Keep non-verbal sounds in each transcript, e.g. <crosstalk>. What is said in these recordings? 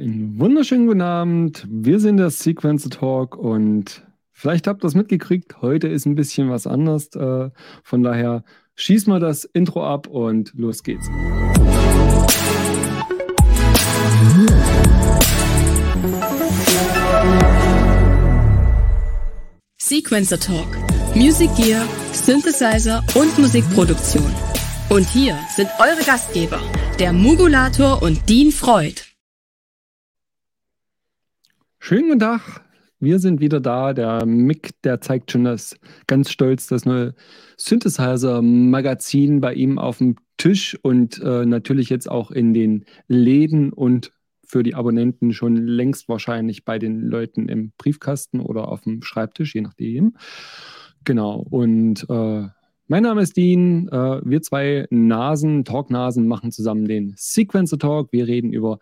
Wunderschönen guten Abend. Wir sind der Sequencer Talk und vielleicht habt ihr es mitgekriegt. Heute ist ein bisschen was anders. Äh, von daher schieß mal das Intro ab und los geht's. Sequencer Talk. Music Gear, Synthesizer und Musikproduktion. Und hier sind eure Gastgeber, der Mugulator und Dean Freud. Schönen guten Tag. Wir sind wieder da. Der Mick, der zeigt schon das ganz stolz das neue Synthesizer-Magazin bei ihm auf dem Tisch und äh, natürlich jetzt auch in den Läden und für die Abonnenten schon längst wahrscheinlich bei den Leuten im Briefkasten oder auf dem Schreibtisch, je nachdem. Genau. Und äh, mein Name ist Dean. Äh, wir zwei Nasen, Talknasen, machen zusammen den Sequencer Talk. Wir reden über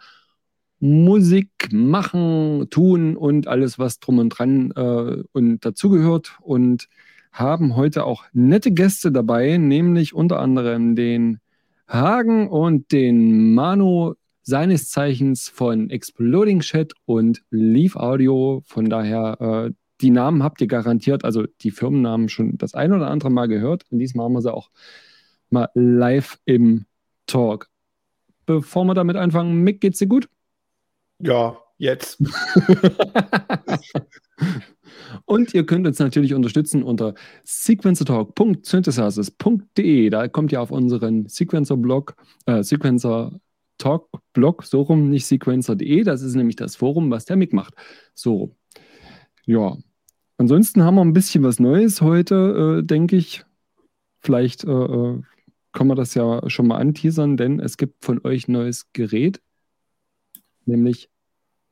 Musik machen, tun und alles, was drum und dran äh, und dazugehört. Und haben heute auch nette Gäste dabei, nämlich unter anderem den Hagen und den Manu, seines Zeichens von Exploding Chat und Leaf Audio. Von daher, äh, die Namen habt ihr garantiert, also die Firmennamen schon das ein oder andere Mal gehört. Und diesmal haben wir sie auch mal live im Talk. Bevor wir damit anfangen, Mick, geht's dir gut? Ja, jetzt. <laughs> Und ihr könnt uns natürlich unterstützen unter sequencertalk.synthesizers.de. Da kommt ihr auf unseren Sequencer-Blog, äh, Sequencer-Talk-Blog, so rum, nicht sequencer.de. Das ist nämlich das Forum, was der Mick macht. So. Ja. Ansonsten haben wir ein bisschen was Neues heute, äh, denke ich. Vielleicht äh, äh kann man das ja schon mal anteasern, denn es gibt von euch neues Gerät nämlich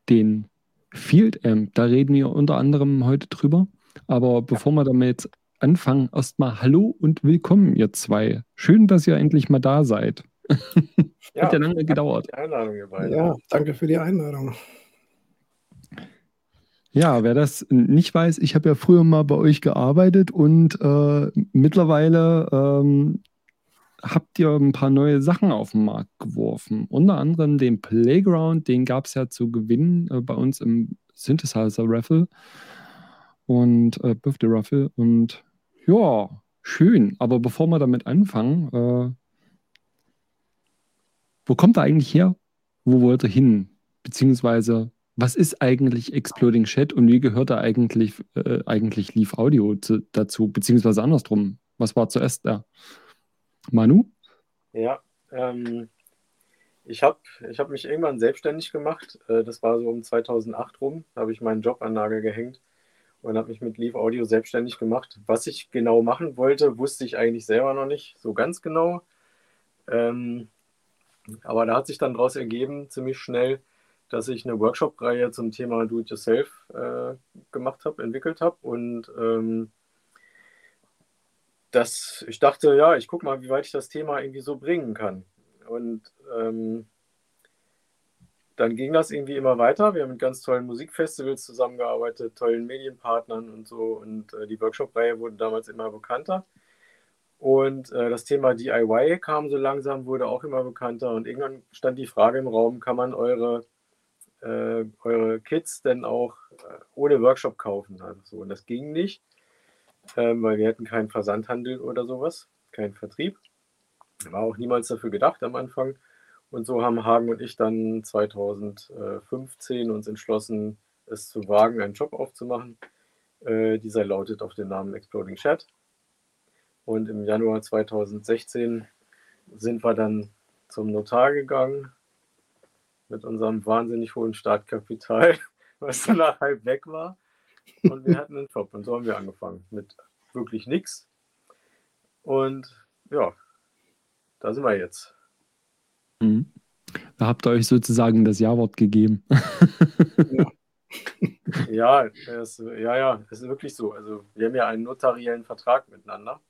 den Field Amp. Da reden wir unter anderem heute drüber. Aber bevor wir damit anfangen, erstmal Hallo und willkommen, ihr zwei. Schön, dass ihr endlich mal da seid. Ja, <laughs> Hat ja lange gedauert. Einladung, ihr beiden. Ja, danke für die Einladung. Ja, wer das nicht weiß, ich habe ja früher mal bei euch gearbeitet und äh, mittlerweile ähm, habt ihr ein paar neue Sachen auf den Markt geworfen. Unter anderem den Playground, den gab es ja zu gewinnen äh, bei uns im Synthesizer Raffle und äh, Birthday Raffle. Und ja, schön. Aber bevor wir damit anfangen, äh, wo kommt er eigentlich her? Wo wollt ihr hin? Beziehungsweise, was ist eigentlich Exploding Chat und wie gehört da eigentlich, äh, eigentlich Leaf Audio zu, dazu? Beziehungsweise andersrum. Was war zuerst da? Manu? Ja, ähm, ich habe ich hab mich irgendwann selbstständig gemacht. Äh, das war so um 2008 rum. Da habe ich meinen Job an Nagel gehängt und habe mich mit Leaf Audio selbstständig gemacht. Was ich genau machen wollte, wusste ich eigentlich selber noch nicht so ganz genau. Ähm, aber da hat sich dann daraus ergeben, ziemlich schnell, dass ich eine Workshop-Reihe zum Thema Do-it-yourself äh, gemacht habe, entwickelt habe und ähm, das, ich dachte, ja, ich gucke mal, wie weit ich das Thema irgendwie so bringen kann. Und ähm, dann ging das irgendwie immer weiter. Wir haben mit ganz tollen Musikfestivals zusammengearbeitet, tollen Medienpartnern und so. Und äh, die Workshop-Reihe wurde damals immer bekannter. Und äh, das Thema DIY kam so langsam, wurde auch immer bekannter. Und irgendwann stand die Frage im Raum, kann man eure, äh, eure Kits denn auch äh, ohne Workshop kaufen? Also so. Und das ging nicht ähm, weil wir hätten keinen Versandhandel oder sowas, keinen Vertrieb. War auch niemals dafür gedacht am Anfang. Und so haben Hagen und ich dann 2015 uns entschlossen, es zu wagen, einen Job aufzumachen. Äh, dieser lautet auf den Namen Exploding Chat. Und im Januar 2016 sind wir dann zum Notar gegangen mit unserem wahnsinnig hohen Startkapital, <laughs> was danach halb weg war und wir hatten einen Job. Und so haben wir angefangen mit wirklich nichts. Und ja, da sind wir jetzt. Mhm. Da habt ihr euch sozusagen das Ja-Wort gegeben. ja. ja, es, ja, ja, es ist wirklich so. Also wir haben ja einen notariellen Vertrag miteinander.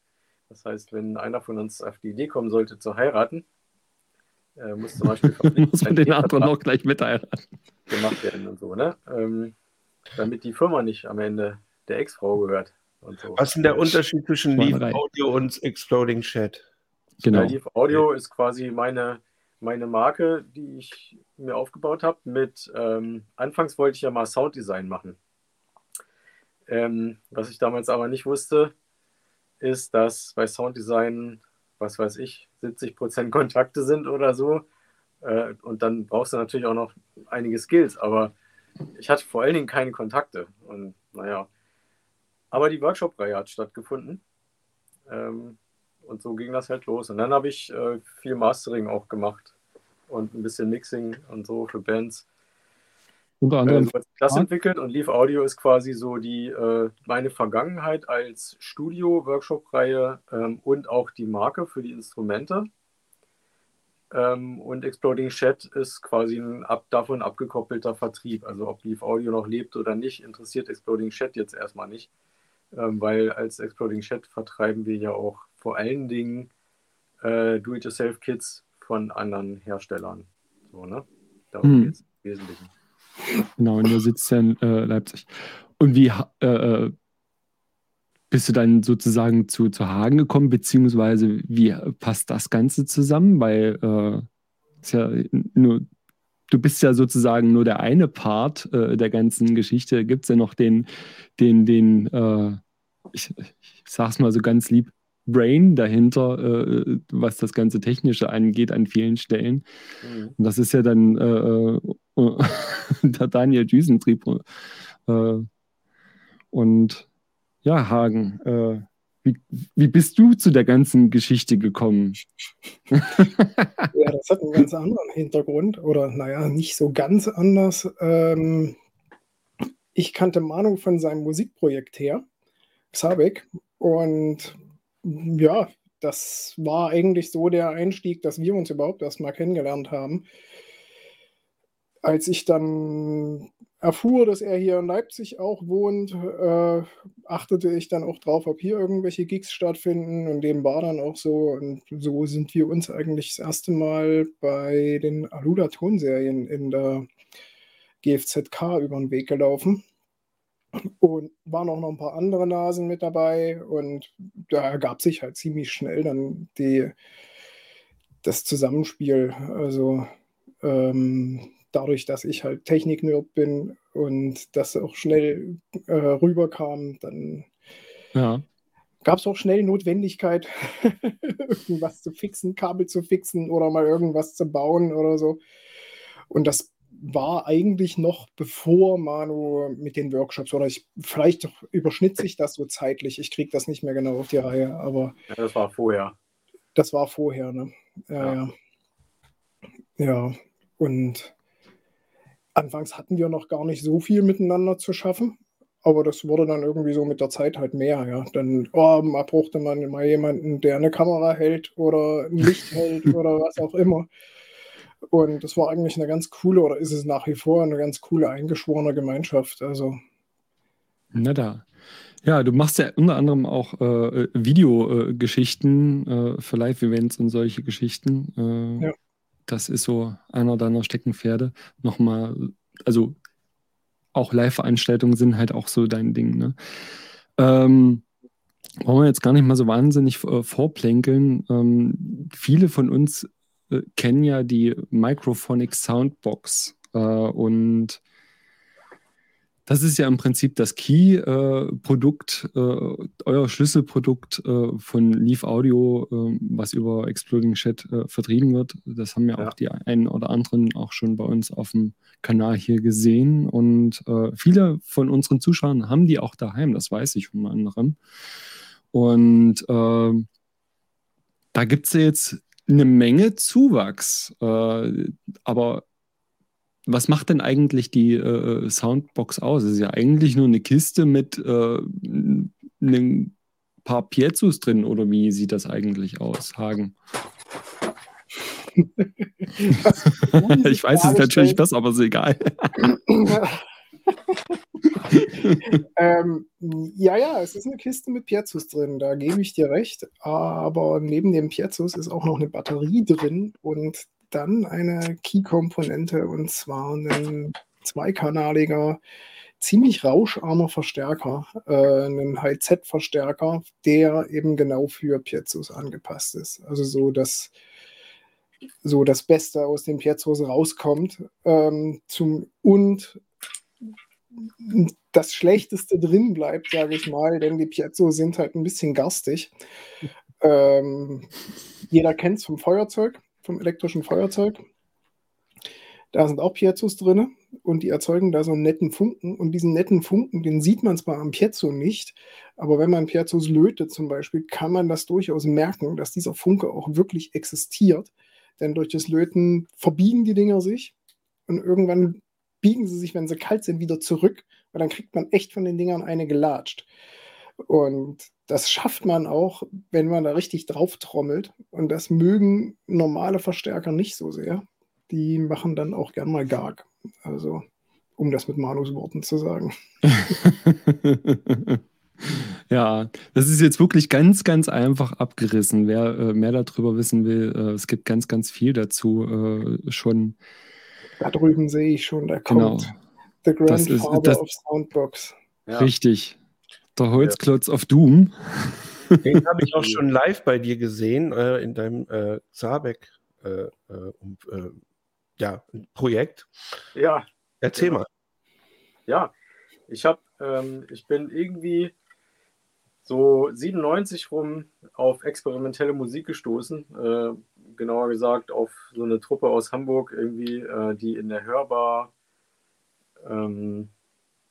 Das heißt, wenn einer von uns auf die Idee kommen sollte zu heiraten, äh, muss zum Beispiel <laughs> muss man den anderen auch gleich mit heiraten. gemacht werden und so, ne? Ähm, damit die Firma nicht am Ende der Ex-Frau gehört. So. Was ist denn der Unterschied zwischen Leaf Audio und Exploding Chat? Genau. Ja, Leaf Audio ist quasi meine, meine Marke, die ich mir aufgebaut habe, mit, ähm, anfangs wollte ich ja mal Sounddesign machen. Ähm, was ich damals aber nicht wusste, ist, dass bei Sounddesign, was weiß ich, 70% Kontakte sind oder so. Äh, und dann brauchst du natürlich auch noch einige Skills, aber ich hatte vor allen Dingen keine Kontakte. Und naja, aber die Workshop-Reihe hat stattgefunden. Ähm, und so ging das halt los. Und dann habe ich äh, viel Mastering auch gemacht und ein bisschen Mixing und so für Bands. Unter anderem. Äh, das entwickelt und Leaf Audio ist quasi so die äh, meine Vergangenheit als Studio-Workshop-Reihe ähm, und auch die Marke für die Instrumente. Ähm, und Exploding Chat ist quasi ein ab, davon abgekoppelter Vertrieb. Also ob Leaf Audio noch lebt oder nicht, interessiert Exploding Chat jetzt erstmal nicht. Ähm, weil als Exploding Chat vertreiben wir ja auch vor allen Dingen äh, Do-it-yourself-Kits von anderen Herstellern. So, ne? Darum hm. geht es im Wesentlichen. Genau, und du sitzt ja in äh, Leipzig. Und wie äh, äh, bist du dann sozusagen zu, zu Hagen gekommen, beziehungsweise wie passt das Ganze zusammen? Weil äh, ja nur, du bist ja sozusagen nur der eine Part äh, der ganzen Geschichte. Gibt es ja noch den, den, den äh, ich, ich sag's mal so ganz lieb, Brain dahinter, äh, was das ganze Technische angeht, an vielen Stellen. Mhm. Und das ist ja dann äh, äh <laughs> der Daniel Düsentrieb. Äh, und ja, Hagen, äh, wie, wie bist du zu der ganzen Geschichte gekommen? <laughs> ja, das hat einen ganz anderen Hintergrund oder naja, nicht so ganz anders. Ähm, ich kannte Manu von seinem Musikprojekt her, Xabek, und ja, das war eigentlich so der Einstieg, dass wir uns überhaupt erstmal kennengelernt haben. Als ich dann erfuhr, dass er hier in Leipzig auch wohnt, äh, achtete ich dann auch drauf, ob hier irgendwelche Gigs stattfinden und dem war dann auch so. Und so sind wir uns eigentlich das erste Mal bei den Alula-Tonserien in der GFZK über den Weg gelaufen. Und waren auch noch ein paar andere Nasen mit dabei und da ergab sich halt ziemlich schnell dann die, das Zusammenspiel. Also ähm, dadurch, dass ich halt Technik-Nerd bin und das auch schnell äh, rüberkam, dann ja. gab es auch schnell Notwendigkeit, <laughs> irgendwas zu fixen, Kabel zu fixen oder mal irgendwas zu bauen oder so. Und das war eigentlich noch bevor Manu mit den Workshops oder ich vielleicht überschnitt sich das so zeitlich. Ich kriege das nicht mehr genau auf die Reihe, aber. Ja, das war vorher. Das war vorher, ne? Ja, ja. ja. und anfangs hatten wir noch gar nicht so viel miteinander zu schaffen, aber das wurde dann irgendwie so mit der Zeit halt mehr, ja. Dann oh, brauchte man mal jemanden, der eine Kamera hält oder ein Licht <laughs> hält oder was auch immer. Und das war eigentlich eine ganz coole, oder ist es nach wie vor eine ganz coole eingeschworene Gemeinschaft. Also. Na da. Ja, du machst ja unter anderem auch äh, Videogeschichten äh, für Live-Events und solche Geschichten. Äh, ja. Das ist so einer deiner Steckenpferde. Nochmal, also auch Live-Veranstaltungen sind halt auch so dein Ding. Ne? Ähm, wollen wir jetzt gar nicht mal so wahnsinnig äh, vorplänkeln. Ähm, viele von uns äh, kennen ja die Microphonic Soundbox äh, und das ist ja im Prinzip das Key-Produkt, äh, äh, euer Schlüsselprodukt äh, von Leaf Audio, äh, was über Exploding Chat äh, vertrieben wird. Das haben ja, ja, auch die einen oder anderen auch schon bei uns auf dem Kanal hier gesehen. Und äh, viele von unseren Zuschauern haben die auch daheim, das weiß ich unter anderem. Und da gibt es ja jetzt eine Menge Zuwachs. Aber was macht denn eigentlich die äh, Soundbox aus? Es ist ja eigentlich nur eine Kiste mit äh, ein paar Piezus drin, oder wie sieht das eigentlich aus, Hagen? <laughs> ich weiß es natürlich besser, aber ist egal. <laughs> ähm, ja, ja, es ist eine Kiste mit Piezus drin, da gebe ich dir recht. Aber neben dem Piezus ist auch noch eine Batterie drin und dann eine Key-Komponente und zwar ein zweikanaliger, ziemlich rauscharmer Verstärker, äh, ein High-Z-Verstärker, der eben genau für Piezus angepasst ist. Also so, dass so das Beste aus den Piazzos rauskommt. Ähm, zum, und das Schlechteste drin bleibt, sage ich mal, denn die Piazzos sind halt ein bisschen garstig. Ähm, jeder kennt es vom Feuerzeug, vom elektrischen Feuerzeug. Da sind auch Piazzos drin und die erzeugen da so einen netten Funken. Und diesen netten Funken, den sieht man zwar am Piezo nicht, aber wenn man Piazzos lötet zum Beispiel, kann man das durchaus merken, dass dieser Funke auch wirklich existiert. Denn durch das Löten verbiegen die Dinger sich und irgendwann biegen sie sich, wenn sie kalt sind, wieder zurück. Und dann kriegt man echt von den Dingern eine gelatscht. Und das schafft man auch, wenn man da richtig drauf trommelt. Und das mögen normale Verstärker nicht so sehr. Die machen dann auch gern mal Garg. Also, um das mit Manus Worten zu sagen. <laughs> Ja, das ist jetzt wirklich ganz, ganz einfach abgerissen. Wer äh, mehr darüber wissen will, äh, es gibt ganz, ganz viel dazu äh, schon. Da drüben sehe ich schon, da genau. kommt genau. The Grandfather das ist, das, of Soundbox. Ja. Richtig. Der Holzklotz ja. of Doom. Den habe ich <laughs> auch schon live bei dir gesehen, äh, in deinem äh, Zabek äh, um, ja, Projekt. Ja. Erzähl genau. mal. Ja, ich habe, ähm, ich bin irgendwie so 97 rum auf experimentelle Musik gestoßen. Äh, genauer gesagt auf so eine Truppe aus Hamburg, irgendwie, äh, die in der Hörbar ähm,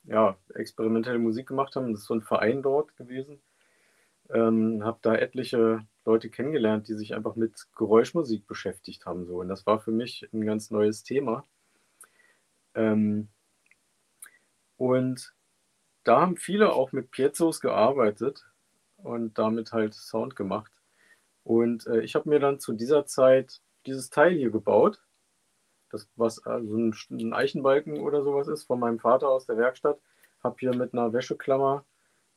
ja, experimentelle Musik gemacht haben. Das ist so ein Verein dort gewesen. Ähm, habe da etliche Leute kennengelernt, die sich einfach mit Geräuschmusik beschäftigt haben. So. Und das war für mich ein ganz neues Thema. Ähm, und da haben viele auch mit Piezos gearbeitet und damit halt Sound gemacht. Und äh, ich habe mir dann zu dieser Zeit dieses Teil hier gebaut, das was also ein, Eichenbalken oder sowas ist, von meinem Vater aus der Werkstatt. Habe hier mit einer Wäscheklammer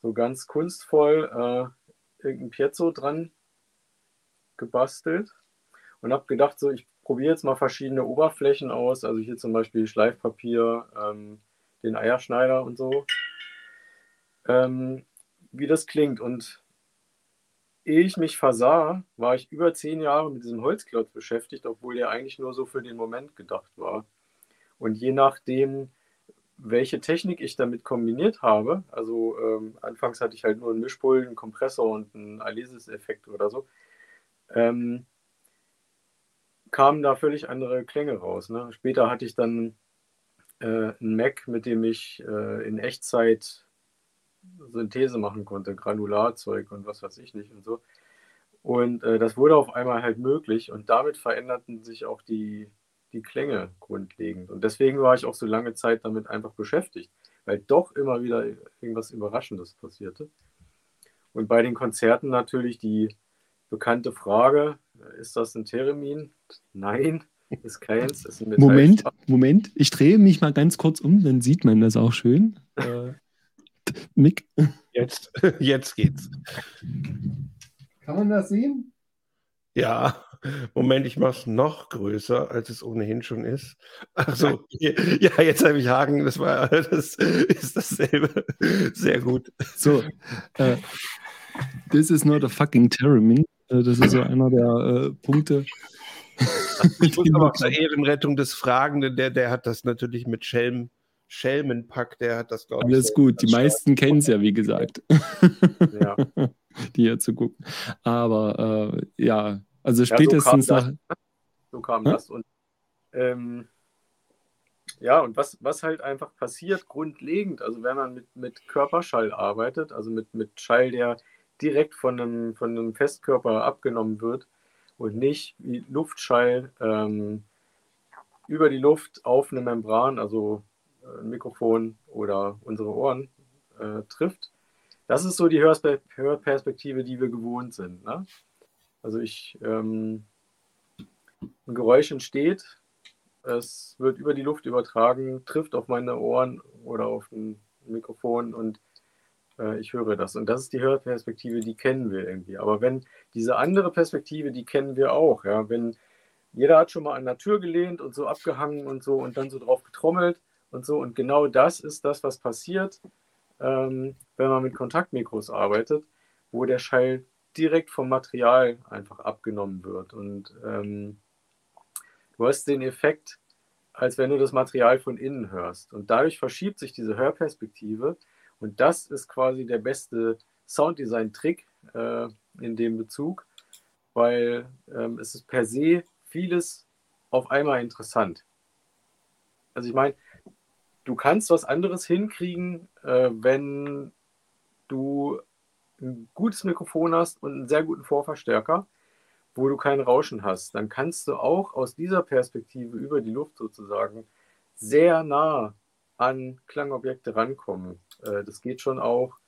so ganz kunstvoll äh, irgendein Piezo dran gebastelt und habe gedacht, so ich probiere jetzt mal verschiedene Oberflächen aus, also hier zum Beispiel Schleifpapier, ähm, den Eierschneider und so ähm, wie das klingt. Und ich mich versah, war ich über zehn Jahre mit diesem Holzklotz beschäftigt, obwohl der eigentlich nur so für den Moment gedacht war. Und je nachdem, welche Technik ich damit kombiniert habe, also ähm, anfangs hatte ich halt nur einen Mischpult, einen Kompressor und einen Alesis-Effekt oder so, ähm, kamen da völlig andere Klänge raus. Ne? Später hatte ich dann äh, einen Mac, mit dem ich äh, in Echtzeit Synthese machen konnte, Granularzeug und was weiß ich nicht und so. Und äh, das wurde auf einmal halt möglich und damit veränderten sich auch die, die Klänge grundlegend. Und deswegen war ich auch so lange Zeit damit einfach beschäftigt, weil doch immer wieder irgendwas Überraschendes passierte. Und bei den Konzerten natürlich die bekannte Frage, ist das ein Theremin? Nein, ist keins. Ist ein Moment, Moment, ich drehe mich mal ganz kurz um, dann sieht man das auch schön. Äh, <laughs> Nick? Jetzt, <laughs> jetzt geht's. Kann man das sehen? Ja, Moment, ich mache es noch größer, als es ohnehin schon ist. Achso, ja, jetzt habe ich Haken, das war <laughs> das ist dasselbe. Sehr gut. So, äh, this is not a fucking Termin. Äh, das ist so einer der äh, Punkte. Ich muss <laughs> aber zur Ehrenrettung des Fragenden, der, der hat das natürlich mit Schelm Schelmenpack, der hat das, glaube ich. Alles gut, die meisten kennen es ja, wie gesagt. Ja. <laughs> die hier zu gucken. Aber äh, ja, also spätestens ja, so nach. Das. So kam Hä? das. Und ähm, ja, und was, was halt einfach passiert, grundlegend, also wenn man mit, mit Körperschall arbeitet, also mit, mit Schall, der direkt von einem, von einem Festkörper abgenommen wird und nicht wie Luftschall ähm, über die Luft auf eine Membran, also ein Mikrofon oder unsere Ohren äh, trifft. Das ist so die Hörperspektive, die wir gewohnt sind. Ne? Also ich, ähm, ein Geräusch entsteht, es wird über die Luft übertragen, trifft auf meine Ohren oder auf ein Mikrofon und äh, ich höre das. Und das ist die Hörperspektive, die kennen wir irgendwie. Aber wenn diese andere Perspektive, die kennen wir auch. Ja? Wenn jeder hat schon mal an der Tür gelehnt und so abgehangen und so und dann so drauf getrommelt und so. Und genau das ist das, was passiert, ähm, wenn man mit Kontaktmikros arbeitet, wo der Schall direkt vom Material einfach abgenommen wird. Und ähm, du hast den Effekt, als wenn du das Material von innen hörst. Und dadurch verschiebt sich diese Hörperspektive. Und das ist quasi der beste Sounddesign-Trick äh, in dem Bezug, weil ähm, es ist per se vieles auf einmal interessant. Also ich meine, du kannst was anderes hinkriegen, äh, wenn du ein gutes Mikrofon hast und einen sehr guten Vorverstärker, wo du kein Rauschen hast. Dann kannst du auch aus dieser Perspektive über die Luft sozusagen sehr nah an Klangobjekte rankommen. Äh, das geht schon auch.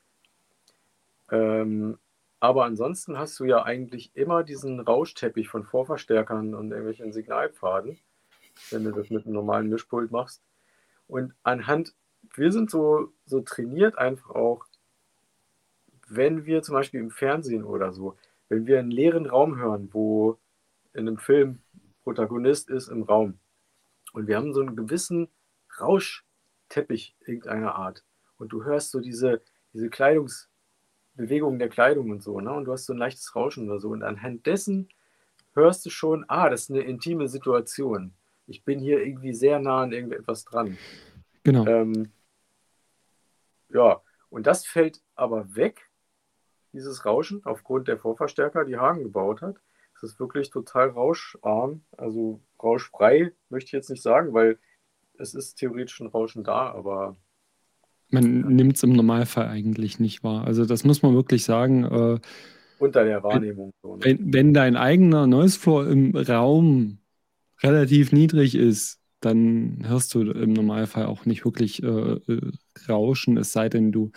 Ähm, aber ansonsten hast du ja eigentlich immer diesen Rauschteppich von Vorverstärkern und irgendwelchen Signalpfaden, wenn du das mit einem normalen Mischpult machst. Und anhand, wir sind so, so trainiert einfach auch, wenn wir zum Beispiel im Fernsehen oder so, wenn wir einen leeren Raum hören, wo in einem Film Protagonist ist im Raum und wir haben so einen gewissen Rauschteppich irgendeiner Art und du hörst so diese, diese Kleidungsbewegungen der Kleidung und so, ne? Und du hast so ein leichtes Rauschen oder so und anhand dessen hörst du schon, ah, das ist eine intime Situation. Ich bin hier irgendwie sehr nah an irgendetwas dran. Genau. Ähm, ja, und das fällt aber weg, dieses Rauschen, aufgrund der Vorverstärker, die Hagen gebaut hat. Es ist wirklich total rauscharm, also rauschfrei möchte ich jetzt nicht sagen, weil es ist theoretisch ein Rauschen da, aber. Man ja. nimmt es im Normalfall eigentlich nicht wahr. Also das muss man wirklich sagen. Äh, Unter der Wahrnehmung. Wenn, so, ne? wenn, wenn dein eigener Noise Floor im Raum relativ niedrig ist, dann hörst du im Normalfall auch nicht wirklich äh, äh Rauschen, es sei denn, du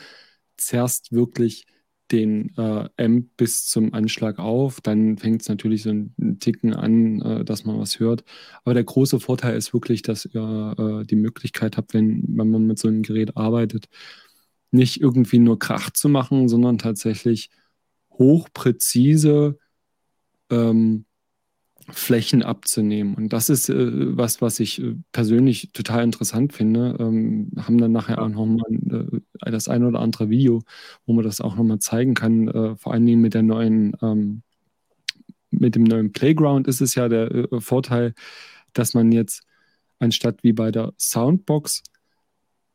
zerrst wirklich den äh, Amp bis zum Anschlag auf. Dann fängt es natürlich so ein Ticken an, äh, dass man was hört. Aber der große Vorteil ist wirklich, dass ihr äh, die Möglichkeit habt, wenn, wenn man mit so einem Gerät arbeitet, nicht irgendwie nur Krach zu machen, sondern tatsächlich hochpräzise ähm, Flächen abzunehmen. Und das ist äh, was, was ich äh, persönlich total interessant finde. Ähm, haben dann nachher auch nochmal äh, das ein oder andere Video, wo man das auch nochmal zeigen kann. Äh, vor allen Dingen mit der neuen, ähm, mit dem neuen Playground ist es ja der äh, Vorteil, dass man jetzt anstatt wie bei der Soundbox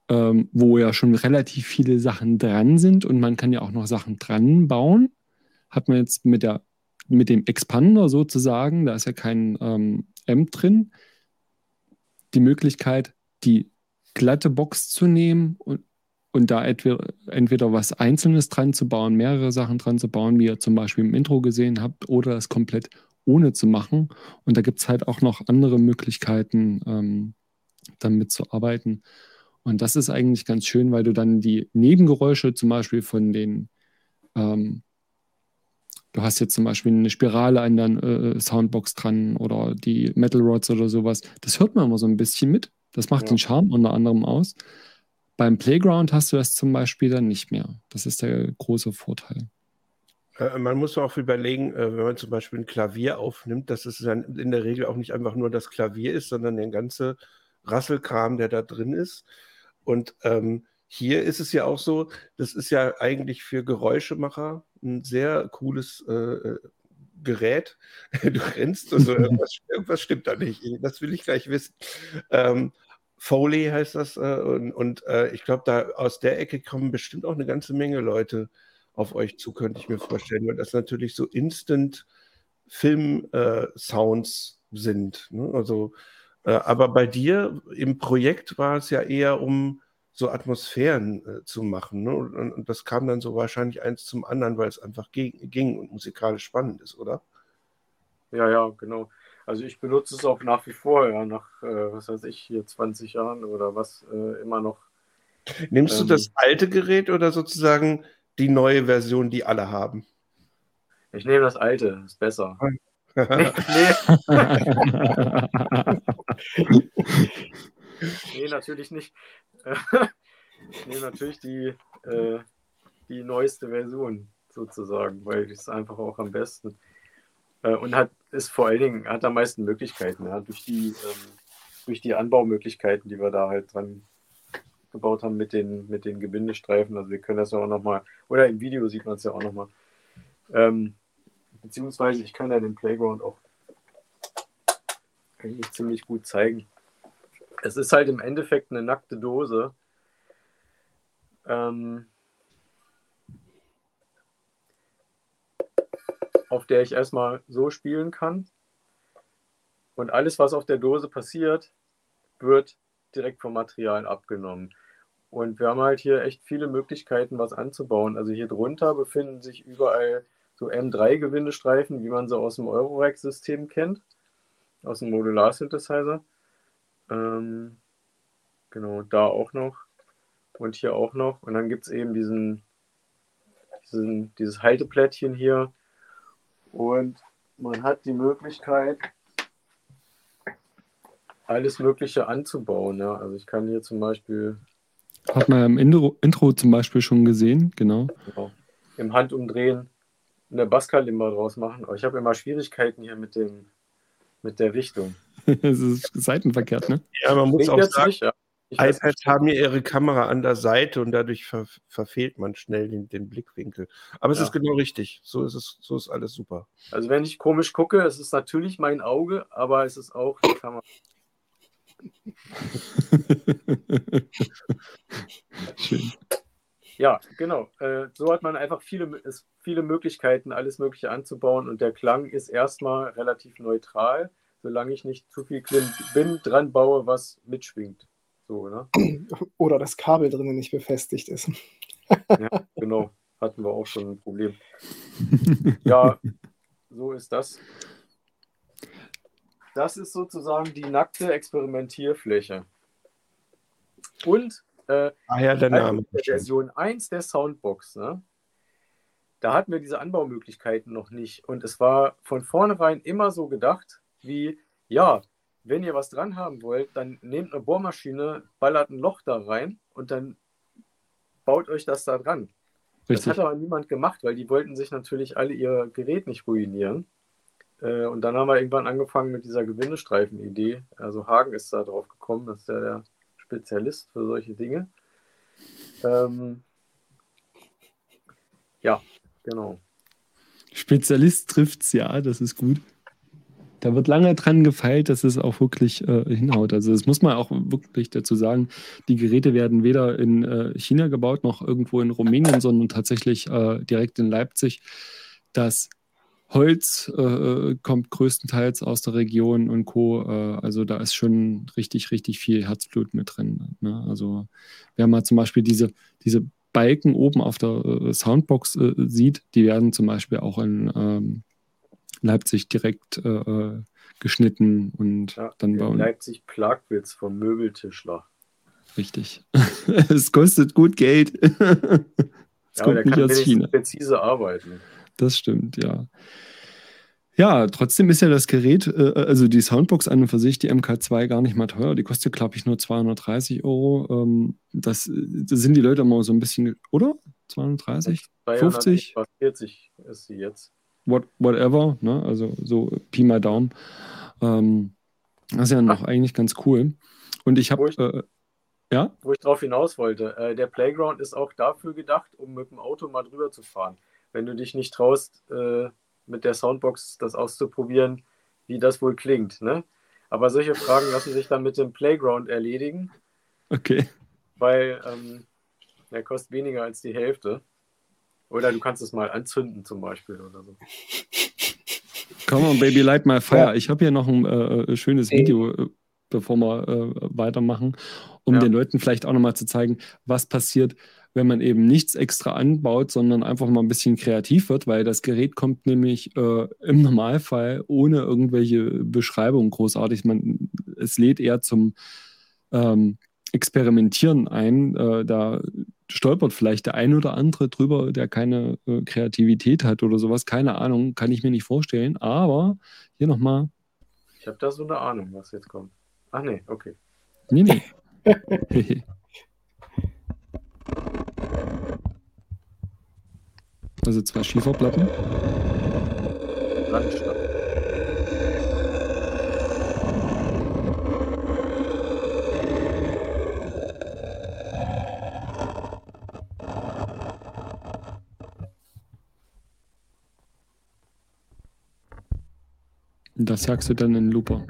ähm, wo ja schon relativ viele Sachen dran sind und man kann ja auch noch Sachen dran bauen, hat man jetzt mit der mit dem Expander sozusagen, da ist ja kein ähm, M drin, die Möglichkeit, die glatte Box zu nehmen und, und da entweder, entweder was Einzelnes dran zu bauen, mehrere Sachen dran zu bauen, wie ihr zum Beispiel im Intro gesehen habt, oder das komplett ohne zu machen. Und da gibt es halt auch noch andere Möglichkeiten, ähm, damit zu arbeiten. Und das ist eigentlich ganz schön, weil du dann die Nebengeräusche zum Beispiel von den ähm, du hast jetzt zum Beispiel eine Spirale an der äh, Soundbox dran oder die Metal Rods oder sowas. Das hört man immer so ein bisschen mit. Das macht ja. den Charme unter anderem aus. Beim Playground hast du das zum Beispiel dann nicht mehr. Das ist der große Vorteil. Äh, man muss auch überlegen, äh, wenn man zum Beispiel ein Klavier aufnimmt, dass es dann in der Regel auch nicht einfach nur das Klavier ist, sondern der ganze Rasselkram, der da drin ist. Und ähm, hier ist es ja auch so, das ist ja eigentlich für Geräuschemacher ein sehr cooles äh, äh Gerät. <laughs> Du rennst, also irgendwas, irgendwas, stimmt da nicht. Das will ich gleich wissen. Ähm, Foley heißt das. Äh, und, und äh, ich glaube, da aus der Ecke kommen bestimmt auch eine ganze Menge Leute auf euch zu, könnte ich mir vorstellen, weil das natürlich so Instant Film-Sounds äh, sind. Ne? Also, äh, aber bei dir im Projekt war es ja eher um so Atmosphären äh, zu machen. Ne? Und, und, das kam dann so wahrscheinlich eins zum anderen, weil es einfach ging, und musikalisch spannend ist, oder? Ja, ja, genau. Also ich benutze es auch nach wie vor, ja, nach, äh, was weiß ich, hier 20 Jahren oder was, äh, immer noch. Nimmst ähm, du das alte Gerät oder sozusagen die neue Version, die alle haben? Ich nehme das alte, ist besser. <laughs> nee, nee. <laughs> nee, natürlich nicht. <laughs> ich nehme natürlich die, äh, die neueste Version sozusagen, weil die ist einfach auch am besten. Äh, und hat ist vor allen Dingen, hat am meisten Möglichkeiten, ja, durch die, ähm, durch die Anbaumöglichkeiten, die wir da halt dran gebaut haben mit den, mit den Gebindestreifen. Also wir können das ja auch nochmal, oder im Video sieht man es ja auch nochmal. Ähm, beziehungsweise ich kann ja den Playground auch eigentlich ziemlich gut zeigen. Es ist halt im Endeffekt eine nackte Dose. Ähm, auf der ich erstmal so spielen kann. Und alles, was auf der Dose passiert, wird direkt vom Material abgenommen. Und wir haben halt hier echt viele Möglichkeiten, was anzubauen. Also hier drunter befinden sich überall so M3-Gewindestreifen, wie man sie aus dem Eurorack-System kennt, aus dem Modular-Synthesizer. Ähm, genau, da auch noch und hier auch noch. Und dann gibt es eben diesen, diesen, dieses Halteplättchen hier. Und man hat die Möglichkeit, alles Mögliche anzubauen. Ja. Also ich kann hier zum Beispiel. Hat man im Intro, Intro zum Beispiel schon gesehen, genau. genau. Im Handumdrehen eine Baskalimba draus machen. Aber ich habe immer Schwierigkeiten hier mit dem mit der Richtung. <laughs> Es ist seitenverkehrt, ne? Ja, man muss auch sagen, nicht, ja. iPads haben ja ihre Kamera an der Seite und dadurch ver verfehlt man schnell den, den Blickwinkel. Aber es ja. ist genau richtig. So ist es, so ist alles super. Also wenn ich komisch gucke, es ist natürlich mein Auge, aber es ist auch die Kamera. <laughs> Schön. Ja, genau. Äh, so hat man einfach viele, viele Möglichkeiten, alles Mögliche anzubauen und der Klang ist erstmal relativ neutral, solange ich nicht zu viel Bin dran baue, was mitschwingt. So, ne? <clears throat> Oder das Kabel drinnen nicht befestigt ist. ja, genau. Hatten wir auch schon ein Problem. <laughs> Ja, so ist das. Das ist sozusagen die nackte Experimentierfläche. Und äh, ah ja, der Name. Version 1 der Soundbox, ne? da hatten wir diese Anbaumöglichkeiten noch nicht. Und es war von vornherein immer so gedacht, wie, ja, wenn ihr was dran haben wollt, dann nehmt eine Bohrmaschine, ballert ein Loch da rein und dann baut euch das da dran. Richtig. Das hat aber niemand gemacht, weil die wollten sich natürlich alle ihr Gerät nicht ruinieren. Äh, und dann haben wir irgendwann angefangen mit dieser Gewindestreifen-Idee. Also Hagen ist da drauf gekommen, das ist ja der Spezialist für solche Dinge. Ähm, ja, genau. Spezialist trifft es ja, das ist gut. Da wird lange dran gefeilt, dass es auch wirklich äh, hinhaut. Also das muss man auch wirklich dazu sagen. Die Geräte werden weder in äh, China gebaut noch irgendwo in Rumänien, sondern tatsächlich äh, direkt in Leipzig. Das Holz äh, kommt größtenteils aus der Region und Co. Äh, also da ist schon richtig, richtig viel Herzblut mit drin. Ne? Also wer mal zum Beispiel diese, diese Balken oben auf der äh, Soundbox äh, sieht, die werden zum Beispiel auch in ähm, Leipzig direkt äh, äh, geschnitten und ja, dann bauen. Leipzig Plagwitz vom Möbeltischler. Richtig. <laughs> es kostet gut Geld. <laughs> es ja, kommt nicht aus China. präzise arbeiten. Das stimmt, ja. Ja, trotzdem ist ja das Gerät, äh, also die Soundbox an und für sich, die MK2, gar nicht mal teuer. Die kostet, glaube ich, nur 230 Euro. Ähm, das, das, sind die Leute mal so ein bisschen, oder? 230? 50? 40 ist sie jetzt. What, whatever, ne? Also so Pi mal Daumen. Ähm, das ist ja noch Ach. eigentlich ganz cool. Und ich habe. Äh, ja? Wo ich drauf hinaus wollte, äh, der Playground ist auch dafür gedacht, um mit dem Auto mal drüber zu fahren wenn du dich nicht traust, äh, mit der Soundbox das auszuprobieren, wie das wohl klingt. Ne? Aber solche Fragen lassen sich dann mit dem Playground erledigen. Okay. Weil ähm, der kostet weniger als die Hälfte. Oder du kannst es mal anzünden zum Beispiel oder so. Come on, Baby, light my fire. Ich habe hier noch ein äh, äh schönes Video, äh, bevor wir äh, weitermachen, um ja. den Leuten vielleicht auch nochmal zu zeigen, was passiert, wenn man eben nichts extra anbaut, sondern einfach mal ein bisschen kreativ wird, weil das Gerät kommt nämlich äh, im Normalfall ohne irgendwelche Beschreibung großartig. Man, es lädt eher zum ähm, Experimentieren ein. Äh, da stolpert vielleicht der ein oder andere drüber, der keine äh, Kreativität hat oder sowas. Keine Ahnung, kann ich mir nicht vorstellen. Aber hier nochmal. Ich habe da so eine Ahnung, was jetzt kommt. Ach nee, okay. Nee, nee. <laughs> <laughs> Also zwei Schieferplatten. Landstadt. Das sagst du dann in Looper.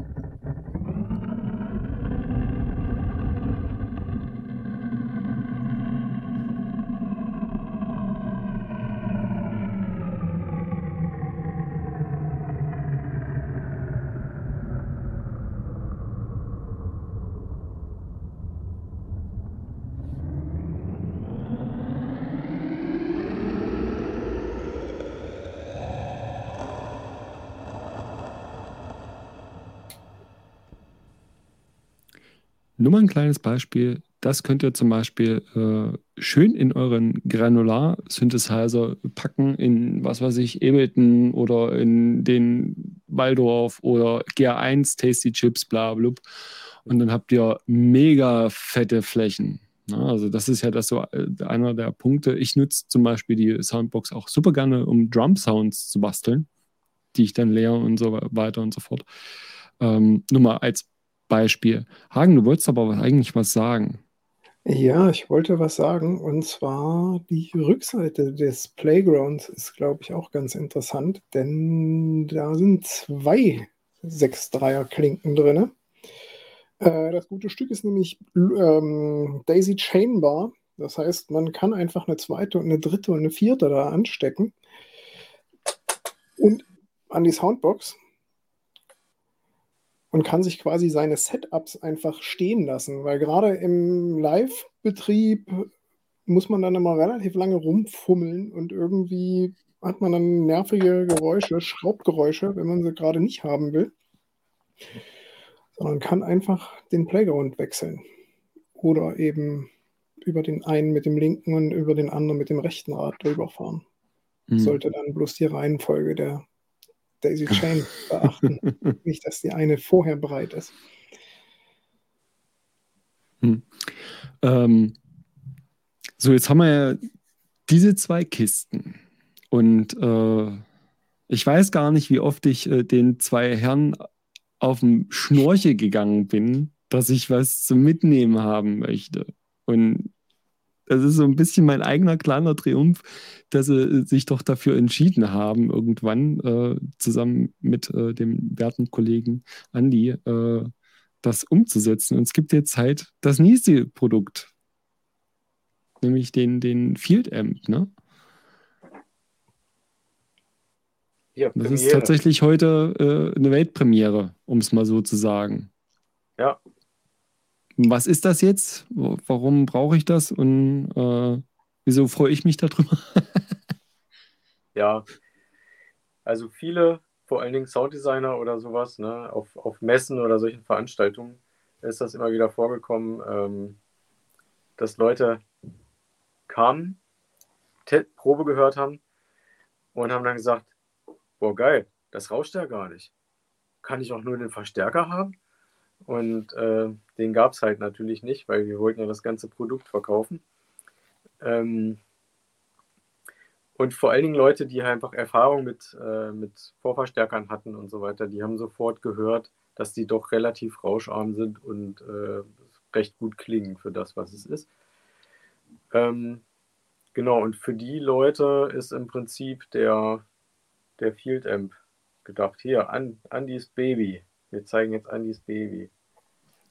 Mal ein kleines Beispiel. Das könnt ihr zum Beispiel äh, schön in euren Granular-Synthesizer packen, in was weiß ich, Ableton oder in den Waldorf oder GR1 Tasty Chips, bla, bla, bla. Und dann habt ihr mega fette Flächen. Ja, also das ist ja das so äh, einer der Punkte. Ich nutze zum Beispiel die Soundbox auch super gerne, um Drum-Sounds zu basteln, die ich dann leere und so weiter und so fort. Ähm, nur mal als Beispiel. Hagen, du wolltest aber eigentlich was sagen. Ja, ich wollte was sagen, und zwar die Rückseite des Playgrounds ist, glaube ich, auch ganz interessant, denn da sind zwei 6-3er-Klinken drin. Äh, das gute Stück ist nämlich ähm, Daisy Chain Bar. Das heißt, man kann einfach eine zweite und eine dritte und eine vierte da anstecken und an die Soundbox und kann sich quasi seine Setups einfach stehen lassen, weil gerade im Live-Betrieb muss man dann immer relativ lange rumfummeln und irgendwie hat man dann nervige Geräusche, Schraubgeräusche, wenn man sie gerade nicht haben will, sondern kann einfach den Playground wechseln oder eben über den einen mit dem linken und über den anderen mit dem rechten Rad drüber fahren. Mhm. Sollte dann bloß die Reihenfolge der Daisy Chain beachten. <laughs> Nicht, dass die eine vorher bereit ist. Hm. Ähm, so, jetzt haben wir ja diese zwei Kisten. Und äh, ich weiß gar nicht, wie oft ich äh, den zwei Herren auf dem Schnorchel gegangen bin, dass ich was zum Mitnehmen haben möchte. Und das ist so ein bisschen mein eigener kleiner Triumph, dass sie sich doch dafür entschieden haben, irgendwann äh, zusammen mit äh, dem werten Kollegen Andy äh, das umzusetzen. Und es gibt jetzt halt das nächste Produkt, nämlich den, den Field Amp. Ne? Ja, das ist tatsächlich heute äh, eine Weltpremiere, um es mal so zu sagen. Ja, was ist das jetzt? Warum brauche ich das? Und äh, wieso freue ich mich darüber? <laughs> ja, also viele, vor allen Dingen Sounddesigner oder sowas, ne, auf, auf Messen oder solchen Veranstaltungen ist das immer wieder vorgekommen, ähm, dass Leute kamen, Probe gehört haben und haben dann gesagt, boah geil, das rauscht ja gar nicht. Kann ich auch nur den Verstärker haben? Und äh, den gab es halt natürlich nicht, weil wir wollten ja das ganze Produkt verkaufen. Ähm, und vor allen Dingen Leute, die einfach Erfahrung mit, äh, mit Vorverstärkern hatten und so weiter, die haben sofort gehört, dass die doch relativ rauscharm sind und äh, recht gut klingen für das, was es ist. Ähm, genau, und für die Leute ist im Prinzip der, der Field Amp gedacht. Hier, Andys Baby. Wir zeigen jetzt Andys Baby.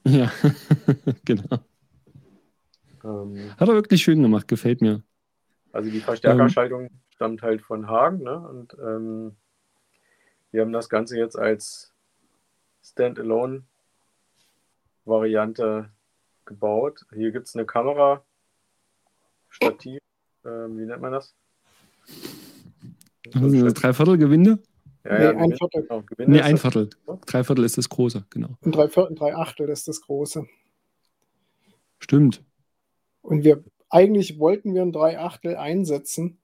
Ja, <laughs> genau. Ähm, Hat er wirklich schön gemacht, gefällt mir. Also die Verstärkerschaltung ähm, stammt halt von Hagen, ne? Und ähm, wir haben das Ganze jetzt als Standalone-Variante gebaut. Hier gibt es eine Kamera, Stativ, ähm, wie nennt man das? Was ist das? Dreiviertelgewinde? Ja, nee, ja, ein Viertel. Genau, nee, ein Viertel. Drei Viertel ist das große, genau. Und drei Viertel, drei Achtel ist das große. Stimmt. Und wir eigentlich wollten wir ein drei Achtel einsetzen.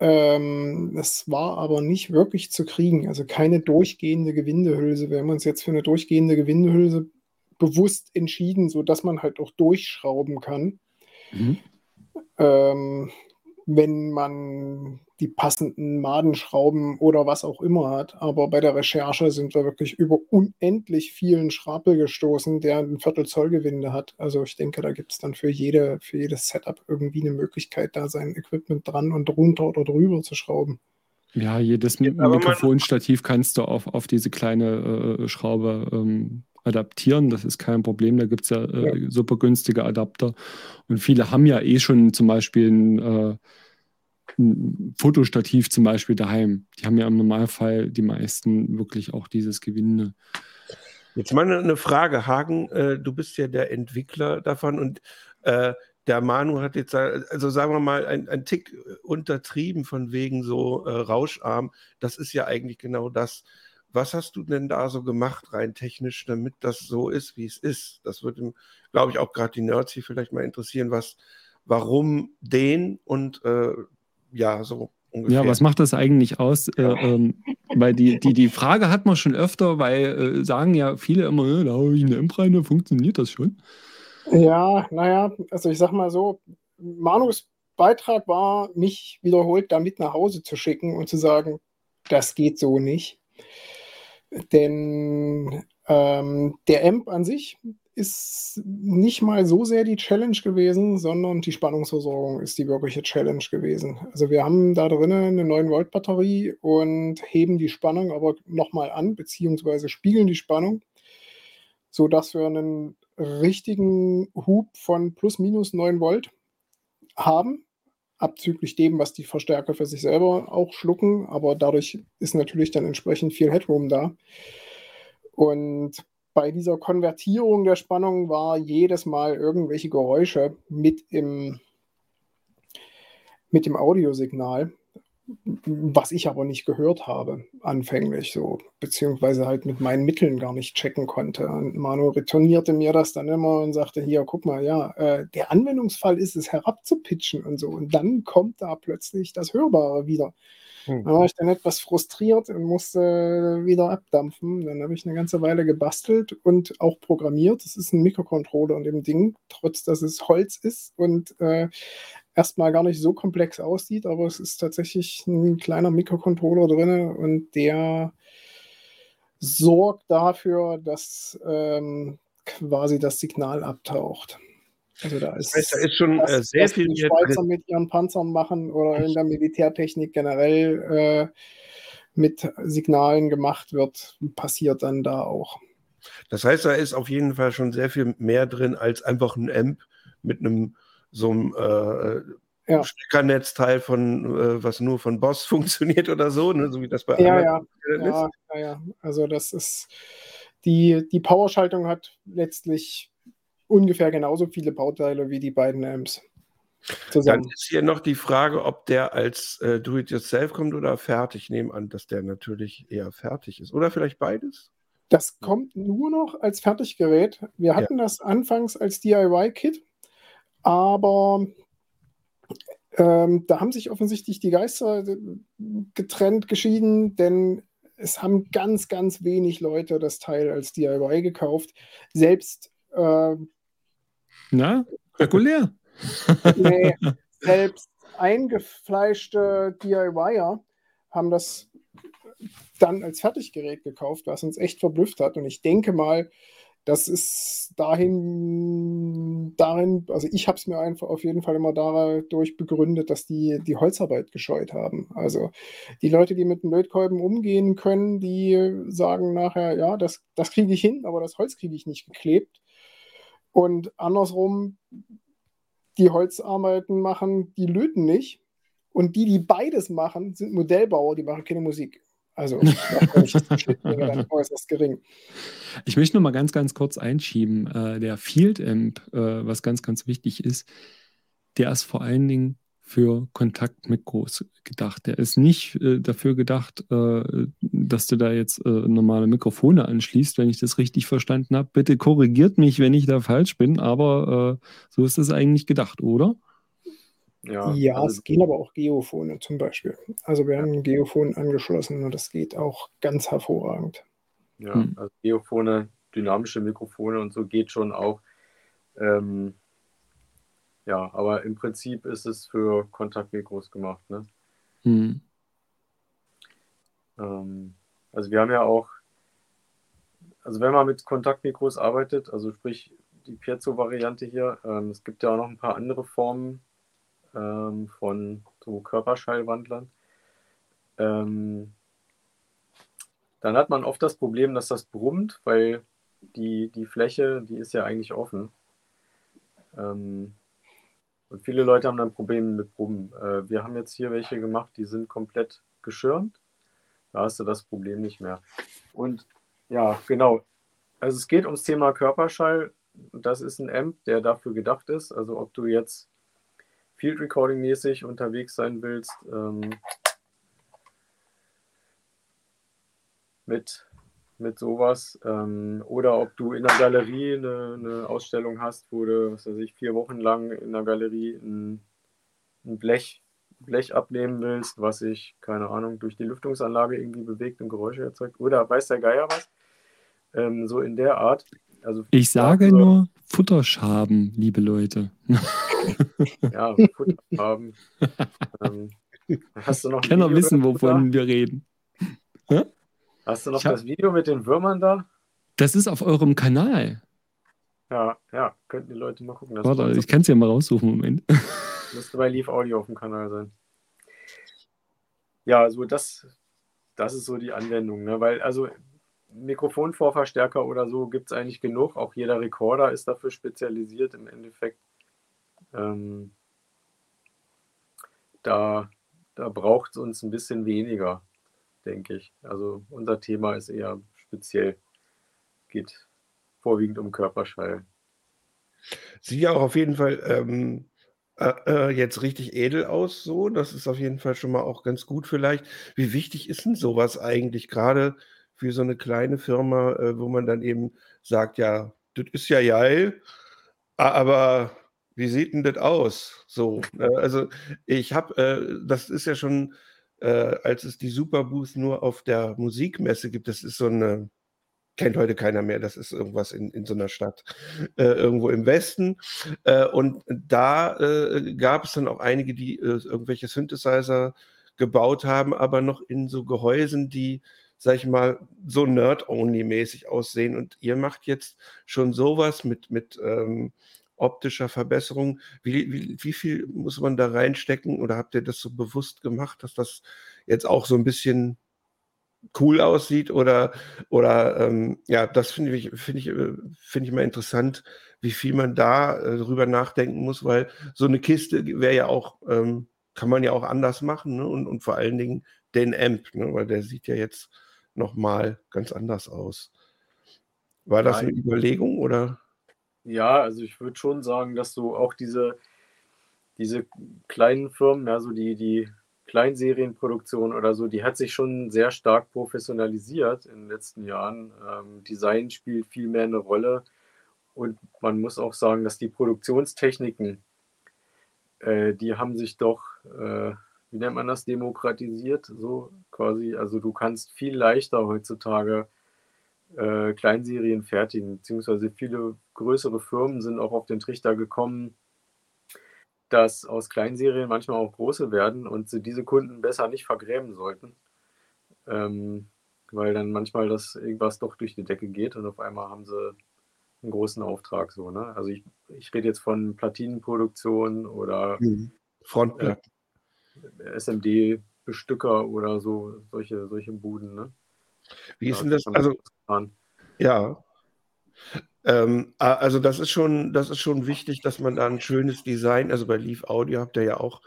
Ähm, das war aber nicht wirklich zu kriegen. Also keine durchgehende Gewindehülse. Wir haben uns jetzt für eine durchgehende Gewindehülse bewusst entschieden, sodass man halt auch durchschrauben kann. Mhm. Ähm, wenn man die passenden Madenschrauben oder was auch immer hat. Aber bei der Recherche sind wir wirklich über unendlich vielen Schrapel gestoßen, der ein Viertel Zoll Gewinde hat. Also ich denke, da gibt es dann für, jede, für jedes Setup irgendwie eine Möglichkeit, da sein Equipment dran und runter oder drüber zu schrauben. Ja, jedes ja, Mikrofonstativ kannst du auf, auf diese kleine äh, Schraube ähm, adaptieren. Das ist kein Problem. Da gibt es ja, äh, ja, super günstige Adapter. Und viele haben ja eh schon zum Beispiel ein, äh, ein, Fotostativ zum Beispiel daheim. Die haben ja im Normalfall die meisten wirklich auch dieses Gewinde. Jetzt mal eine Frage, Hagen, äh, du bist ja der Entwickler davon und äh, der Manu hat jetzt, also sagen wir mal, ein, ein Tick untertrieben von wegen so äh, Rauscharm. Das ist ja eigentlich genau das, Was hast du denn da so gemacht, rein technisch, damit das so ist, wie es ist? Das würde, glaube ich, auch gerade die Nerds hier vielleicht mal interessieren, was, warum den und äh, ja, so Ungefähr. Ja, was macht das eigentlich aus? Äh, ähm, weil die, die, die Frage hat man schon öfter, weil äh, sagen ja viele immer, da habe ich eine Imp rein, funktioniert das schon? Ja, naja, also ich sag mal so, Manus Beitrag war, mich wiederholt damit nach Hause zu schicken und zu sagen, das geht so nicht. Denn ähm, der Amp an sich ist nicht mal so sehr die Challenge gewesen, sondern die Spannungsversorgung ist die wirkliche Challenge gewesen. Also wir haben da drinnen eine 9 Volt Batterie und heben die Spannung aber nochmal an, beziehungsweise spiegeln die Spannung, sodass wir einen richtigen Hub von plus minus 9 Volt haben, abzüglich dem, was die Verstärker für sich selber auch schlucken, aber dadurch ist natürlich dann entsprechend viel Headroom da. Und bei dieser Konvertierung der Spannung war jedes Mal irgendwelche Geräusche mit im, mit dem Audiosignal, was ich aber nicht gehört habe anfänglich so, beziehungsweise halt mit meinen Mitteln gar nicht checken konnte. Und Manu retournierte mir das dann immer und sagte, hier, guck mal, ja, äh, der Anwendungsfall ist es herabzupitchen und so. Und dann kommt da plötzlich das Hörbare wieder. Hm. Da war ich dann etwas frustriert und musste wieder abdampfen. Dann habe ich eine ganze Weile gebastelt und auch programmiert. Das ist ein Mikrocontroller in dem Ding, trotz dass es Holz ist und äh, erstmal gar nicht so komplex aussieht, aber es ist tatsächlich ein kleiner Mikrocontroller drin und der sorgt dafür, dass ähm, quasi das Signal abtaucht. Also da ist, das heißt, da ist schon das, äh, sehr was viel. Die Schweizer mit ihren Panzern machen oder in der Militärtechnik generell äh, mit Signalen gemacht wird, passiert dann da auch. Das heißt, da ist auf jeden Fall schon sehr viel mehr drin als einfach ein Amp mit einem so einem äh, ja. Steckernetzteil von äh, was nur von Boss <laughs> funktioniert oder so, ne? so wie das bei ja, ja. ja, ja, ja. Also das ist die, die Powerschaltung hat letztlich ungefähr genauso viele Bauteile wie die beiden Amps. Zusammen. Dann ist hier noch die Frage, ob der als äh, Do-it-yourself kommt oder fertig. Ich nehme an, dass der natürlich eher fertig ist. Oder vielleicht beides? Das kommt nur noch als Fertiggerät. Wir hatten ja. das anfangs als DIY-Kit, aber ähm, da haben sich offensichtlich die Geister äh, getrennt, geschieden, denn es haben ganz, ganz wenig Leute das Teil als DIY gekauft. Selbst äh, na, regulär. <laughs> nee, <laughs> selbst eingefleischte DIYer haben das dann als Fertiggerät gekauft, was uns echt verblüfft hat. Und ich denke mal, das ist dahin, darin, also ich habe es mir einfach auf jeden Fall immer dadurch begründet, dass die die Holzarbeit gescheut haben. Also die Leute, die mit Lötkolben umgehen können, die sagen nachher, ja, das, das kriege ich hin, aber das Holz kriege ich nicht geklebt. Und andersrum, die Holzarbeiten machen, die löten nicht. Und die, die beides machen, sind Modellbauer, die machen keine Musik. Also, <laughs> äußerst gering. Ich möchte noch mal ganz, ganz kurz einschieben. Äh, der Field Amp, äh, was ganz, ganz wichtig ist, der ist vor allen Dingen für Kontaktmikros gedacht. Der ist nicht äh, dafür gedacht, dass du da jetzt normale Mikrofone anschließt, wenn ich das richtig verstanden habe. Bitte korrigiert mich, wenn ich da falsch bin, aber so ist es eigentlich gedacht, oder? Ja, ja also, es gehen aber auch Geophone zum Beispiel. Also wir haben ein Geophon angeschlossen und das geht auch ganz hervorragend. Ja, hm. also Geophone, dynamische Mikrofone und so geht schon auch. Ähm, ja, aber im Prinzip ist es für Kontaktmikros gemacht. Ne? Mhm. Ähm, also wir haben ja auch, also wenn man mit Kontaktmikros arbeitet, also sprich die Piezo-Variante hier, ähm, es gibt ja auch noch ein paar andere Formen ähm, von so Körperschallwandlern. Ähm, dann hat man oft das Problem, dass das brummt, weil die, die Fläche, die ist ja eigentlich offen. Ähm, und viele Leute haben dann Probleme mit Brummen. Äh, wir haben jetzt hier welche gemacht, die sind komplett geschirmt. Da hast du das Problem nicht mehr. Und ja, genau. Also es geht ums Thema Körperschall. Das ist ein Amp, der dafür gedacht ist. Also ob du jetzt Field Recording mäßig unterwegs sein willst. Ähm, mit, mit sowas. Ähm, oder ob du in der Galerie eine, eine, Ausstellung hast, wo du, was weiß ich, vier Wochen lang in der Galerie ein, ein Blech, Blech abnehmen willst, was sich, keine Ahnung, durch die Lüftungsanlage irgendwie bewegt und Geräusche erzeugt. Oder weiß der Geier was? Ähm, so in der Art. Also, ich sage also, nur Futterschaben, liebe Leute. <laughs> <laughs> ja, Futterschaben. ähm, hast du noch Kenner wissen, wovon wir reden. Hä? Hast du noch ich das Video mit den Würmern da? Das ist auf eurem Kanal. Ja, ja, könnten die Leute mal gucken. Warte, ich kann es ja mal raussuchen, Moment. <laughs> Müsste bei Leaf Audio auf dem Kanal sein. Ja, also das, das ist so die Anwendung, ne? weil also Mikrofonvorverstärker oder so gibt es eigentlich genug. Auch jeder Recorder ist dafür spezialisiert im Endeffekt. Ähm, da da braucht es uns ein bisschen weniger, denke ich. Also unser Thema ist eher speziell, geht vorwiegend um Körperschall. Sieht ja auch auf jeden Fall ähm, äh, äh, jetzt richtig edel aus, so. Das ist auf jeden Fall schon mal auch ganz gut vielleicht. Wie wichtig ist denn sowas eigentlich, gerade für so eine kleine Firma, äh, wo man dann eben sagt, ja, das ist ja geil, aber wie sieht denn das aus? So, ne? also ich habe, äh, das ist ja schon, äh, als es die Superbooth nur auf der Musikmesse gibt, das ist so eine, kennt heute keiner mehr, das ist irgendwas in, in so einer Stadt, äh, irgendwo im Westen. Äh, und da äh, gab es dann auch einige, die äh, irgendwelche Synthesizer gebaut haben, aber noch in so Gehäusen, die sag ich mal, so Nerd-Only-mäßig aussehen. Und ihr macht jetzt schon sowas mit, mit ähm, optischer Verbesserung. Wie, wie, wie, viel muss man da reinstecken oder habt ihr das so bewusst gemacht, dass das jetzt auch so ein bisschen cool aussieht oder, oder ähm, ja, das finde ich, finde ich, äh, finde ich mal interessant, wie viel man da äh, drüber nachdenken muss, weil so eine Kiste wäre ja auch, ähm, kann man ja auch anders machen ne? und, und vor allen Dingen den Amp, ne? weil der sieht ja jetzt nochmal ganz anders aus. War das eine Überlegung oder? Ja, also ich würde schon sagen, dass du auch diese, diese kleinen Firmen, also die, die Kleinserienproduktion oder so, die hat sich schon sehr stark professionalisiert in den letzten Jahren. Ähm, Design spielt viel mehr eine Rolle. Und man muss auch sagen, dass die Produktionstechniken, äh, die haben sich doch, äh, wie nennt man das, demokratisiert, so quasi. Also du kannst viel leichter heutzutage äh, Kleinserien fertigen, beziehungsweise viele größere Firmen sind auch auf den Trichter gekommen, dass aus Kleinserien manchmal auch große werden und sie diese Kunden besser nicht vergräben sollten, ähm, weil dann manchmal das irgendwas doch durch die Decke geht und auf einmal haben sie einen großen Auftrag so. Ne? Also ich, ich rede jetzt von Platinenproduktion oder mhm. Frontplatten. Äh, SMD-Bestücker oder so, solche, solche Buden. Ne? Wie ist denn das? Also, ja. Ähm, also das ist schon, das ist schon wichtig, dass man da ein schönes Design, also bei Leaf Audio habt ihr ja auch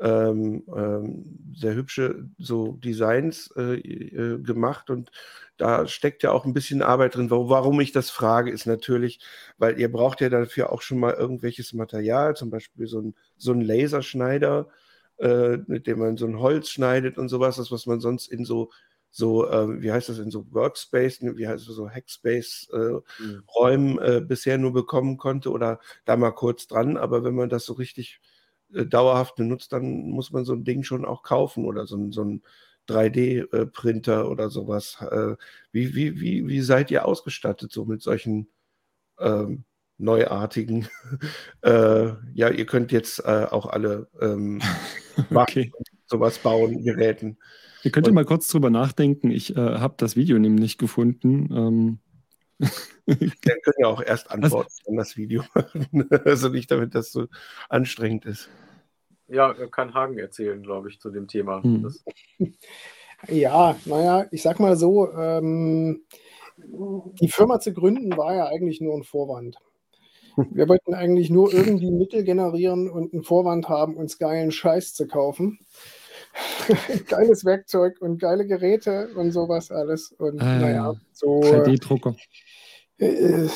ähm, ähm, sehr hübsche so Designs äh, äh, gemacht und da steckt ja auch ein bisschen Arbeit drin. Warum ich das frage, ist natürlich, weil ihr braucht ja dafür auch schon mal irgendwelches Material, zum Beispiel so ein, so ein Laserschneider, äh, mit dem man so ein Holz schneidet und sowas, das, was man sonst in so so, äh, wie heißt das, in so Workspace, ne, wie heißt das, so Hackspace-Räumen äh, mhm. äh, bisher nur bekommen konnte oder da mal kurz dran. Aber wenn man das so richtig äh, dauerhaft benutzt, dann muss man so ein Ding schon auch kaufen oder so, so ein 3D-Printer oder sowas. Äh, wie, wie, wie, wie seid ihr ausgestattet so mit solchen ähm, neuartigen? <laughs> Äh, ja, ihr könnt jetzt auch alle ähm, <laughs> okay. sowas bauen, Geräten. Ihr könnt ja mal kurz drüber nachdenken. Ich äh, habe das Video nämlich nicht gefunden. Ähm. <laughs> Wir können ja auch erst antworten, Was? wenn das Video <laughs> machen. also nicht, damit das so anstrengend ist. Ja, kann Hagen erzählen, glaube ich, zu dem Thema. Hm. Ja, naja, ich sag mal so, ähm, die Firma zu gründen war ja eigentlich nur ein Vorwand. Wir wollten eigentlich nur irgendwie Mittel generieren und einen Vorwand haben, uns geilen Scheiß zu kaufen. <laughs> geiles Werkzeug und geile Geräte und sowas alles. Und ah, naja, so. 3D-Drucker. Äh,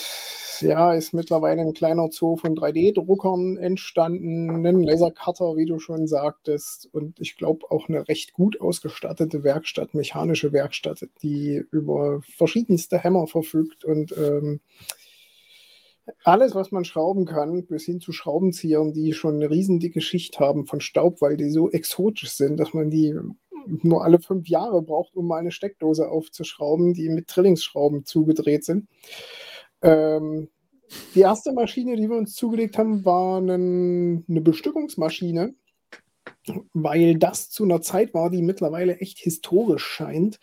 ja, ist mittlerweile ein kleiner Zoo von 3D-Druckern entstanden, ein Lasercutter, wie du schon sagtest, und ich glaube auch eine recht gut ausgestattete Werkstatt, mechanische Werkstatt, die über verschiedenste Hämmer verfügt und ähm, alles, was man schrauben kann, bis hin zu Schraubenziehern, die schon eine riesendicke Schicht haben von Staub, weil die so exotisch sind, dass man die nur alle fünf Jahre braucht, um mal eine Steckdose aufzuschrauben, die mit Trillingsschrauben zugedreht sind. Ähm, die erste Maschine, die wir uns zugelegt haben, war eine, eine Bestückungsmaschine, weil das zu einer Zeit war, die mittlerweile echt historisch scheint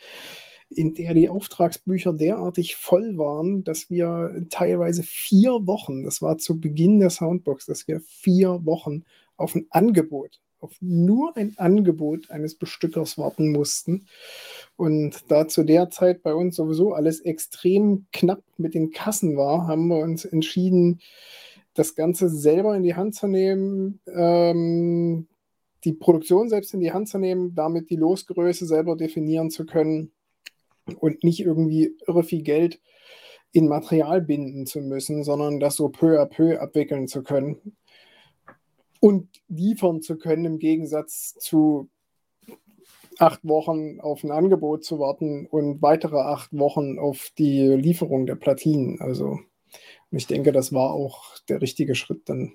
in der die Auftragsbücher derartig voll waren, dass wir teilweise vier Wochen, das war zu Beginn der Soundbox, dass wir vier Wochen auf ein Angebot, auf nur ein Angebot eines Bestückers warten mussten. Und da zu der Zeit bei uns sowieso alles extrem knapp mit den Kassen war, haben wir uns entschieden, das Ganze selber in die Hand zu nehmen, ähm, die Produktion selbst in die Hand zu nehmen, damit die Losgröße selber definieren zu können und nicht irgendwie irre viel Geld in Material binden zu müssen, sondern das so peu à peu abwickeln zu können und liefern zu können im Gegensatz zu acht Wochen auf ein Angebot zu warten und weitere acht Wochen auf die Lieferung der Platinen. Also ich denke, das war auch der richtige Schritt dann.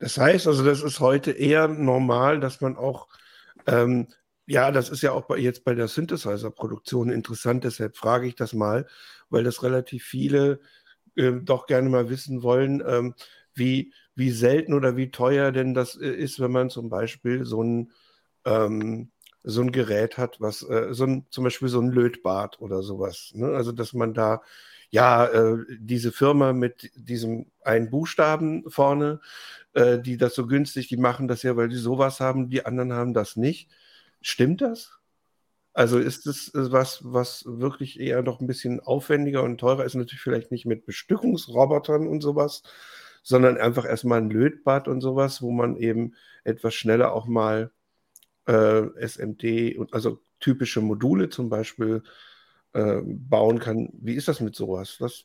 Das heißt also, das ist heute eher normal, dass man auch ähm, ja, das ist ja auch bei, jetzt bei der Synthesizer-Produktion interessant, deshalb frage ich das mal, weil das relativ viele äh, doch gerne mal wissen wollen, ähm, wie, wie selten oder wie teuer denn das äh, ist, wenn man zum Beispiel so ein, ähm, so ein Gerät hat, was äh, so ein, zum Beispiel so ein Lötbad oder sowas. Ne? Also, dass man da ja, äh, diese Firma mit diesem einen Buchstaben vorne, äh, die das so günstig, die machen das ja, weil die sowas haben, die anderen haben das nicht. Stimmt das? Also ist es äh, was, was wirklich eher noch ein bisschen aufwendiger und teurer ist? Natürlich vielleicht nicht mit Bestückungsrobotern und sowas, sondern einfach erstmal ein Lötbad und sowas, wo man eben etwas schneller auch mal äh, SMD und also typische Module zum Beispiel äh, bauen kann. Wie ist das mit sowas? Was?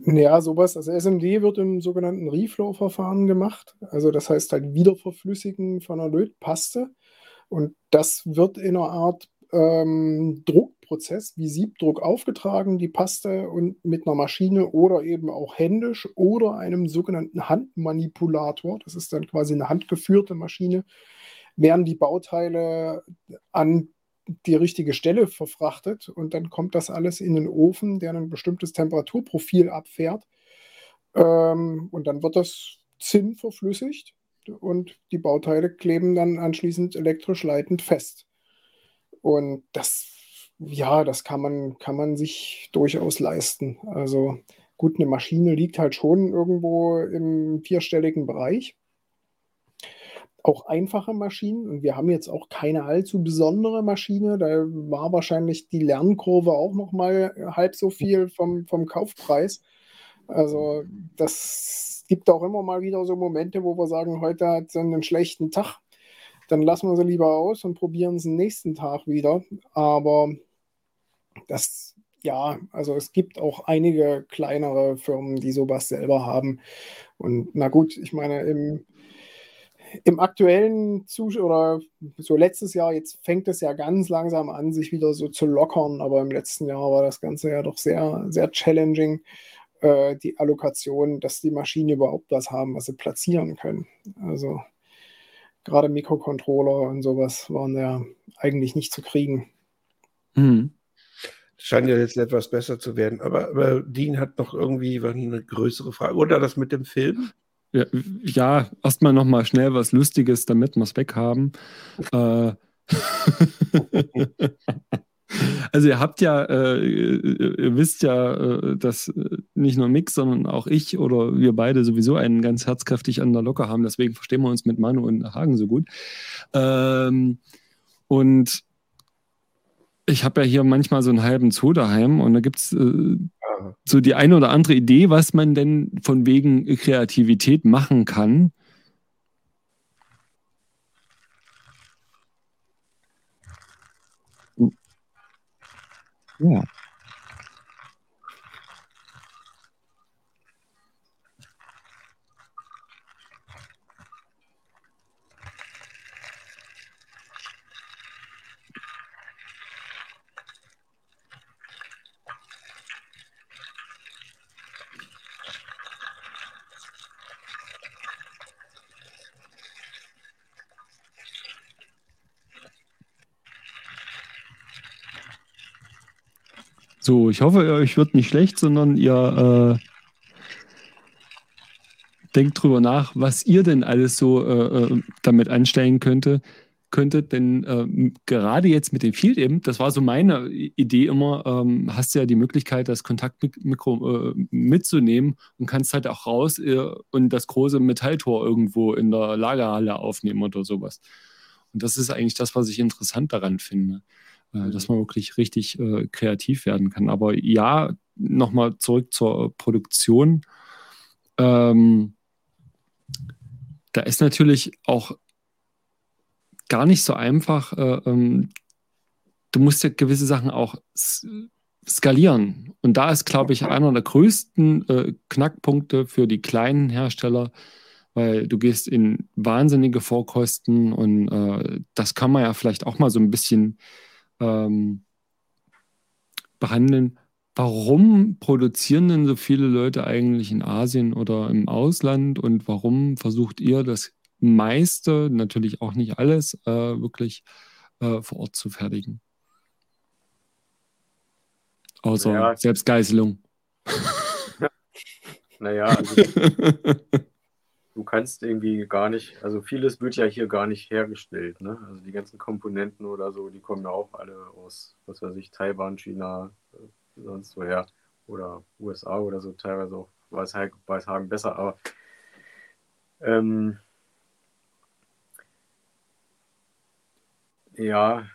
Ja, sowas. Also SMD wird im sogenannten Reflow-Verfahren gemacht. Also das heißt halt Wiederverflüssigen von einer Lötpaste. Und das wird in einer Art ähm, Druckprozess wie Siebdruck aufgetragen, die Paste und mit einer Maschine oder eben auch händisch oder einem sogenannten Handmanipulator, das ist dann quasi eine handgeführte Maschine, werden die Bauteile an die richtige Stelle verfrachtet und dann kommt das alles in den Ofen, der ein bestimmtes Temperaturprofil abfährt. Ähm, und dann wird das Zinn verflüssigt und die Bauteile kleben dann anschließend elektrisch leitend fest. Und das, ja, das kann man, kann man sich durchaus leisten. Also gut, eine Maschine liegt halt schon irgendwo im vierstelligen Bereich. Auch einfache Maschinen. Und wir haben jetzt auch keine allzu besondere Maschine. Da war wahrscheinlich die Lernkurve auch noch mal halb so viel vom, vom Kaufpreis. Also das gibt auch immer mal wieder so Momente, wo wir sagen, heute hat es einen schlechten Tag. Dann lassen wir sie lieber aus und probieren es nächsten Tag wieder. Aber das, ja, also es gibt auch einige kleinere Firmen, die sowas selber haben. Und na gut, ich meine, im, im aktuellen Zustand oder so letztes Jahr, jetzt fängt es ja ganz langsam an, sich wieder so zu lockern, aber im letzten Jahr war das Ganze ja doch sehr, sehr challenging. Äh, die Allokation, dass die Maschinen überhaupt was haben, was sie platzieren können. Also gerade Mikrocontroller und sowas waren ja eigentlich nicht zu kriegen. Mhm. Scheint ja jetzt etwas besser zu werden. Aber, aber Dean hat noch irgendwie eine größere Frage. Oder das mit dem Film? Ja, ja erstmal nochmal schnell was Lustiges, damit wir es weghaben. äh, <laughs> <laughs> <laughs> Also ihr habt ja, äh, ihr wisst ja, äh, dass äh, nicht nur Mix, sondern auch ich oder wir beide sowieso einen ganz herzkräftig an der Locke haben. Deswegen verstehen wir uns mit Manu und Hagen so gut. Ähm, und ich habe ja hier manchmal so einen halben Zoo daheim und da gibt es äh, so die eine oder andere Idee, was man denn von wegen Kreativität machen kann. Ja. So, ich hoffe, euch wird nicht schlecht, sondern ihr äh, denkt drüber nach, was ihr denn alles so äh, äh damit anstellen könnte, könntet. Denn äh, gerade jetzt mit dem Field eben, das war so meine Idee immer, ähm, hast du ja die Möglichkeit, das Kontaktmikro äh, mitzunehmen und kannst halt auch raus äh, und das große Metalltor irgendwo in der Lagerhalle aufnehmen oder sowas. Und das ist eigentlich das, was ich interessant daran finde. Dass man wirklich richtig äh, kreativ werden kann. Aber ja, nochmal zurück zur Produktion. Ähm, da ist natürlich auch gar nicht so einfach. Äh, ähm, du musst ja gewisse Sachen auch skalieren. Und da ist, glaube ich, einer der größten äh, Knackpunkte für die kleinen Hersteller, weil du gehst in wahnsinnige Vorkosten und äh, das kann man ja vielleicht auch mal so ein bisschen ähm, behandeln. Warum produzieren denn so viele Leute eigentlich in Asien oder im Ausland und warum versucht ihr das meiste, natürlich auch nicht alles, äh, wirklich äh, vor Ort zu fertigen? Außer ja. Selbstgeißelung. <laughs> naja, also <laughs> du kannst irgendwie gar nicht, also vieles wird ja hier gar nicht hergestellt. Ne? Also die ganzen Komponenten oder so, die kommen ja auch alle aus, was weiß ich, Taiwan, China, äh, sonst woher oder USA oder so, teilweise auch Weißhagen besser, aber ähm, ja,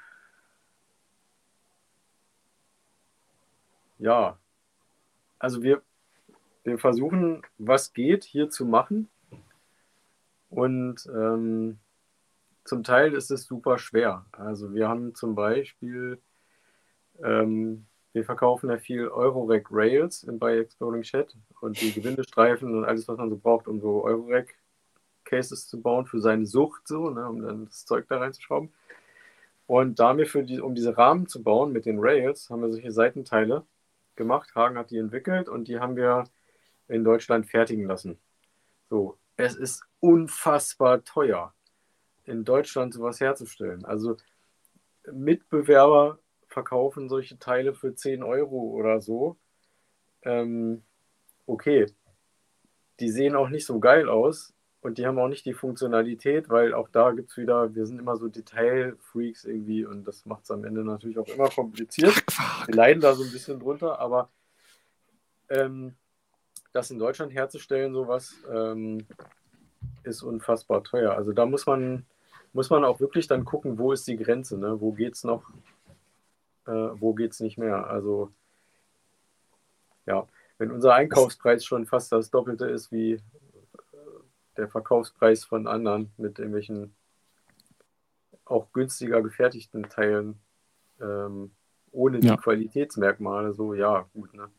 ja, also wir, wir versuchen, was geht, hier zu machen. Und ähm, zum Teil ist es super schwer. Also wir haben zum Beispiel, ähm, wir verkaufen ja viel Eurorack Rails bei Exploding Chat und die Gewindestreifen und alles, was man so braucht, um so Eurorack Cases zu bauen für seine Sucht, so, ne, um dann das Zeug da reinzuschrauben. Und da wir für die, um diese Rahmen zu bauen mit den Rails, haben wir solche Seitenteile gemacht. Hagen hat die entwickelt und die haben wir in Deutschland fertigen lassen. So, es ist unfassbar teuer, in Deutschland sowas herzustellen. Also Mitbewerber verkaufen solche Teile für 10 Euro oder so. Ähm, okay, die sehen auch nicht so geil aus und die haben auch nicht die Funktionalität, weil auch da gibt es wieder, wir sind immer so Detailfreaks irgendwie und das macht es am Ende natürlich auch immer kompliziert. Wir leiden da so ein bisschen drunter, aber ähm, das in Deutschland herzustellen, sowas, ähm, ist unfassbar teuer. Also da muss man, muss man auch wirklich dann gucken, wo ist die Grenze, ne? wo geht es noch, äh, wo geht es nicht mehr. Also ja, wenn unser Einkaufspreis schon fast das Doppelte ist wie äh, der Verkaufspreis von anderen mit irgendwelchen auch günstiger gefertigten Teilen ähm, ohne die ja. Qualitätsmerkmale, so ja, gut, ne?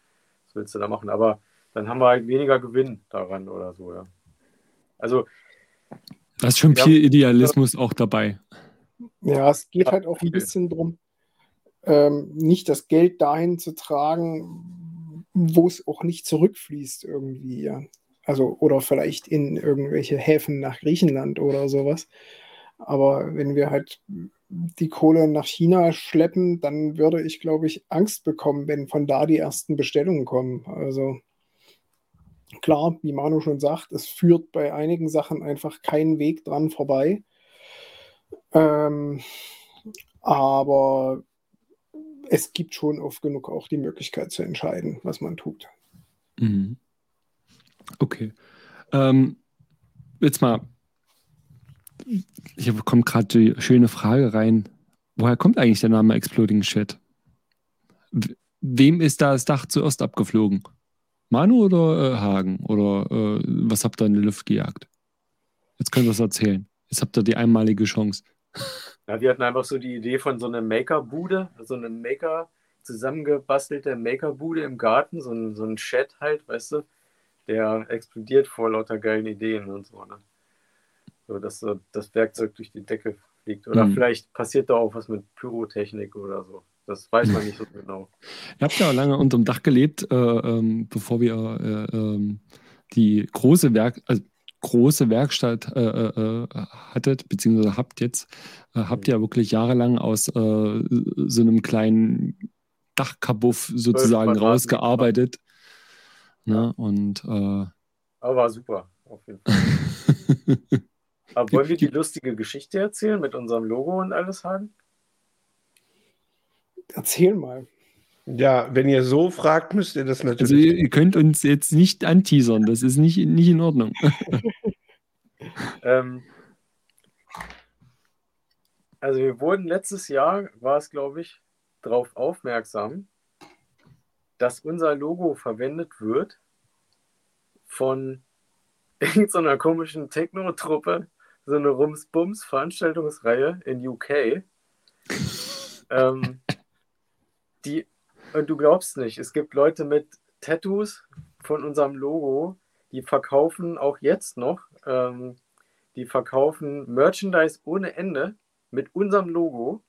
Was willst du da machen? Aber dann haben wir halt weniger Gewinn daran oder so, ja. Also. Da ist schon viel Idealismus auch dabei. Ja, es geht halt auch ein bisschen drum, ähm, nicht das Geld dahin zu tragen, wo es auch nicht zurückfließt irgendwie, ja. Also, oder vielleicht in irgendwelche Häfen nach Griechenland oder sowas. Aber wenn wir halt die Kohle nach China schleppen, dann würde ich, glaube ich, Angst bekommen, wenn von da die ersten Bestellungen kommen. Also klar, wie Manu schon sagt, es führt bei einigen Sachen einfach keinen Weg dran vorbei. Ähm, aber es gibt schon oft genug auch die Möglichkeit zu entscheiden, was man tut. Mhm. Okay. Ähm, jetzt mal, hier kommt gerade die schöne Frage rein. Woher kommt eigentlich der Name Exploding Shit? Wem ist da das Dach zuerst abgeflogen? Manu oder äh, Hagen? Oder äh, was habt ihr in die Luft gejagt? Jetzt könnt ihr es erzählen. Jetzt habt ihr die einmalige Chance. Ja, wir hatten einfach so die Idee von so einer Maker-Bude, so eine Maker, zusammengebastelte Maker-Bude im Garten, so ein, so ein Chat halt, weißt du, der explodiert vor lauter geilen Ideen und so. Ne? So, dass so das Werkzeug durch die Decke fliegt. Oder mhm. vielleicht passiert da auch was mit Pyrotechnik oder so. Das weiß man nicht so genau. Ihr habt ja lange unterm Dach gelebt, äh, ähm, bevor wir äh, ähm, die große Werk, also große Werkstatt äh, äh, äh hattet, beziehungsweise habt jetzt, äh, habt ihr ja wirklich jahrelang aus so einem kleinen Dachkabuff sozusagen rausgearbeitet. Ne? Und aber war super, auf jeden Fall. <laughs> Aber wollen wir die lustige Geschichte erzählen mit unserem Logo und alles haben? Erzähl mal. Ja, wenn ihr so fragt, müsst ihr das natürlich. Also ihr, könnt uns jetzt nicht anteasern, das ist nicht, nicht in Ordnung. <laughs> ähm, also wir wurden letztes Jahr, war es glaube ich, darauf aufmerksam, dass unser Logo verwendet wird von <laughs> irgendeiner komischen Techno-Truppe, so eine Rums-Bums-Veranstaltungsreihe in UK. ähm, die, und du glaubst nicht, es gibt Leute mit Tattoos von unserem Logo, die verkaufen auch jetzt noch, ähm, die verkaufen Merchandise ohne Ende mit unserem Logo.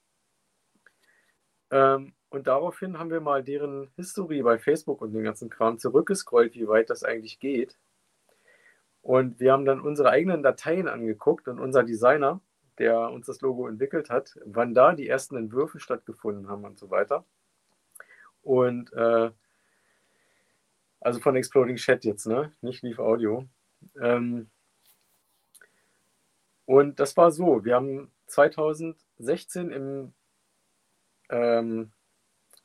Ähm, und daraufhin haben wir mal deren Historie bei Facebook und den ganzen Kram zurückgescrollt, wie weit das eigentlich geht. Und wir haben dann unsere eigenen Dateien angeguckt und unser Designer, der uns das Logo entwickelt hat, wann da die ersten Entwürfe stattgefunden haben und so weiter. Und äh, also von Exploding Chat jetzt, ne? Nicht Leaf Audio. Ähm, und das war so, wir haben 2016 im, ähm,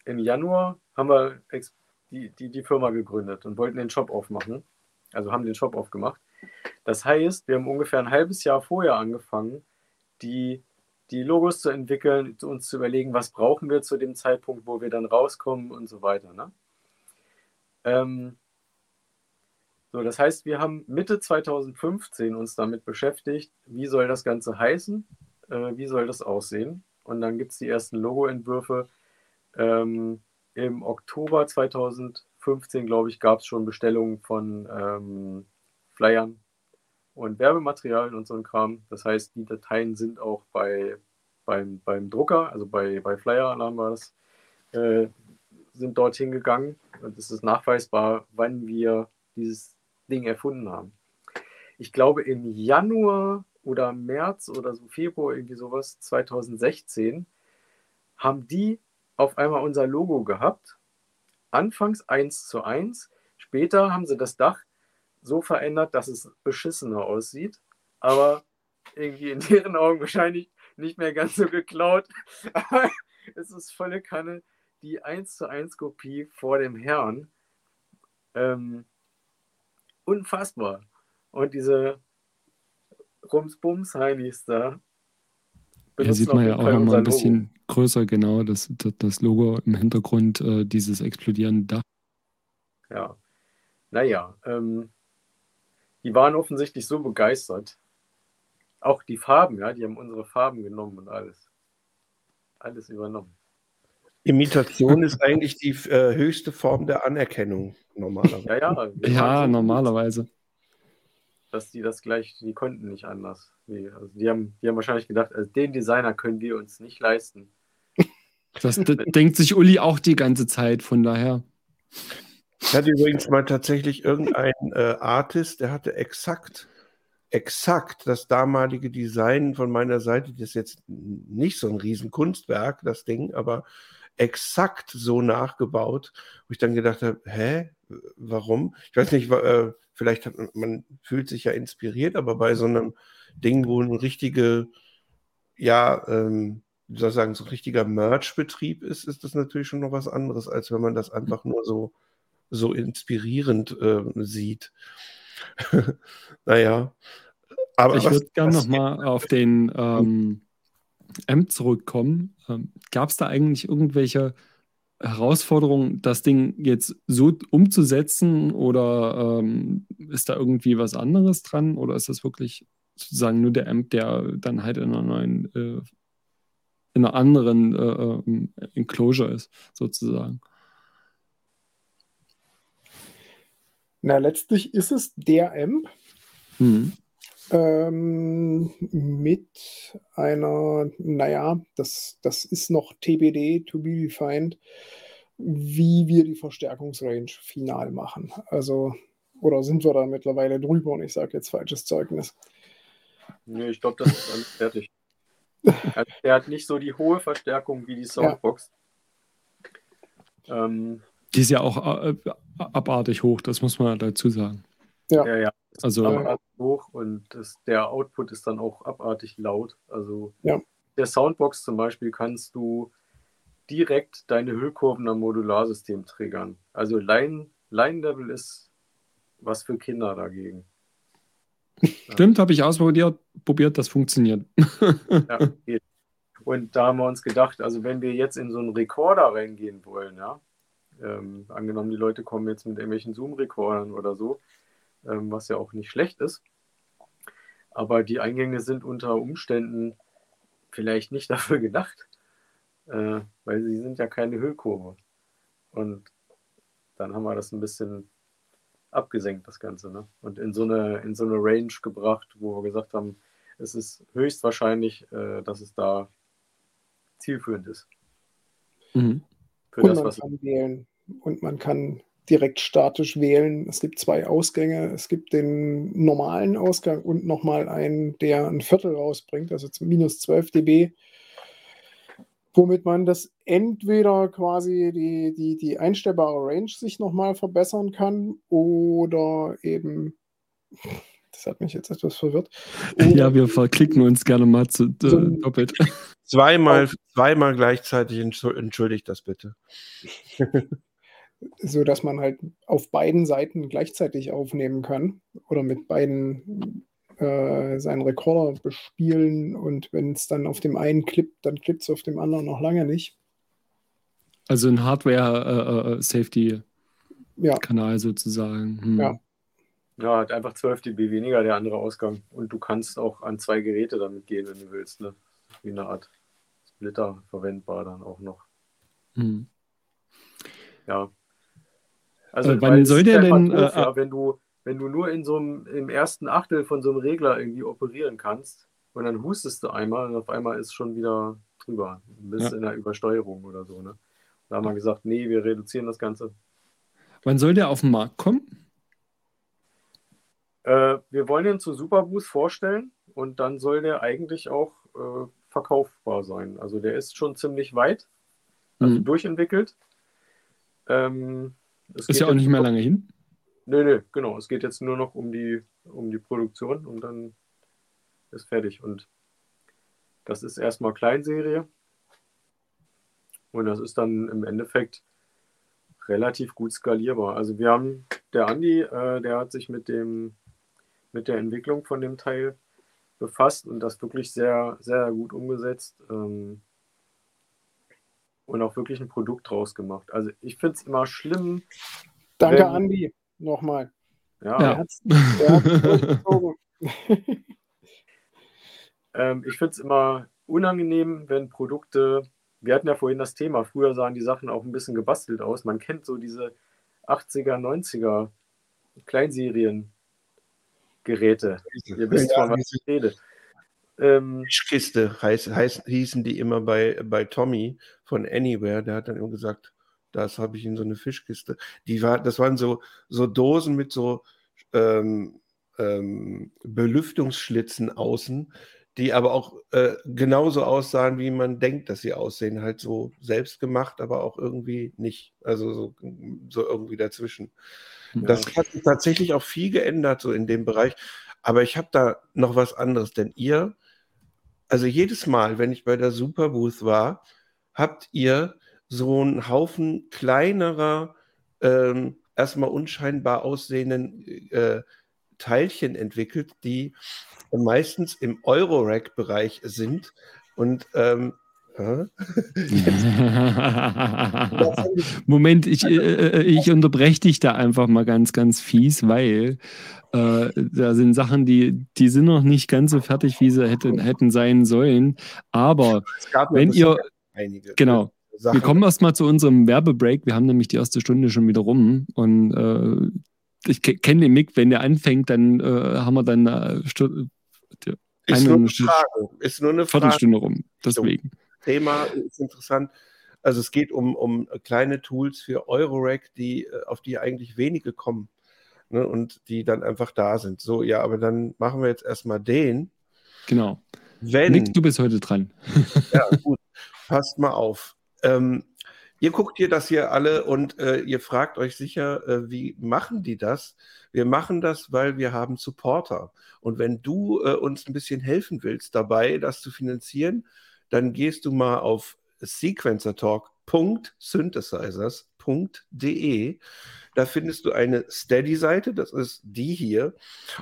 im Januar haben wir die, die, die Firma gegründet und wollten den Shop aufmachen. Also haben den Shop aufgemacht. Das heißt, wir haben ungefähr ein halbes Jahr vorher angefangen, die, die Logos zu entwickeln, uns zu überlegen, was brauchen wir zu dem Zeitpunkt, wo wir dann rauskommen und so weiter. Ne? Ähm, so, das heißt, wir haben Mitte 2015 uns damit beschäftigt, wie soll das Ganze heißen, äh, wie soll das aussehen. Und dann gibt es die ersten Logo-Entwürfe. Ähm, Im Oktober 2015, glaube ich, gab es schon Bestellungen von ähm, Flyern und Werbematerialien und so ein Kram. Das heißt, die Dateien sind auch bei, beim, beim Drucker, also bei, bei Flyer-Alarm war das, äh, sind dorthin gegangen. Und es ist nachweisbar, wann wir dieses Ding erfunden haben. Ich glaube, im Januar oder März oder so Februar, irgendwie sowas, 2016, haben die auf einmal unser Logo gehabt. Anfangs 1 zu 1. Später haben sie das Dach so verändert, dass es beschissener aussieht, aber irgendwie in <laughs> deren Augen wahrscheinlich nicht mehr ganz so geklaut. <laughs> Aber es ist volle Kanne die 1 zu 1 Kopie vor dem Herrn. Ähm, unfassbar. Und diese Rumsbums Heinis da. Hier sieht man ja auch nochmal ein bisschen Logo. größer, genau, das, das Logo im Hintergrund, äh, dieses explodierende Dach. Ja, naja, ähm, die waren offensichtlich so begeistert. Auch die Farben, ja, die haben unsere Farben genommen und alles. Alles übernommen. Imitation ist eigentlich die äh, höchste Form der Anerkennung normalerweise. Ja, ja, ja so normalerweise. Dass die das gleich, die konnten nicht anders. Die, also die, haben, die haben wahrscheinlich gedacht, also den Designer können wir uns nicht leisten. Das <laughs> denkt sich Uli auch die ganze Zeit, von daher. Ich hatte übrigens mal tatsächlich irgendeinen äh, Artist, der hatte exakt, exakt das damalige Design von meiner Seite. Das ist jetzt nicht so ein Riesenkunstwerk, das Ding, aber exakt so nachgebaut, wo ich dann gedacht habe, hä, warum? Ich weiß nicht, äh, vielleicht hat man fühlt sich ja inspiriert, aber bei so einem Ding, wo ein richtige, ja, ähm, wie so ein richtiger Merch-Betrieb ist, ist das natürlich schon noch was anderes, als wenn man das einfach nur so so inspirierend äh, sieht. <laughs> naja. Aber ich würde gerne nochmal auf den ähm, M zurückkommen. Ähm, Gab es da eigentlich irgendwelche Herausforderungen, das Ding jetzt so umzusetzen oder ähm, ist da irgendwie was anderes dran oder ist das wirklich sozusagen nur der Amp, der dann halt in einer neuen, äh, in einer anderen äh, äh Enclosure ist, sozusagen? Na, letztlich ist es der AMP mhm. ähm, mit einer, naja, das, das ist noch TBD, to be defined, wie wir die Verstärkungsrange final machen. Also, oder sind wir da mittlerweile drüber und ich sage jetzt falsches Zeugnis? Nee, ich glaube, das ist alles fertig. <laughs> er hat nicht so die hohe Verstärkung wie die Soundbox. Ja. Ähm, Die ist ja auch äh, abartig hoch, das muss man dazu sagen. Ja. ja, ja, Also, abartig hoch und das, der Output ist dann auch abartig laut. Also Ja. der Soundbox zum Beispiel kannst du direkt deine Hüllkurven am Modularsystem triggern. Also Line, Line Level ist was für Kinder dagegen. <laughs> stimmt, habe ich ausprobiert, probiert, das funktioniert. Ja, geht. Und da haben wir uns gedacht, also wenn wir jetzt in so einen Rekorder reingehen wollen, ja, ähm, angenommen die Leute kommen jetzt mit irgendwelchen Zoom-Rekordern oder so, ähm, was ja auch nicht schlecht ist, aber die Eingänge sind unter Umständen vielleicht nicht <laughs> dafür gedacht, äh, weil sie sind ja keine Hüllkurve. Und dann haben wir das ein bisschen abgesenkt, das Ganze, ne? Und in so eine, in so eine Range gebracht, wo wir gesagt haben, es ist höchstwahrscheinlich, äh, dass es da zielführend ist. Mhm. Für Und das, man was kann wählen. Und man kann direkt statisch wählen. Es gibt zwei Ausgänge. Es gibt den normalen Ausgang und nochmal einen, der ein Viertel rausbringt, also zu minus 12 dB, womit man das entweder quasi die, die, die einstellbare Range sich nochmal verbessern kann oder eben, das hat mich jetzt etwas verwirrt. <laughs> Ja, wir verklicken uns gerne mal zu, äh, doppelt. Zweimal, zweimal gleichzeitig, entschul- entschuldigt das bitte. <laughs> so dass man halt auf beiden Seiten gleichzeitig aufnehmen kann oder mit beiden äh, seinen Rekorder bespielen und wenn es dann auf dem einen klippt, dann klippt es auf dem anderen noch lange nicht. Also ein Hardware-Safety-Kanal Ja, sozusagen. Hm. Ja. Ja, hat einfach 12 dB weniger der andere Ausgang. Und du kannst auch an zwei Geräte damit gehen, wenn du willst. Ne? Wie eine Art Splitter verwendbar dann auch noch. Hm. Ja. Also, Äh, wann soll der denn, doof, äh, ja, wenn du, wenn du nur in so einem, im ersten Achtel von so einem Regler irgendwie operieren kannst und dann hustest du einmal und auf einmal ist schon wieder drüber. Du bist Ja. in der Übersteuerung oder so. Ne? Da haben wir gesagt, nee, wir reduzieren das Ganze. Wann soll der auf den Markt kommen? Äh, wir wollen den zu Superboost vorstellen und dann soll der eigentlich auch äh, verkaufbar sein. Also der ist schon ziemlich weit, also Hm. durchentwickelt. Ähm, es Ist geht ja auch nicht mehr lange hin. Nö, nö, genau. Es geht jetzt nur noch um die, um die Produktion und dann ist fertig. Und das ist erstmal Kleinserie. Und das ist dann im Endeffekt relativ gut skalierbar. Also wir haben, der Andi, äh, der hat sich mit dem, mit der Entwicklung von dem Teil befasst und das wirklich sehr, sehr gut umgesetzt. Ähm, und auch wirklich ein Produkt draus gemacht. Also ich finde es immer schlimm. danke Wenn- Andi nochmal. Ja, Ja. <laughs> Ähm, ich finde es immer unangenehm, wenn Produkte, wir hatten ja vorhin das Thema, früher sahen die Sachen auch ein bisschen gebastelt aus. Man kennt so diese 80er, 90er Kleinseriengeräte. Ihr wisst, Ja, von was ich rede. Ähm, Fischkiste heiß, heiß, hießen die immer bei, bei Tommy von Anywhere. Der hat dann immer gesagt, das habe ich in so eine Fischkiste. Die war, das waren so, so Dosen mit so ähm, ähm, Belüftungsschlitzen außen, die aber auch äh, genauso aussahen, wie man denkt, dass sie aussehen. Halt so selbst gemacht, aber auch irgendwie nicht. Also so, so irgendwie dazwischen. Das hat sich tatsächlich auch viel geändert, so in dem Bereich. Aber ich habe da noch was anderes, denn ihr, also jedes Mal, wenn ich bei der Superbooth war, habt ihr so einen Haufen kleinerer, ähm, erstmal unscheinbar aussehenden äh, Teilchen entwickelt, die meistens im Eurorack-Bereich sind. Und ähm? <laughs> Moment, ich, äh, äh, ich unterbreche dich da einfach mal ganz, ganz fies, weil äh, da sind Sachen, die, die sind noch nicht ganz so fertig, wie sie hätten, hätten sein sollen. Aber wenn ihr, einige genau, Sachen. wir kommen erstmal zu unserem Werbebreak. Wir haben nämlich die erste Stunde schon wieder rum und äh, ich ke- kenne den Mick, wenn der anfängt, dann äh, haben wir dann ist eine nur eine Stu- Frage. Ist nur eine Frage. Viertelstunde rum. Deswegen. Thema ist interessant. Also es geht um, um kleine Tools für Eurorack, die, äh, auf die eigentlich wenige kommen. Ne, und die dann einfach da sind. So, ja, aber dann machen wir jetzt erstmal den. Genau. Wenn, Mick, du bist heute dran. <laughs> ja, gut, passt mal auf. Ähm, ihr guckt hier das hier alle und äh, ihr fragt euch sicher, äh, wie machen die das? Wir machen das, weil wir haben Supporter. Und wenn du äh, uns ein bisschen helfen willst dabei, das zu finanzieren, dann gehst du mal auf sequencertalk.synthesizers.de. Da findest du eine Steady-Seite, das ist die hier.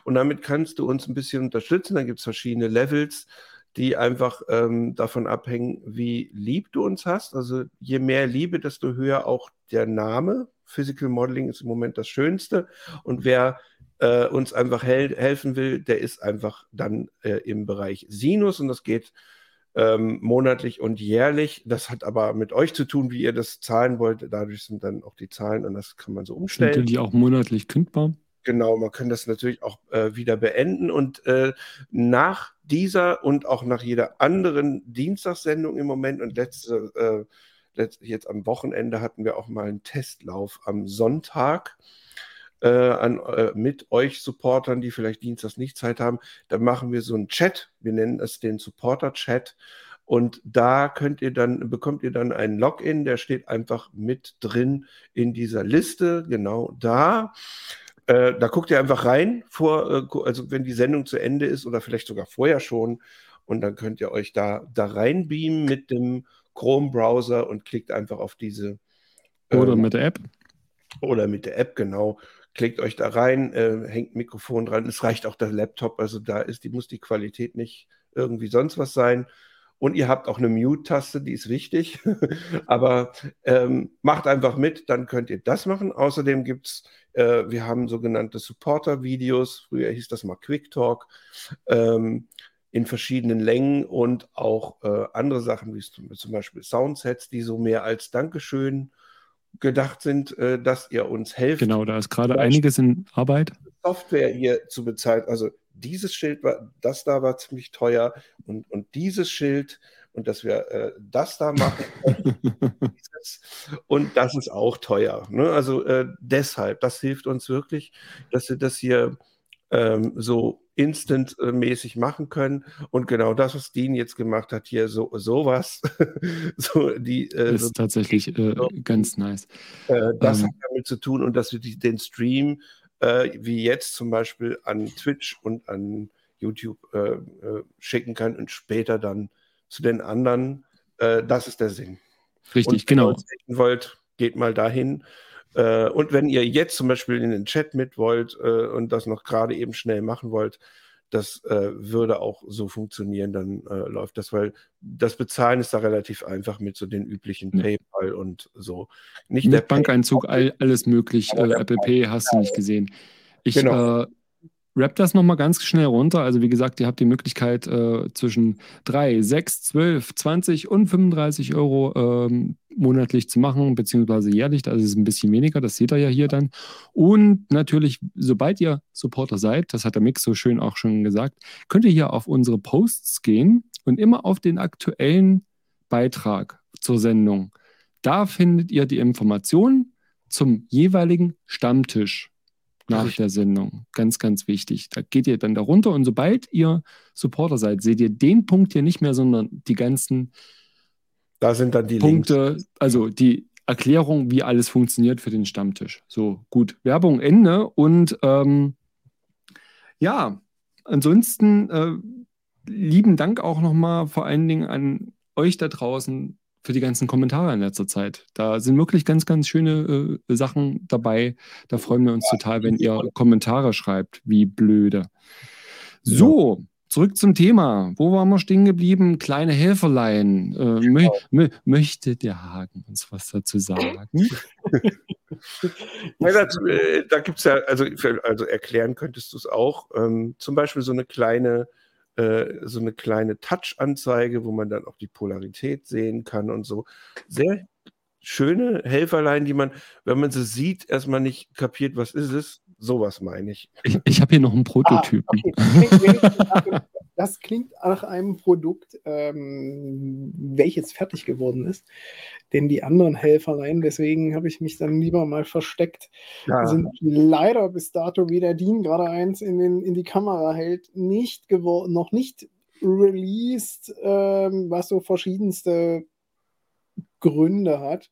Und damit kannst du uns ein bisschen unterstützen. Da gibt es verschiedene Levels die einfach ähm, davon abhängen, wie lieb du uns hast. Also je mehr Liebe, desto höher auch der Name. Physical Modeling ist im Moment das Schönste. Und wer äh, uns einfach hel helfen will, der ist einfach dann äh, im Bereich Sinus und das geht ähm, monatlich und jährlich. Das hat aber mit euch zu tun, wie ihr das zahlen wollt. Dadurch sind dann auch die Zahlen und das kann man so umstellen. Sind die auch monatlich kündbar? Genau, man kann das natürlich auch äh, wieder beenden und äh, nach dieser und auch nach jeder anderen Dienstagssendung im Moment und letzte, äh, letzt, jetzt am Wochenende hatten wir auch mal einen Testlauf am Sonntag. Äh, an, äh, mit euch Supportern, die vielleicht dienstags nicht Zeit haben, da machen wir so einen Chat. Wir nennen es den Supporter-Chat. Und da könnt ihr dann, bekommt ihr dann einen Login, der steht einfach mit drin in dieser Liste, genau da. Äh, da guckt ihr einfach rein, vor, äh, also wenn die Sendung zu Ende ist oder vielleicht sogar vorher schon. Und dann könnt ihr euch da, da reinbeamen mit dem Chrome-Browser und klickt einfach auf diese. Oder ähm, mit der App. Oder mit der App, genau. Klickt euch da rein, äh, hängt Mikrofon dran. Es reicht auch der Laptop, also da ist, die muss die Qualität nicht irgendwie sonst was sein. Und ihr habt auch eine Mute-Taste, die ist wichtig. <laughs> Aber ähm, macht einfach mit, dann könnt ihr das machen. Außerdem gibt es, äh, wir haben sogenannte Supporter-Videos. Früher hieß das mal Quick Talk. Ähm, in verschiedenen Längen und auch äh, andere Sachen, wie zum Beispiel Soundsets, die so mehr als Dankeschön gedacht sind, äh, dass ihr uns helft. Genau, da ist gerade einiges in Arbeit. Software hier zu bezahlen. Also dieses Schild war, das da war ziemlich teuer und, und dieses Schild und dass wir äh, das da machen <laughs> und das ist auch teuer. Ne? Also äh, deshalb, das hilft uns wirklich, dass wir das hier ähm, so instant-mäßig machen können. Und genau das, was Dean jetzt gemacht hat, hier so sowas, <laughs> so die äh, ist so, tatsächlich äh, ganz nice. Äh, das ähm, hat damit zu tun und dass wir die, den Stream äh, wie jetzt zum Beispiel an Twitch und an YouTube äh, äh, schicken kann und später dann zu den anderen. Äh, das ist der Sinn. Richtig, und wenn genau. Wenn ihr wollt, geht mal dahin. Äh, und wenn ihr jetzt zum Beispiel in den Chat mit wollt äh, und das noch gerade eben schnell machen wollt, das äh, würde auch so funktionieren, dann äh, läuft das, weil das Bezahlen ist da relativ einfach mit so den üblichen ja. PayPal und so. Nicht mit der Bankeinzug, all, alles möglich. Äh, Apple Pay hast du nicht gesehen. Ich genau. Äh, Rap das nochmal ganz schnell runter. Also wie gesagt, ihr habt die Möglichkeit äh, zwischen 3, 6, 12, 20 und 35 Euro ähm, monatlich zu machen, beziehungsweise jährlich. Also ist ein bisschen weniger, das seht ihr ja hier dann. Und natürlich, sobald ihr Supporter seid, das hat der Mix so schön auch schon gesagt, könnt ihr hier auf unsere Posts gehen und immer auf den aktuellen Beitrag zur Sendung. Da findet ihr die Informationen zum jeweiligen Stammtisch nach der Sendung. Ganz, ganz wichtig. Da geht ihr dann darunter und sobald ihr Supporter seid, seht ihr den Punkt hier nicht mehr, sondern die ganzen da sind dann die Punkte, Links. also die Erklärung, wie alles funktioniert für den Stammtisch. So, gut, Werbung Ende und ähm, ja, ansonsten äh, lieben Dank auch nochmal vor allen Dingen an euch da draußen, für die ganzen Kommentare in letzter Zeit. Da sind wirklich ganz, ganz schöne äh, Sachen dabei. Da freuen wir uns total, wenn ihr Kommentare schreibt, wie blöde. So, zurück zum Thema. Wo waren wir stehen geblieben? Kleine Helferlein. Äh, mö mö möchte der Hagen uns was dazu sagen? <laughs> ja, dazu, äh, da gibt es ja, also, also erklären könntest du es auch. Ähm, zum Beispiel so eine kleine so eine kleine Touch-Anzeige, wo man dann auch die Polarität sehen kann und so. Sehr schöne Helferlein, die man, wenn man sie sieht, erstmal nicht kapiert, was ist es. Sowas meine ich. Ich, ich habe hier noch einen Prototypen. Ah, okay. Das klingt nach einem Produkt, ähm, welches fertig geworden ist. Denn die anderen Helferlein, deswegen habe ich mich dann lieber mal versteckt, ja. sind leider bis dato, wie der Dean gerade eins in, den, in die Kamera hält, nicht geworden, noch nicht released, ähm, was so verschiedenste Gründe hat.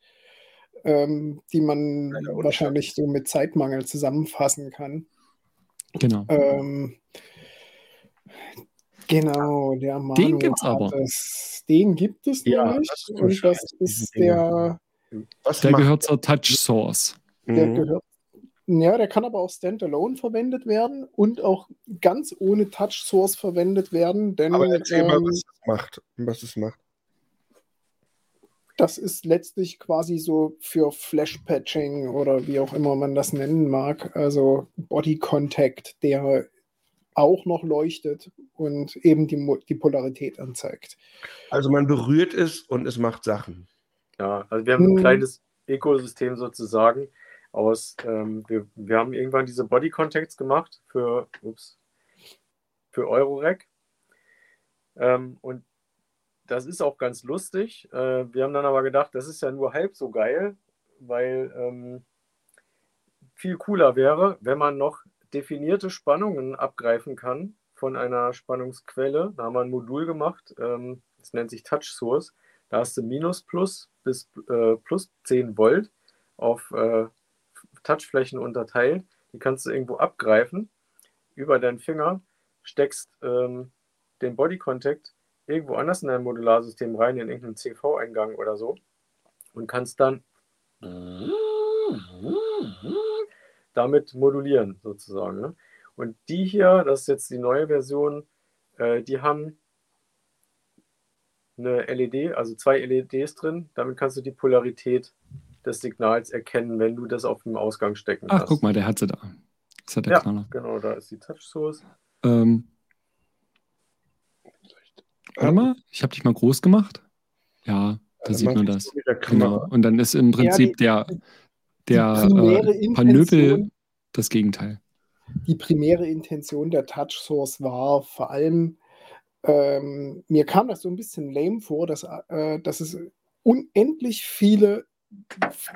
ähm, die man wahrscheinlich so mit Zeitmangel zusammenfassen kann. Genau. Ähm, genau, der Manu Den gibt's aber. Es, den gibt es Ja, nämlich. das ist und das ist der, Was Der gehört zur Touch Source. der Mhm. gehört. Ja, der kann aber auch standalone verwendet werden und auch ganz ohne Touch Source verwendet werden, denn Aber erzähl mal, ähm, was es macht. Was es macht. Das ist letztlich quasi so für Flash-Patching oder wie auch immer man das nennen mag, also Body Contact, der auch noch leuchtet und eben die, die Polarität anzeigt. Also man berührt es und es macht Sachen. Ja, also wir haben ein Hm. kleines Ökosystem sozusagen aus, ähm, wir, wir haben irgendwann diese Body Contacts gemacht für, ups, für Eurorec. Ähm, und das ist auch ganz lustig. Äh, wir haben dann aber gedacht, das ist ja nur halb so geil, weil ähm, viel cooler wäre, wenn man noch definierte Spannungen abgreifen kann von einer Spannungsquelle. Da haben wir ein Modul gemacht, ähm, das nennt sich Touch Source. Da hast du minus plus bis äh, plus 10 Volt auf äh, Touchflächen unterteilt. Die kannst du irgendwo abgreifen über deinen Finger, steckst ähm, den Body Contact irgendwo anders in dein Modularsystem rein, in irgendeinen CV-Eingang oder so und kannst dann damit modulieren sozusagen. Ne? Und die hier, das ist jetzt die neue Version, äh, die haben eine LED, also zwei LEDs drin. Damit kannst du die Polarität des Signals erkennen, wenn du das auf dem Ausgang stecken Ach, hast. guck mal, der hat sie da. Das hat der Ja, Knaller. genau, da ist die Touch Source. Ähm, warte mal, ich habe dich mal groß gemacht. Ja, da sieht man das. Genau. Und dann ist im Prinzip der, der äh, Panöbel Intention- das Gegenteil. die primäre Intention der Touch Source war vor allem, ähm, mir kam das so ein bisschen lame vor, dass, äh, dass es unendlich viele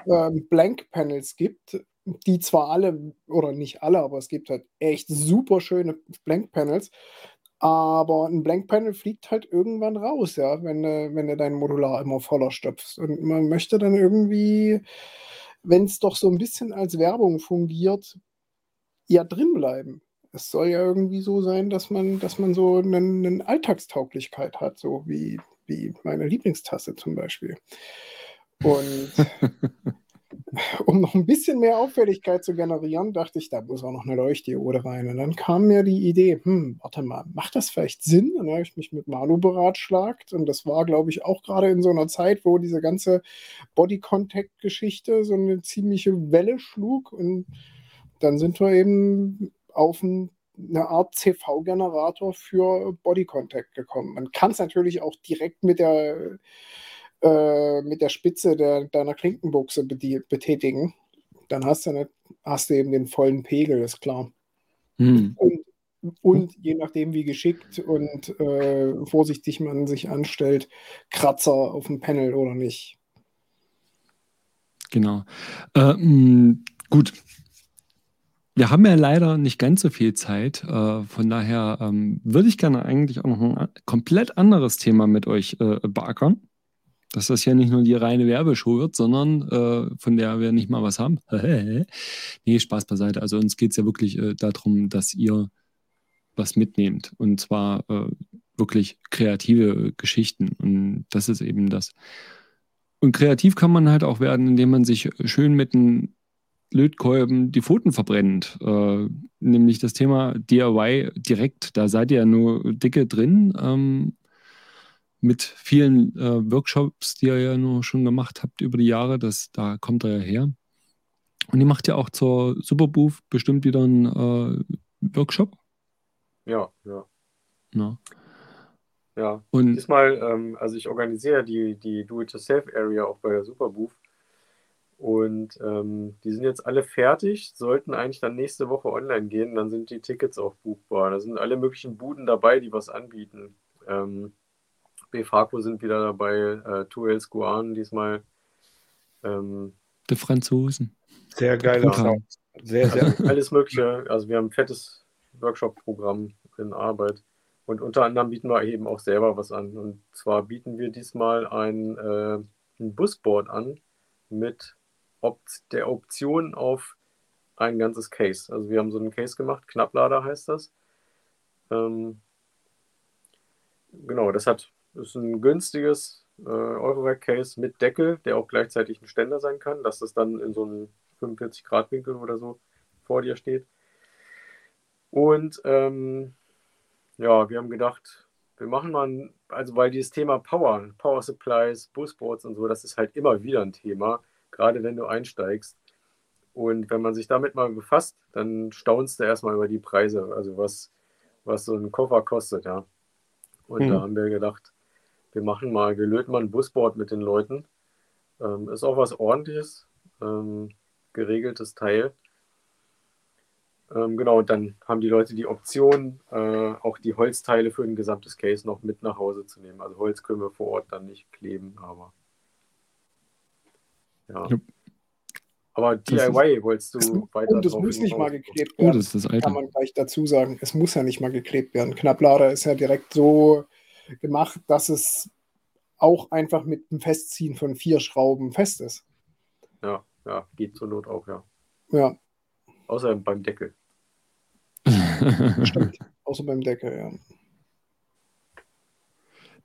ähm, Blank Panels gibt, die zwar alle, oder nicht alle, aber es gibt halt echt super schöne Blank Panels, aber ein Blank Panel fliegt halt irgendwann raus, ja, wenn wenn du dein Modular immer voller stopfst. Und man möchte dann irgendwie, wenn es doch so ein bisschen als Werbung fungiert, ja drin bleiben. Es soll ja irgendwie so sein, dass man, dass man so eine, eine Alltagstauglichkeit hat, so wie, wie meine Lieblingstasse zum Beispiel. Und <laughs> um noch ein bisschen mehr Auffälligkeit zu generieren, dachte ich, da muss auch noch eine Leuchtdiode rein. Und dann kam mir die Idee, hm, warte mal, macht das vielleicht Sinn? Und dann habe ich mich mit Manu beratschlagt. Und das war, glaube ich, auch gerade in so einer Zeit, wo diese ganze Body-Contact-Geschichte so eine ziemliche Welle schlug. Und dann sind wir eben auf ein, eine Art CV-Generator für Body Contact gekommen. Man kann es natürlich auch direkt mit der, äh, mit der Spitze der, deiner Klinkenbuchse betätigen. Dann hast du, nicht, hast du eben den vollen Pegel, ist klar. Hm. Und, und je nachdem, wie geschickt und äh, vorsichtig man sich anstellt, Kratzer auf dem Panel oder nicht. Genau. Äh, mh, gut. Wir haben ja leider nicht ganz so viel Zeit. Äh, von daher ähm, würde ich gerne eigentlich auch noch ein komplett anderes Thema mit euch äh, beackern. Dass das ja nicht nur die reine Werbeshow wird, sondern äh, von der wir nicht mal was haben. <laughs> nee, Spaß beiseite. Also uns geht es ja wirklich äh, darum, dass ihr was mitnehmt. Und zwar äh, wirklich kreative Geschichten. Und das ist eben das. Und kreativ kann man halt auch werden, indem man sich schön mit einem Lötkolben die Pfoten verbrennt. Äh, nämlich das Thema DIY direkt. Da seid ihr ja nur dicke drin. Ähm, mit vielen äh, Workshops, die ihr ja nur schon gemacht habt über die Jahre. Das, da kommt er ja her. Und ihr macht ja auch zur Superbooth bestimmt wieder einen äh, Workshop. Ja, ja, Ja. ja. Und Diesmal, ähm, also ich organisiere die, die Do-It-Yourself-Area auch bei der Superbooth. Und ähm, die sind jetzt alle fertig, sollten eigentlich dann nächste Woche online gehen, dann sind die Tickets auch buchbar. Da sind alle möglichen Buden dabei, die was anbieten. Ähm, BFACO sind wieder dabei, äh, Tuel Squan diesmal. Ähm, die Franzosen. Sehr geiler. Sound. Sehr, sehr. <laughs> alles Mögliche. Also wir haben ein fettes Workshop-Programm in Arbeit. Und unter anderem bieten wir eben auch selber was an. Und zwar bieten wir diesmal ein, äh, ein Busboard an mit Opt der Option auf ein ganzes Case. Also wir haben so einen Case gemacht, Knapplader heißt das. Ähm, genau, das hat ist ein günstiges äh, Eurorack-Case mit Deckel, der auch gleichzeitig ein Ständer sein kann, dass das dann in so einem 45-Grad-Winkel oder so vor dir steht. Und ähm, ja, wir haben gedacht, wir machen mal, also weil dieses Thema Power, Power Supplies, Busboards und so, das ist halt immer wieder ein Thema, gerade wenn du einsteigst. Und wenn man sich damit mal befasst, dann staunst du erstmal über die Preise, also was, was so ein Koffer kostet, ja. Und mhm. da haben wir gedacht, wir machen mal, wir löten mal ein Busboard mit den Leuten. Ähm, ist auch was ordentliches, ähm, geregeltes Teil. Ähm, genau, dann haben die Leute die Option, äh, auch die Holzteile für ein gesamtes Case noch mit nach Hause zu nehmen. Also Holz können wir vor Ort dann nicht kleben, aber ja. ja. Aber DIY ist, wolltest du es, weiter Und es muss nicht mal geklebt werden. Oh, das ist das kann man gleich dazu sagen. Es muss ja nicht mal geklebt werden. Knapplader ist ja direkt so gemacht, dass es auch einfach mit dem Festziehen von vier Schrauben fest ist. Ja, ja, geht zur Not auch, ja. Ja. Außer beim Deckel. Stimmt, <laughs> außer beim Deckel, ja.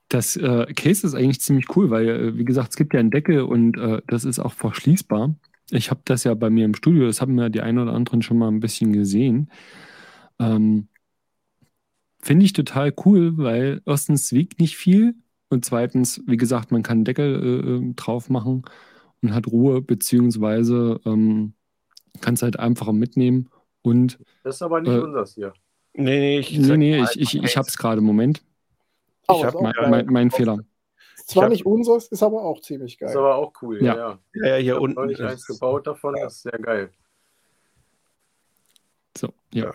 Das äh, Case ist eigentlich ziemlich cool, weil, äh, wie gesagt, es gibt ja einen Deckel und äh, das ist auch verschließbar. Ich habe das ja bei mir im Studio, das haben ja die einen oder anderen schon mal ein bisschen gesehen. Ähm, Finde ich total cool, weil erstens wiegt nicht viel und zweitens, wie gesagt, man kann einen Deckel äh, ähm, drauf machen und hat Ruhe, beziehungsweise ähm, kann es halt einfacher mitnehmen. Und, das ist aber nicht äh, unseres hier. Nee, nee, ich, nee, nee, ich, ich, ich habe es gerade. Moment. Oh, ich habe mein, mein, mein Fehler. Zwar hab, nicht unseres, ist aber auch ziemlich geil. Ist aber auch cool, ja. Ja, ja, ja hier unten. Ich habe eins gebaut davon, das ist sehr geil. So, ja.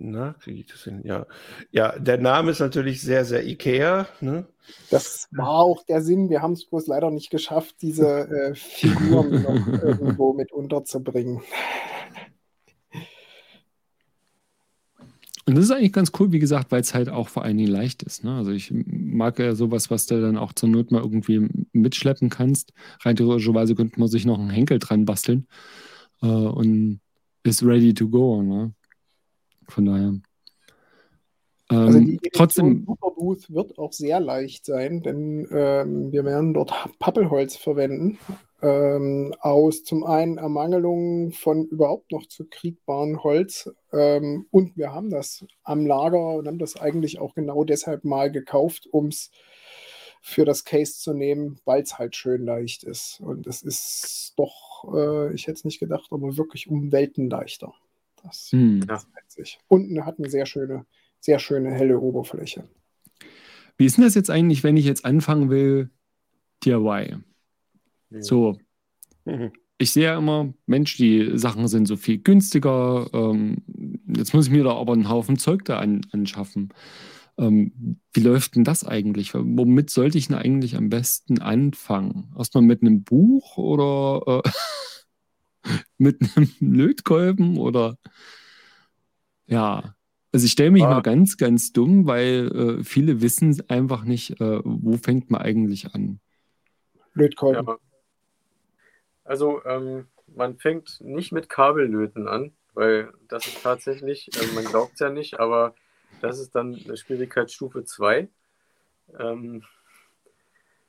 Na, kriege ich das hin? Ja. ja, der Name ist natürlich sehr, sehr Ikea. Ne? Das war auch der Sinn. Wir haben es bloß leider nicht geschafft, diese äh, Figuren noch irgendwo mit unterzubringen. Und das ist eigentlich ganz cool, wie gesagt, weil es halt auch vor allen Dingen leicht ist. Ne? Also ich mag ja sowas, was du dann auch zur Not mal irgendwie mitschleppen kannst. Rein theoretischerweise könnte man sich noch einen Henkel dran basteln äh, und ist ready to go. Ne? Von daher. Also die ähm, trotzdem. Superbooth wird auch sehr leicht sein, denn ähm, wir werden dort Pappelholz verwenden. Ähm, aus zum einen Ermangelung von überhaupt noch zu kriegbaren Holz. Ähm, und wir haben das am Lager und haben das eigentlich auch genau deshalb mal gekauft, um es für das Case zu nehmen, weil es halt schön leicht ist. Und es ist doch, äh, ich hätte es nicht gedacht, aber wirklich um Welten leichter. Das hm. zeigt sich. Und hat eine sehr schöne, sehr schöne helle Oberfläche. Wie ist denn das jetzt eigentlich, wenn ich jetzt anfangen will, DIY? Ja. So. Mhm. Ich sehe ja immer, Mensch, die Sachen sind so viel günstiger. Ähm, jetzt muss ich mir da aber einen Haufen Zeug da an, anschaffen. Ähm, wie läuft denn das eigentlich? Womit sollte ich denn eigentlich am besten anfangen? Erstmal mit einem Buch oder äh, <laughs> <laughs> mit einem Lötkolben oder ja. Also ich stelle mich ah. mal ganz, ganz dumm, weil äh, viele wissen einfach nicht, äh, wo fängt man eigentlich an. Lötkolben. Ja. Also ähm, man fängt nicht mit Kabellöten an, weil das ist tatsächlich, äh, man glaubt es ja nicht, aber das ist dann eine Schwierigkeitsstufe 2. Ähm,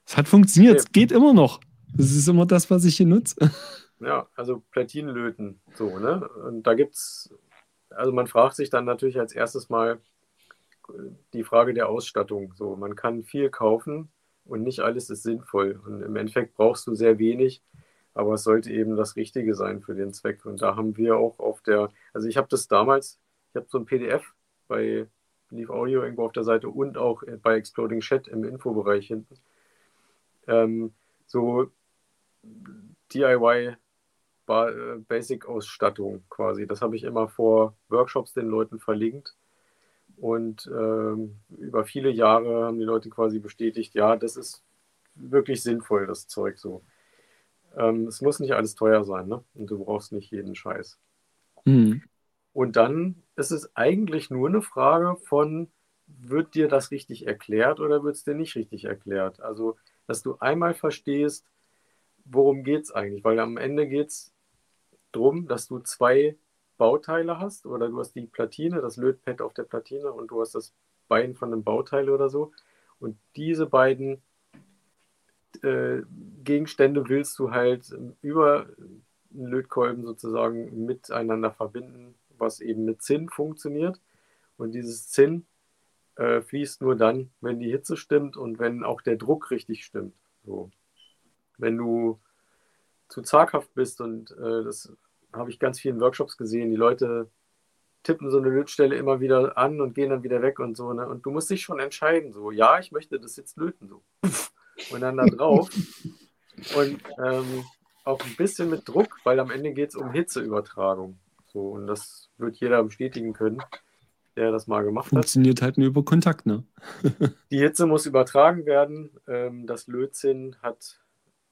es hat funktioniert, okay. es geht immer noch. Das ist immer das, was ich hier nutze. <laughs> Ja, also Platinenlöten, so, ne? Und da gibt's, also man fragt sich dann natürlich als erstes mal die Frage der Ausstattung. So, man kann viel kaufen und nicht alles ist sinnvoll. Und im Endeffekt brauchst du sehr wenig, aber es sollte eben das Richtige sein für den Zweck. Und da haben wir auch auf der, also ich habe das damals, ich habe so ein PDF bei Leaf Audio irgendwo auf der Seite und auch bei Exploding Chat im Infobereich hinten. Ähm, so DIY äh, Basic-Ausstattung quasi. Das habe ich immer vor Workshops den Leuten verlinkt. Und ähm, über viele Jahre haben die Leute quasi bestätigt, ja, das ist wirklich sinnvoll, das Zeug so. Ähm, es muss nicht alles teuer sein, ne? Und du brauchst nicht jeden Scheiß. Mhm. Und dann ist es eigentlich nur eine Frage von, wird dir das richtig erklärt oder wird es dir nicht richtig erklärt? Also, dass du einmal verstehst, worum geht es eigentlich? Weil am Ende geht es darum, dass du zwei Bauteile hast oder du hast die Platine, das Lötpad auf der Platine und du hast das Bein von einem Bauteil oder so. Und diese beiden äh, Gegenstände willst du halt über einen Lötkolben sozusagen miteinander verbinden, was eben mit Zinn funktioniert. Und dieses Zinn äh, fließt nur dann, wenn die Hitze stimmt und wenn auch der Druck richtig stimmt. So. Wenn du zu zaghaft bist und äh, das habe ich ganz vielen Workshops gesehen, die Leute tippen so eine Lötstelle immer wieder an und gehen dann wieder weg und so. Ne? Und du musst dich schon entscheiden, so, ja, ich möchte das jetzt löten, so. Und dann da drauf. und ähm, auch ein bisschen mit Druck, weil am Ende geht es um Hitzeübertragung. So, und das wird jeder bestätigen können, der das mal gemacht Funktioniert hat. Funktioniert halt nur über Kontakt, ne? <laughs> Die Hitze muss übertragen werden. Ähm, das Lötzinn hat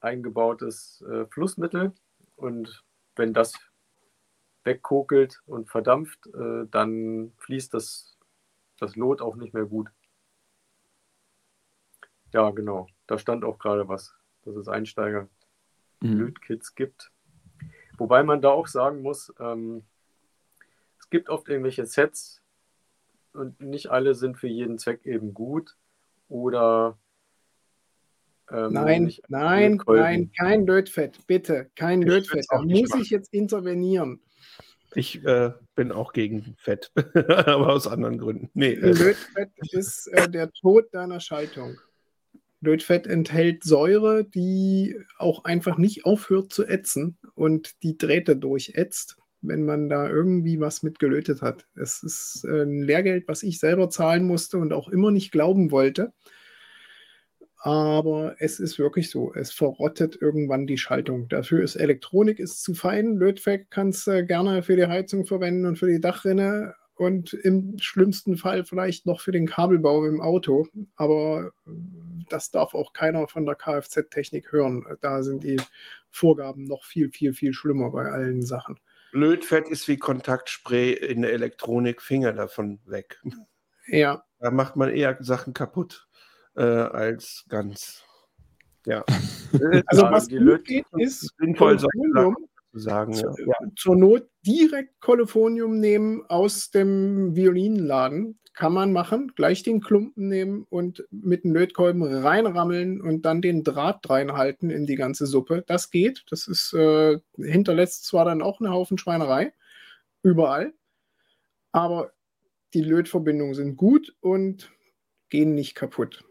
eingebautes äh, Flussmittel und wenn das wegkokelt und verdampft, äh, dann fließt das, das Lot auch nicht mehr gut. Ja, genau. Da stand auch gerade was, dass es Einsteiger-Lötkits mhm. gibt. Wobei man da auch sagen muss, ähm, es gibt oft irgendwelche Sets und nicht alle sind für jeden Zweck eben gut oder ähm, nein, nein, nein, kein Lötfett, bitte, kein ich Lötfett. Da muss ich jetzt intervenieren. Ich äh, bin auch gegen Fett, <laughs> aber aus anderen Gründen. Nee, äh. Lötfett ist äh, der Tod deiner Schaltung. Lötfett enthält Säure, die auch einfach nicht aufhört zu ätzen und die Drähte durchätzt, wenn man da irgendwie was mit gelötet hat. Es ist äh, ein Lehrgeld, was ich selber zahlen musste und auch immer nicht glauben wollte. Aber es ist wirklich so, es verrottet irgendwann die Schaltung. Dafür ist Elektronik ist zu fein. Lötfett kannst du gerne für die Heizung verwenden und für die Dachrinne und im schlimmsten Fall vielleicht noch für den Kabelbau im Auto. Aber das darf auch keiner von der Kfz-Technik hören. Da sind die Vorgaben noch viel, viel, viel schlimmer bei allen Sachen. Lötfett ist wie Kontaktspray in der Elektronik, Finger davon weg. Ja. Da macht man eher Sachen kaputt äh, als ganz. Ja. <laughs> also was die gut geht, ist sinnvoll sagen. Zu, ja. Zur Not direkt Kolophonium nehmen aus dem Violinenladen. Kann man machen. Gleich den Klumpen nehmen und mit dem Lötkolben reinrammeln und dann den Draht reinhalten in die ganze Suppe. Das geht. Das ist äh, hinterlässt zwar dann auch eine Haufen Schweinerei. Überall. Aber die Lötverbindungen sind gut und gehen nicht kaputt.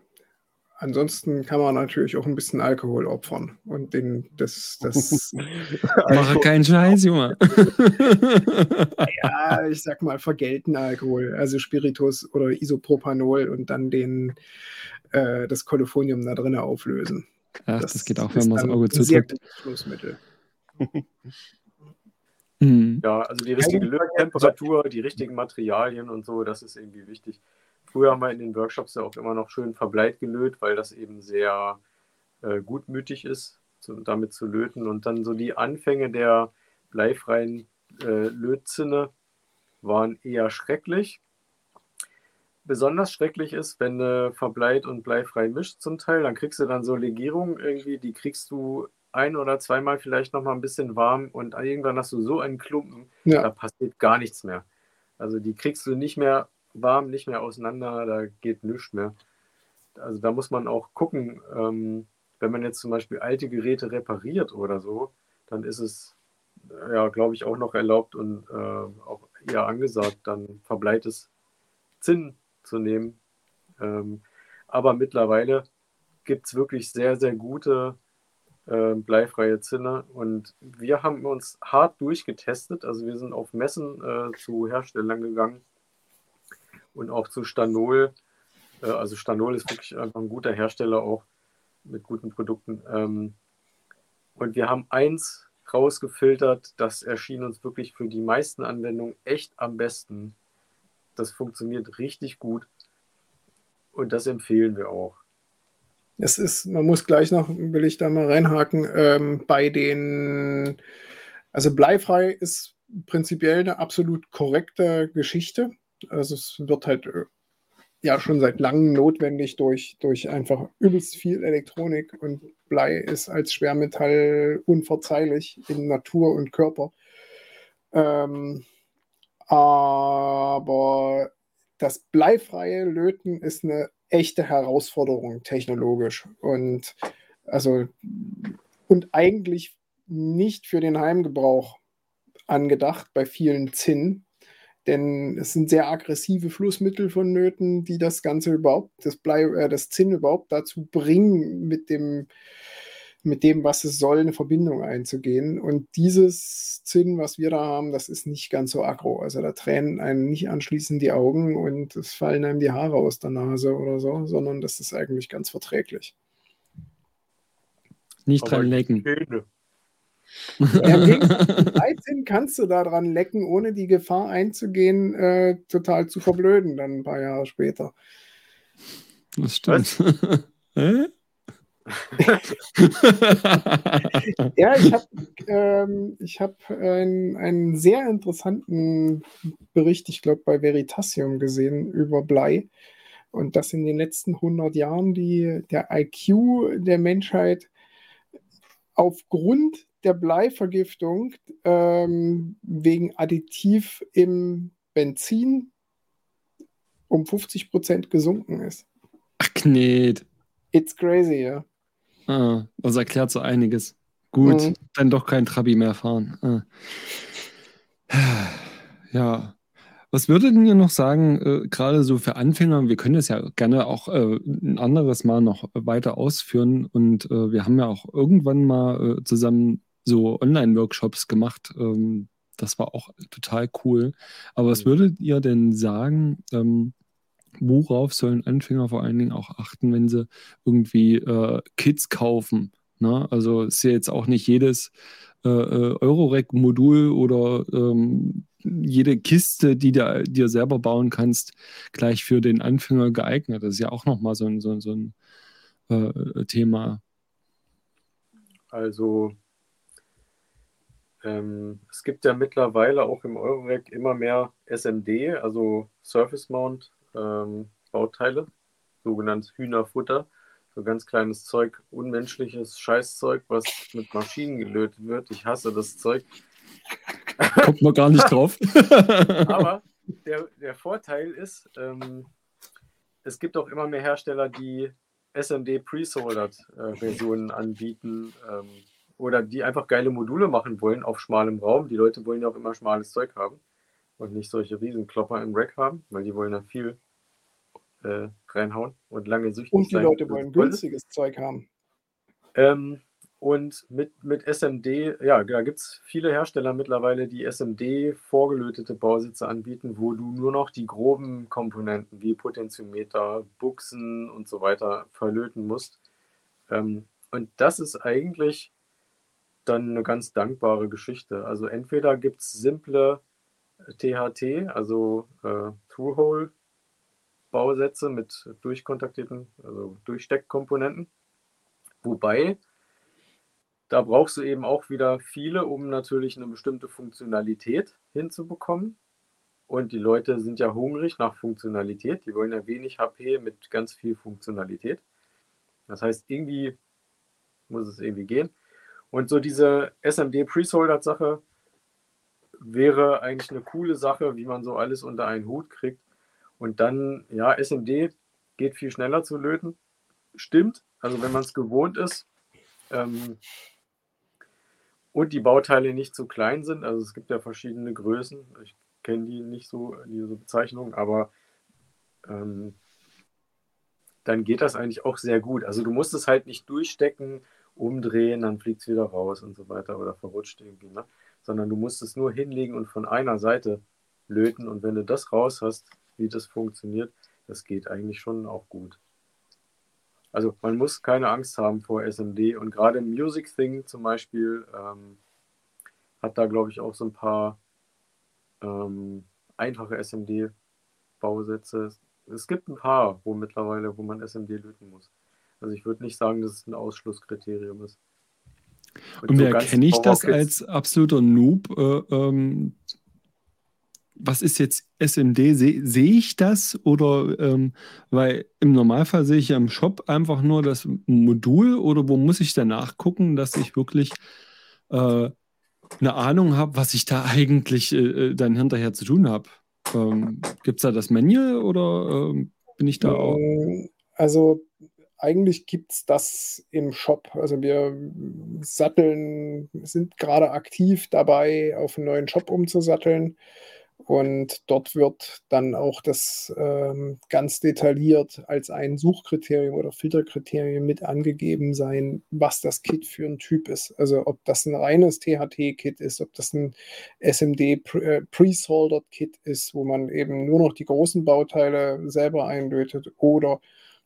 Ansonsten kann man natürlich auch ein bisschen Alkohol opfern und den, das, das. <laughs> Mache keinen Scheiß, Junge. <laughs> ja, ich sag mal vergelten Alkohol, also Spiritus oder Isopropanol und dann den, äh, das Kolophonium da drin auflösen. Ach, das, das, geht auch, wenn man das Auge zudrückt. Schlussmittel. Mhm. Ja, also die richtige Löttemperatur, die richtigen Materialien und so, das ist irgendwie wichtig. Früher haben wir in den Workshops ja auch immer noch schön Verbleit gelöt, weil das eben sehr äh, gutmütig ist, zu, damit zu löten. Und dann so die Anfänge der bleifreien äh, Lötzinne waren eher schrecklich. Besonders schrecklich ist, wenn du Verbleit und bleifrei mischt zum Teil, dann kriegst du dann so Legierungen irgendwie, die kriegst du ein oder zweimal vielleicht noch mal ein bisschen warm und irgendwann hast du so einen Klumpen, ja. da passiert gar nichts mehr. Also die kriegst du nicht mehr warm nicht mehr auseinander, da geht nichts mehr. Also da muss man auch gucken, ähm, wenn man jetzt zum Beispiel alte Geräte repariert oder so, dann ist es, ja, glaube ich, auch noch erlaubt und äh, auch eher angesagt, dann verbleites Zinn zu nehmen. Ähm, aber mittlerweile gibt es wirklich sehr, sehr gute äh, bleifreie Zinne und wir haben uns hart durchgetestet. Also wir sind auf Messen äh, zu Herstellern gegangen und auch zu Stanol. Äh, also Stanol ist wirklich einfach ein guter Hersteller auch mit guten Produkten. Ähm, und wir haben eins rausgefiltert, das erschien uns wirklich für die meisten Anwendungen echt am besten. Das funktioniert richtig gut und das empfehlen wir auch. Es ist, man muss gleich noch, will ich da mal reinhaken, ähm, bei den, also bleifrei ist prinzipiell eine absolut korrekte Geschichte. Also es wird halt äh, ja schon seit langem notwendig durch, durch einfach übelst viel Elektronik und Blei ist als Schwermetall unverzeihlich in Natur und Körper. Ähm, aber das bleifreie Löten ist eine echte Herausforderung technologisch und also und eigentlich nicht für den Heimgebrauch angedacht bei vielen Zinn, denn es sind sehr aggressive Flussmittel vonnöten, die das Ganze überhaupt, das Blei, äh, das Zinn überhaupt dazu bringen, mit dem, mit dem, was es soll, eine Verbindung einzugehen. Und dieses Zinn, was wir da haben, das ist nicht ganz so aggro. Also da tränen einem nicht anschließend die Augen und es fallen einem die Haare aus der Nase oder so, sondern das ist eigentlich ganz verträglich. Nicht Aber dran lecken. Ja, <laughs> 13 kannst du daran lecken, ohne die Gefahr einzugehen, äh, total zu verblöden, dann ein paar Jahre später. Das stimmt. <laughs> <laughs> ja, ich habe ähm, hab einen, einen sehr interessanten Bericht, ich glaube, bei Veritasium gesehen über Blei. Und dass in den letzten 100 Jahren die, der IQ der Menschheit aufgrund der Bleivergiftung ähm, wegen Additiv im Benzin um 50 Prozent gesunken ist. Ach, Knet. It's crazy, ja. Ah, das erklärt so einiges. Gut, mhm. dann doch kein Trabi mehr fahren. Ah. Ja. Was würdet ihr noch sagen, äh, gerade so für Anfänger? Wir können das ja gerne auch äh, ein anderes Mal noch weiter ausführen. Und äh, wir haben ja auch irgendwann mal äh, zusammen so Online-Workshops gemacht. Ähm, das war auch total cool. Aber was mhm. würdet ihr denn sagen, ähm, worauf sollen Anfänger vor allen Dingen auch achten, wenn sie irgendwie äh, Kits kaufen? Ne? Also ist ja jetzt auch nicht jedes äh, äh Eurorec-Modul oder ähm, jede Kiste, die du dir selber bauen kannst, gleich für den Anfänger geeignet. Das ist ja auch nochmal so ein, so, so ein äh, Thema. Also ähm, es gibt ja mittlerweile auch im Eurorack immer mehr SMD, also Surface Mount ähm, Bauteile, sogenanntes Hühnerfutter. So ganz kleines Zeug, unmenschliches Scheißzeug, was mit Maschinen gelötet wird. Ich hasse das Zeug. <laughs> Kommt man gar nicht drauf. <laughs> Aber der, der Vorteil ist, ähm, es gibt auch immer mehr Hersteller, die SMD Pre-Soldered äh, Versionen anbieten. Ähm, oder die einfach geile Module machen wollen auf schmalem Raum. Die Leute wollen ja auch immer schmales Zeug haben und nicht solche Riesenklopper im Rack haben, weil die wollen dann viel äh, reinhauen und lange süchtig Und die sein, Leute wollen günstiges Zeug haben. Ähm, und mit, mit SMD, ja, da gibt es viele Hersteller mittlerweile, die SMD vorgelötete Bausitze anbieten, wo du nur noch die groben Komponenten wie Potentiometer, Buchsen und so weiter verlöten musst. Ähm, und das ist eigentlich dann eine ganz dankbare Geschichte. Also entweder gibt es simple THT, also äh, Through-Hole-Bausätze mit durchkontaktierten, also Durchsteckkomponenten. Wobei, da brauchst du eben auch wieder viele, um natürlich eine bestimmte Funktionalität hinzubekommen. Und die Leute sind ja hungrig nach Funktionalität. Die wollen ja wenig HP mit ganz viel Funktionalität. Das heißt, irgendwie muss es irgendwie gehen. Und so diese SMD Presoldered Sache wäre eigentlich eine coole Sache, wie man so alles unter einen Hut kriegt. Und dann, ja, SMD geht viel schneller zu löten. Stimmt. Also wenn man es gewohnt ist ähm, und die Bauteile nicht zu klein sind, also es gibt ja verschiedene Größen. Ich kenne die nicht so, diese Bezeichnung, aber ähm, dann geht das eigentlich auch sehr gut. Also du musst es halt nicht durchstecken umdrehen, dann fliegt es wieder raus und so weiter oder verrutscht irgendwie. Ne? Sondern du musst es nur hinlegen und von einer Seite löten. Und wenn du das raus hast, wie das funktioniert, das geht eigentlich schon auch gut. Also man muss keine Angst haben vor SMD. Und gerade Music Thing zum Beispiel ähm, hat da, glaube ich, auch so ein paar ähm, einfache SMD-Bausätze. Es gibt ein paar, wo mittlerweile, wo man SMD löten muss. Also ich würde nicht sagen, dass es ein Ausschlusskriterium ist. Und, Und so wie erkenne ich das als absoluter Noob? Äh, ähm, was ist jetzt SMD? Sehe seh ich das? Oder ähm, weil im Normalfall sehe ich ja im Shop einfach nur das Modul oder wo muss ich danach gucken, dass ich wirklich äh, eine Ahnung habe, was ich da eigentlich äh, äh dann hinterher zu tun habe? Ähm, Gibt es da das Manual oder ähm, bin ich da auch? Also eigentlich gibt es das im Shop. Also wir satteln, sind gerade aktiv dabei, auf einen neuen Shop umzusatteln. Und dort wird dann auch das ähm, ganz detailliert als ein Suchkriterium oder Filterkriterium mit angegeben sein, was das Kit für ein Typ ist. Also ob das ein reines THT-Kit ist, ob das ein SMD äh, Pre-Soldered Kit ist, wo man eben nur noch die großen Bauteile selber einlötet oder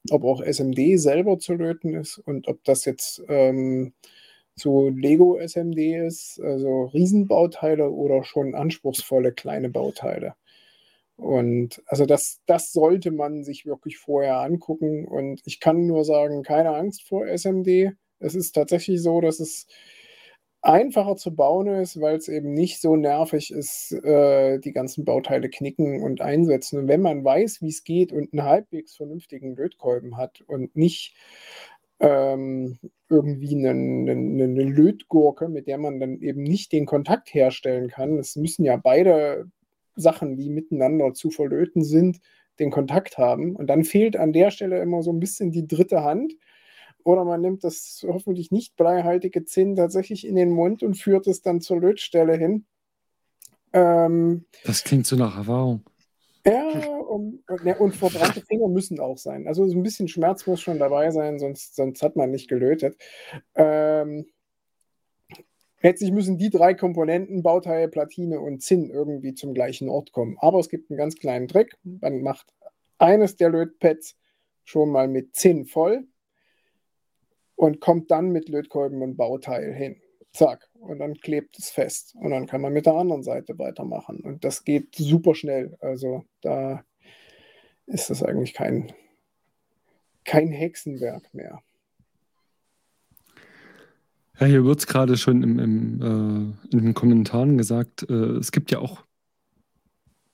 ob auch SMD selber zu löten ist und ob das jetzt ähm, so Lego SMD ist, also Riesenbauteile oder schon anspruchsvolle kleine Bauteile. Und also das, das sollte man sich wirklich vorher angucken. Und ich kann nur sagen, keine Angst vor SMD. Es ist tatsächlich so, dass es einfacher zu bauen ist, weil es eben nicht so nervig ist, äh, die ganzen Bauteile knicken und einsetzen. Und wenn man weiß, wie es geht und einen halbwegs vernünftigen Lötkolben hat und nicht ähm, irgendwie eine, eine, eine, Lötgurke, mit der man dann eben nicht den Kontakt herstellen kann. Es müssen ja beide Sachen, die miteinander zu verlöten sind, den Kontakt haben. Und dann fehlt an der Stelle immer so ein bisschen die dritte Hand. Oder man nimmt das hoffentlich nicht bleihaltige Zinn tatsächlich in den Mund und führt es dann zur Lötstelle hin. Ähm, das klingt so nach Erfahrung. Ja, und, ne, und verbrannte Finger müssen auch sein. Also so ein bisschen Schmerz muss schon dabei sein, sonst, sonst hat man nicht gelötet. Ähm, letztlich müssen die drei Komponenten, Bauteil, Platine und Zinn, irgendwie zum gleichen Ort kommen. Aber es gibt einen ganz kleinen Trick. Man macht eines der Lötpads schon mal mit Zinn voll und kommt dann mit Lötkolben und Bauteil hin zack, und dann klebt es fest. Und dann kann man mit der anderen Seite weitermachen. Und das geht super schnell. Also da ist das eigentlich kein, kein Hexenwerk mehr. Ja, hier wird es gerade schon im, im, äh, in den Kommentaren gesagt, äh, es gibt ja auch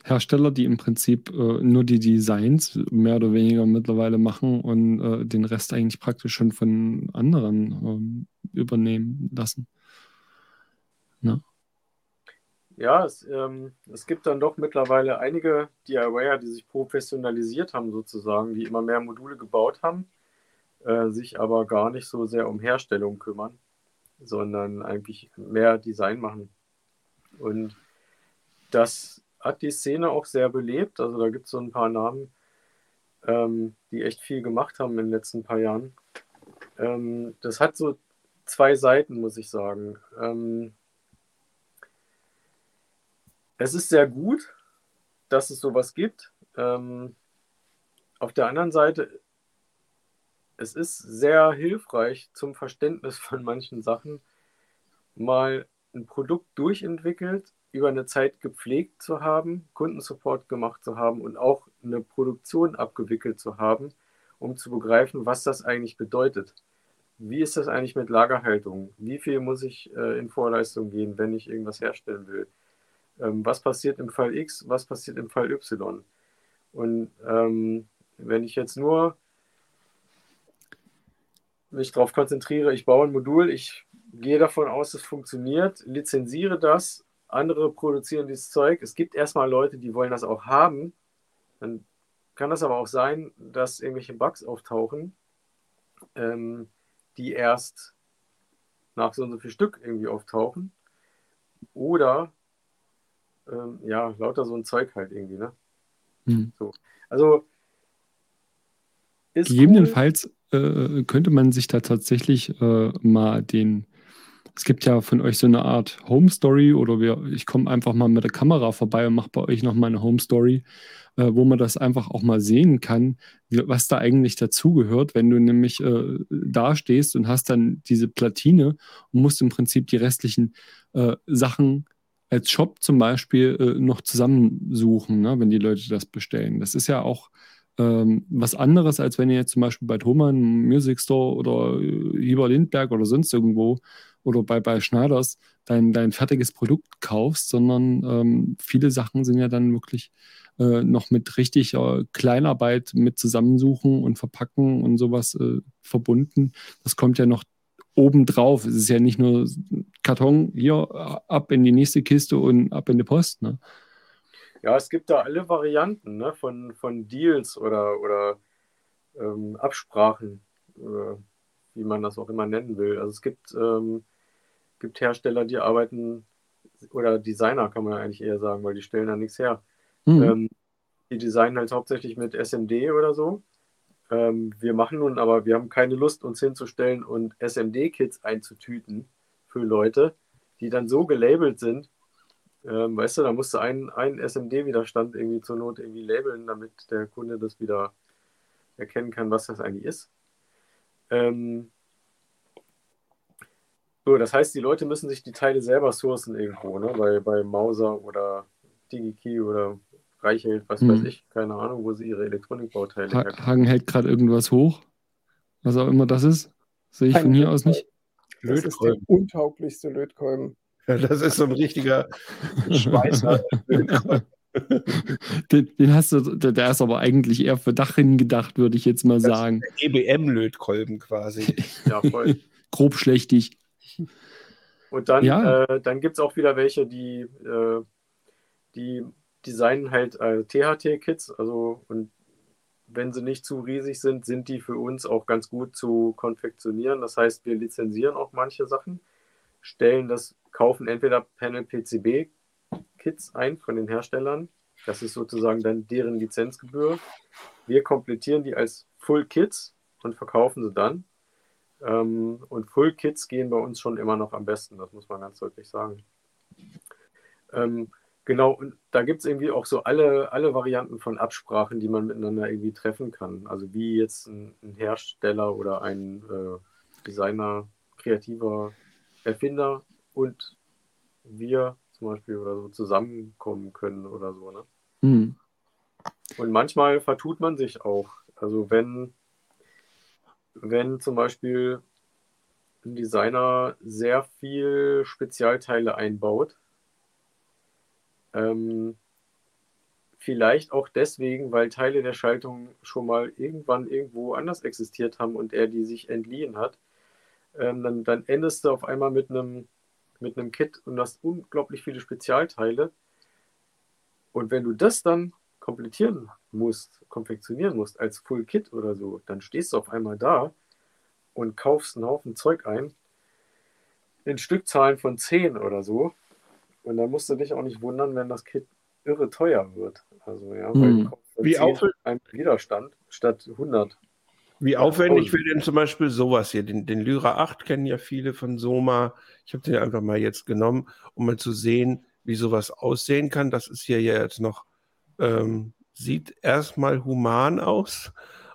Hersteller, die im Prinzip äh, nur die Designs mehr oder weniger mittlerweile machen und äh, den Rest eigentlich praktisch schon von anderen ähm, übernehmen lassen. Ne? Ja, es, ähm, es gibt dann doch mittlerweile einige DIYer, die sich professionalisiert haben, sozusagen, die immer mehr Module gebaut haben, äh, sich aber gar nicht so sehr um Herstellung kümmern, sondern eigentlich mehr Design machen. Und das hat die Szene auch sehr belebt. Also da gibt es so ein paar Namen, ähm, die echt viel gemacht haben in den letzten paar Jahren. Ähm, das hat so zwei Seiten, muss ich sagen. Ähm, es ist sehr gut, dass es sowas gibt. Ähm, auf der anderen Seite, es ist sehr hilfreich zum Verständnis von manchen Sachen, mal ein Produkt durchentwickelt, über eine Zeit gepflegt zu haben, Kundensupport gemacht zu haben und auch eine Produktion abgewickelt zu haben, um zu begreifen, was das eigentlich bedeutet. Wie ist das eigentlich mit Lagerhaltung? Wie viel muss ich äh, in Vorleistung gehen, wenn ich irgendwas herstellen will? ähm, was passiert im Fall X, was passiert im Fall Y. Und ähm, wenn ich jetzt nur mich darauf konzentriere, ich baue ein Modul, ich gehe davon aus, es funktioniert, lizenziere das, andere produzieren dieses Zeug. Es gibt erstmal Leute, die wollen das auch haben. Dann kann das aber auch sein, dass irgendwelche Bugs auftauchen, ähm, die erst nach so und so viel Stück irgendwie auftauchen. Oder ähm, ja, lauter so ein Zeug halt irgendwie, ne? Hm. So. Also Gegebenenfalls cool. äh, könnte man sich da tatsächlich äh, mal den, es gibt ja von euch so eine Art Home Story oder wir, ich komme einfach mal mit der Kamera vorbei und mache bei euch nochmal eine Home Story, äh, wo man das einfach auch mal sehen kann, was da eigentlich dazugehört, wenn du nämlich äh, da stehst und hast dann diese Platine und musst im Prinzip die restlichen äh, Sachen als Shop zum Beispiel äh, noch zusammensuchen, ne, wenn die Leute das bestellen. Das ist ja auch ähm, was anderes, als wenn ihr jetzt zum Beispiel bei Thomann Music Store oder äh, Hieber Lindberg oder sonst irgendwo oder bei, bei Schneiders dein, dein fertiges Produkt kaufst, sondern ähm, viele Sachen sind ja dann wirklich äh, noch mit richtig äh, Kleinarbeit mit Zusammensuchen und Verpacken und sowas äh, verbunden. Das kommt ja noch obendrauf. Es ist ja nicht nur Karton hier äh, ab in die nächste Kiste und ab in die Post. Ne? Ja, es gibt da alle Varianten ne? von, von Deals oder, oder ähm, Absprachen, äh, wie man das auch immer nennen will. Also es gibt, ähm, gibt Hersteller, die arbeiten, oder Designer kann man eigentlich eher sagen, weil die stellen da nichts her. Mhm. Ähm, die designen halt hauptsächlich mit SMD oder so. Ähm, wir machen nun aber, wir haben keine Lust, uns hinzustellen und SMD-Kits einzutüten für Leute, die dann so gelabelt sind, ähm, weißt du, da musst du einen, einen SMD-Widerstand irgendwie zur Not irgendwie labeln, damit der Kunde das wieder erkennen kann, was das eigentlich ist. Ähm, so, das heißt, die Leute müssen sich die Teile selber sourcen irgendwo, ne? bei, bei Mauser oder DigiKey oder Reichelt, was hm. weiß ich, keine Ahnung, wo sie ihre Elektronikbauteile ha herkommen. Hagen hält gerade irgendwas hoch, was auch immer das ist. Sehe ich von hier aus nicht. Das ist der untauglichste Lötkolben. Ja, das ist so ein richtiger <laughs> Schweißer. <laughs> den, den, hast du, der ist aber eigentlich eher für Dachrinnen gedacht, würde ich jetzt mal das sagen. EBM-Lötkolben quasi. <laughs> Ja, voll. Grob schlechtig. Und dann, ja. äh, dann gibt es auch wieder welche, die, äh, die designen halt äh, THT-Kits, also und wenn sie nicht zu riesig sind, sind die für uns auch ganz gut zu konfektionieren. Das heißt, wir lizenzieren auch manche Sachen, stellen das, kaufen entweder Panel PCB Kits ein von den Herstellern. Das ist sozusagen dann deren Lizenzgebühr. Wir komplettieren die als Full Kits und verkaufen sie dann. Ähm, und Full Kits gehen bei uns schon immer noch am besten, das muss man ganz deutlich sagen. Ähm, genau, und da gibt es irgendwie auch so alle, alle Varianten von Absprachen, die man miteinander irgendwie treffen kann. Also wie jetzt ein, ein Hersteller oder ein äh, Designer, kreativer Erfinder und wir zum Beispiel oder so zusammenkommen können oder so. Ne? Mhm. Und manchmal vertut man sich auch. Also wenn, wenn zum Beispiel ein Designer sehr viel Spezialteile einbaut, ähm, vielleicht auch deswegen, weil Teile der Schaltung schon mal irgendwann irgendwo anders existiert haben und er die sich entliehen hat, ähm, dann, dann endest du auf einmal mit einem mit einem Kit und hast unglaublich viele Spezialteile. Und wenn du das dann komplettieren musst, konfektionieren musst als Full Kit oder so, dann stehst du auf einmal da und kaufst einen Haufen Zeug ein in Stückzahlen von 10 oder so. Und dann musst du dich auch nicht wundern, wenn das Kit irre teuer wird. Also ja, weil hm. du Wie ein Widerstand statt 100. Wie aufwendig wäre denn zum Beispiel sowas hier? Den, den Lyra 8 kennen ja viele von Soma. Ich habe den einfach mal jetzt genommen, um mal zu sehen, wie sowas aussehen kann. Das ist hier ja jetzt noch, ähm, sieht erstmal human aus.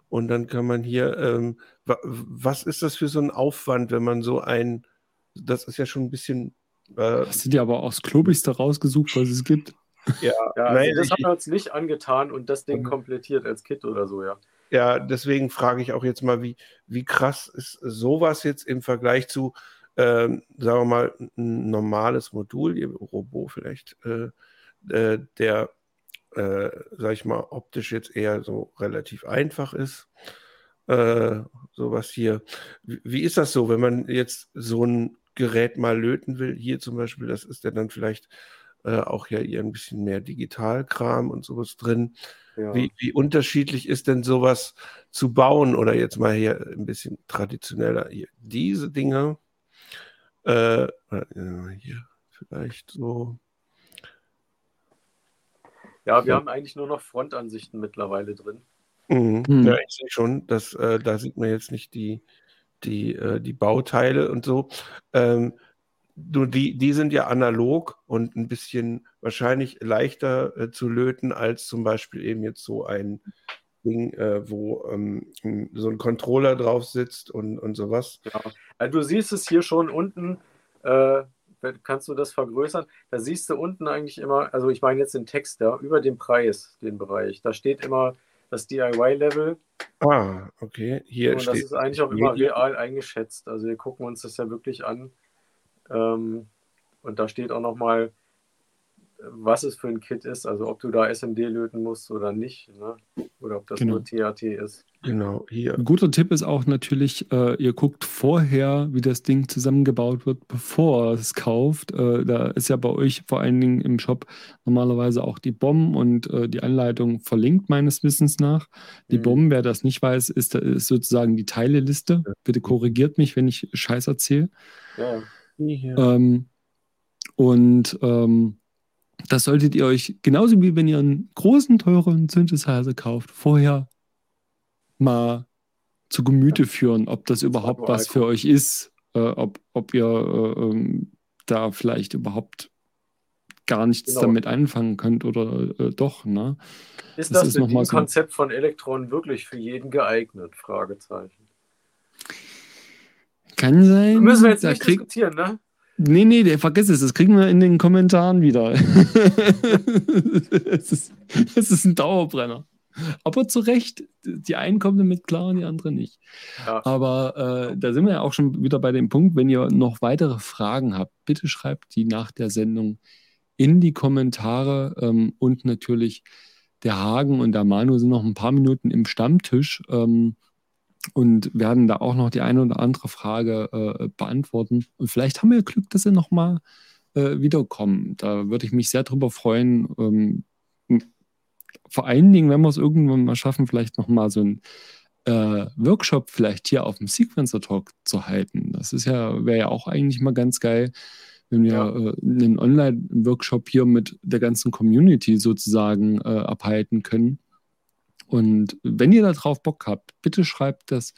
Und dann kann man hier, ähm, was ist das für so ein Aufwand, wenn man so ein, das ist ja schon ein bisschen. Äh, das sind ja aber auch das Klobigste rausgesucht, was es gibt. Ja, ja also Nein, das haben wir uns nicht angetan und das Ding mhm. komplettiert als Kit oder so, ja. Ja, deswegen frage ich auch jetzt mal, wie, wie krass ist sowas jetzt im Vergleich zu, ähm, sagen wir mal, ein normales Modul, ihr Robo vielleicht, äh, äh, der, äh, sag ich mal, optisch jetzt eher so relativ einfach ist. Äh, sowas hier. Wie, wie ist das so, wenn man jetzt so ein Gerät mal löten will? Hier zum Beispiel, das ist ja dann vielleicht äh, auch ja eher ein bisschen mehr Digitalkram und sowas drin. Ja. Wie, wie unterschiedlich ist denn sowas zu bauen oder jetzt mal hier ein bisschen traditioneller? Hier, diese Dinge, äh, hier vielleicht so. Ja, wir ja. haben eigentlich nur noch Frontansichten mittlerweile drin. Mhm. Mhm. Ja, ich sehe schon, dass, äh, da sieht man jetzt nicht die, die, äh, die Bauteile und so. Ähm, nur die, die sind ja analog und ein bisschen wahrscheinlich leichter äh, zu löten als zum Beispiel eben jetzt so ein Ding, äh, wo ähm, so ein Controller drauf sitzt und, und sowas. Ja. Also du siehst es hier schon unten, äh, kannst du das vergrößern? Da siehst du unten eigentlich immer, also ich meine jetzt den Text da, über dem Preis, den Bereich. Da steht immer das DIY-Level. Ah, okay. Hier und steht das ist eigentlich auch immer real eingeschätzt. Also wir gucken uns das ja wirklich an ähm, Und da steht auch nochmal, was es für ein Kit ist, also ob du da SMD löten musst oder nicht, ne? oder ob das Genau. nur THT ist. Genau, hier. Ein guter Tipp ist auch natürlich, äh, ihr guckt vorher, wie das Ding zusammengebaut wird, bevor ihr es kauft. Äh, da ist ja bei euch vor allen Dingen im Shop normalerweise auch die BOM und äh, die Anleitung verlinkt, meines Wissens nach. Die Mhm. BOM, wer das nicht weiß, ist, ist sozusagen die Teileliste. Bitte korrigiert mich, wenn ich Scheiß erzähle. Ja, ja. hier. Ähm, und ähm, das solltet ihr euch, genauso wie wenn ihr einen großen, teuren Synthesizer kauft, vorher mal zu Gemüte führen, ob das überhaupt was für euch ist, äh, ob, ob ihr äh, ähm, da vielleicht überhaupt gar nichts Genau. damit anfangen könnt oder äh, doch. Ne? Ist Das das, ist noch mal so- Konzept von Elektron wirklich für jeden geeignet? Fragezeichen. Kann sein. Müssen wir jetzt da nicht krieg, diskutieren, ne? Nee, nee, der, vergiss es, das kriegen wir in den Kommentaren wieder. <laughs> es, ist, es ist ein Dauerbrenner. Aber zu Recht, die einen kommen damit klar und die anderen nicht. Ja. Aber äh, da sind wir ja auch schon wieder bei dem Punkt, wenn ihr noch weitere Fragen habt, bitte schreibt die nach der Sendung in die Kommentare ähm, und natürlich der Hagen und der Manu sind noch ein paar Minuten im Stammtisch ähm, und werden da auch noch die eine oder andere Frage äh, beantworten. Und vielleicht haben wir Glück, dass sie nochmal äh, wiederkommen. Da würde ich mich sehr drüber freuen. Ähm, vor allen Dingen, wenn wir es irgendwann mal schaffen, vielleicht nochmal so ein äh, Workshop vielleicht hier auf dem Sequencer Talk zu halten. Das ist ja, wäre ja auch eigentlich mal ganz geil, wenn wir Ja. äh, einen Online-Workshop hier mit der ganzen Community sozusagen äh, abhalten können. Und wenn ihr da drauf Bock habt, bitte schreibt das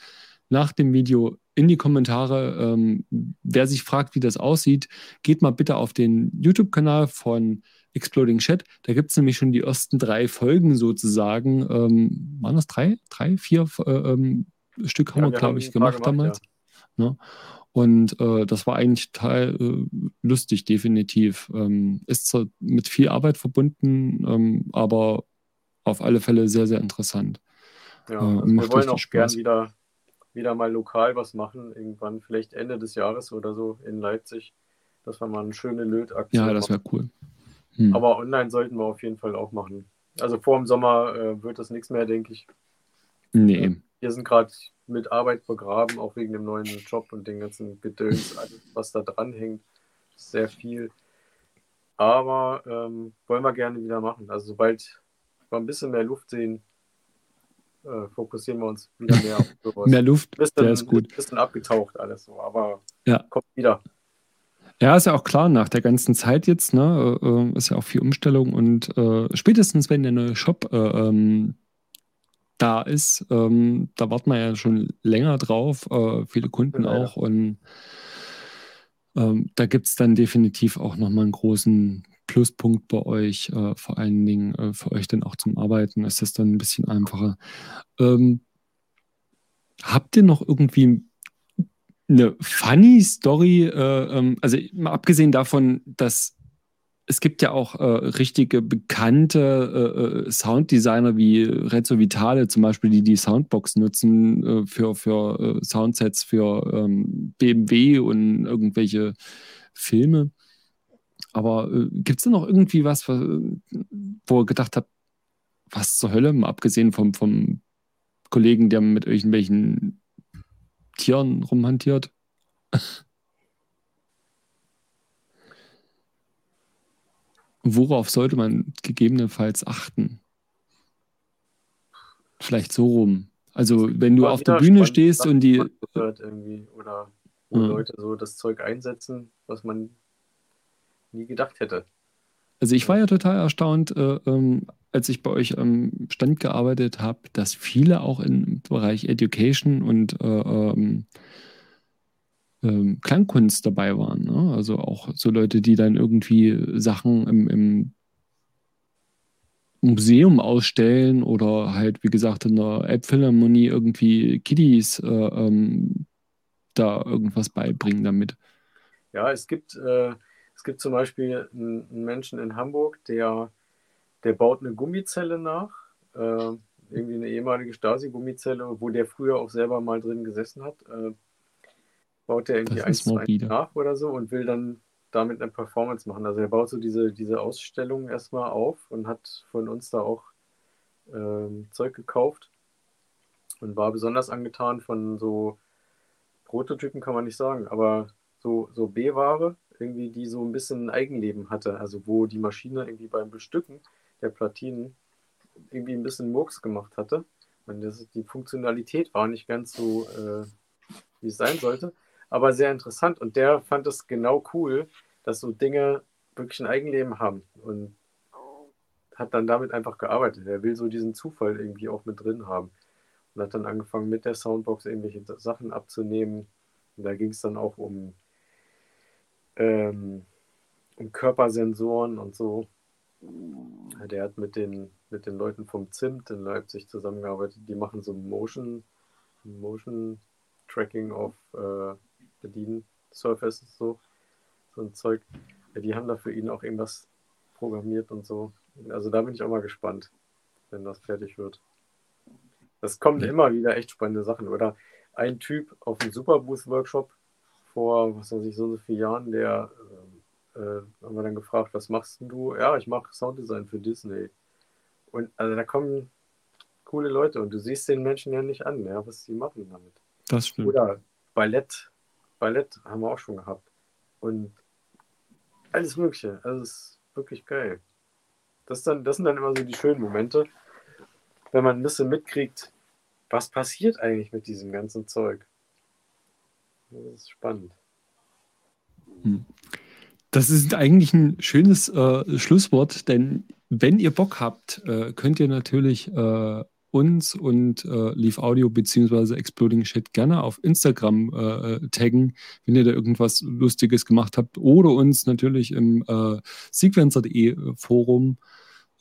nach dem Video in die Kommentare. Ähm, wer sich fragt, wie das aussieht, geht mal bitte auf den YouTube-Kanal von Exploding Chat. Da gibt es nämlich schon die ersten drei Folgen sozusagen. Ähm, waren das drei? Drei, vier äh, ähm, Stück haben Ja, wir, glaube ich, gemacht, gemacht, damals. Ne? Und äh, das war eigentlich total äh, lustig, definitiv. Ähm, ist zwar mit viel Arbeit verbunden, ähm, aber auf alle Fälle sehr, sehr interessant. Ja, Äh, also wir wollen auch gern Spaß. wieder, wieder mal lokal was machen, irgendwann vielleicht Ende des Jahres oder so in Leipzig, dass wir mal eine schöne Lötaktion Ja, das wäre cool. Hm. Aber online sollten wir auf jeden Fall auch machen. Also vor dem Sommer äh, wird das nichts mehr, denke ich. nee. Wir sind gerade mit Arbeit begraben, auch wegen dem neuen Job und den ganzen Gedöns, <laughs> was da dran hängt. Sehr viel. Aber ähm, wollen wir gerne wieder machen. Also sobald wir ein bisschen mehr Luft sehen, äh, fokussieren wir uns wieder mehr auf <laughs> sowas. Mehr Luft, bisschen, der ist gut. bisschen abgetaucht alles so, aber Ja. kommt wieder. Ja, ist ja auch klar, nach der ganzen Zeit jetzt, ne, äh, ist ja auch viel Umstellung und äh, spätestens, wenn der neue Shop äh, ähm, da ist, ähm, da warten wir ja schon länger drauf, äh, viele Kunden Leider. auch und ähm, da gibt es dann definitiv auch nochmal einen großen Pluspunkt bei euch, äh, vor allen Dingen äh, für euch dann auch zum Arbeiten ist das dann ein bisschen einfacher. Ähm, habt ihr noch irgendwie eine funny Story, äh, ähm, also mal abgesehen davon, dass es gibt ja auch äh, richtige bekannte äh, äh, Sounddesigner wie Rezzo Vitale zum Beispiel, die die Soundbox nutzen äh, für, für äh, Soundsets für ähm, BMW und irgendwelche Filme. Aber äh, gibt es da noch irgendwie was, wo ihr gedacht habt, was zur Hölle, mal abgesehen vom, vom Kollegen, der mit irgendwelchen Tieren rumhantiert? <laughs> Worauf sollte man gegebenenfalls achten? Vielleicht so rum. Also, wenn du auf der Bühne stehst Sachen, und die Hört irgendwie, oder wo Ja. Leute so das Zeug einsetzen, was man nie gedacht hätte. Also, ich war ja total erstaunt, äh, ähm, als ich bei euch am Stand gearbeitet habe, dass viele auch im Bereich Education und äh, ähm, ähm, Klangkunst dabei waren. Ne? Also auch so Leute, die dann irgendwie Sachen im, im Museum ausstellen oder halt, wie gesagt, in der Elbphilharmonie irgendwie Kiddies äh, ähm, da irgendwas beibringen damit. Ja, es gibt, äh, es gibt zum Beispiel einen, Menschen in Hamburg, der, der baut eine Gummizelle nach, äh, irgendwie eine ehemalige Stasi-Gummizelle, wo der früher auch selber mal drin gesessen hat. Äh, baut der irgendwie eins zu eins nach oder so und will dann damit eine Performance machen. Also er baut so diese, diese Ausstellung erstmal auf und hat von uns da auch ähm, Zeug gekauft und war besonders angetan von so Prototypen, kann man nicht sagen, aber so, so B-Ware, irgendwie, die so ein bisschen ein Eigenleben hatte. Also wo die Maschine irgendwie beim Bestücken der Platinen irgendwie ein bisschen Murks gemacht hatte. Und das, die Funktionalität war nicht ganz so, äh, wie es sein sollte, aber sehr interessant. Und der fand es genau cool, dass so Dinge wirklich ein Eigenleben haben und hat dann damit einfach gearbeitet. Er will so diesen Zufall irgendwie auch mit drin haben. Und hat dann angefangen mit der Soundbox irgendwelche Sachen abzunehmen. Und da ging es dann auch um, ähm, Körpersensoren und so. Der hat mit den, mit den Leuten vom Zimt in Leipzig zusammengearbeitet. Die machen so Motion, Motion Tracking auf äh, Bedienen Surfaces so, so ein Zeug. Die haben da für ihn auch irgendwas programmiert und so. Also da bin ich auch mal gespannt, wenn das fertig wird. Das kommen immer wieder echt spannende Sachen. Oder ein Typ auf dem Superboost-Workshop vor, was weiß ich, so, so vielen Jahren, der äh, äh, haben wir dann gefragt, was machst du? Ja, ich mache Sounddesign für Disney. Und also da kommen coole Leute und du siehst den Menschen ja nicht an, ja, was sie machen damit. Das stimmt. Oder Ballett. Ballett haben wir auch schon gehabt. Und alles Mögliche. Also es ist wirklich geil. Das, dann, das sind dann immer so die schönen Momente, wenn man ein bisschen mitkriegt, was passiert eigentlich mit diesem ganzen Zeug. Das ist spannend. Hm. Das ist eigentlich ein schönes äh, Schlusswort, denn wenn ihr Bock habt, äh, könnt ihr natürlich äh, uns und äh, Leaf Audio bzw. Exploding Chat gerne auf Instagram äh, taggen, wenn ihr da irgendwas Lustiges gemacht habt. Oder uns natürlich im äh, sequencer.de Forum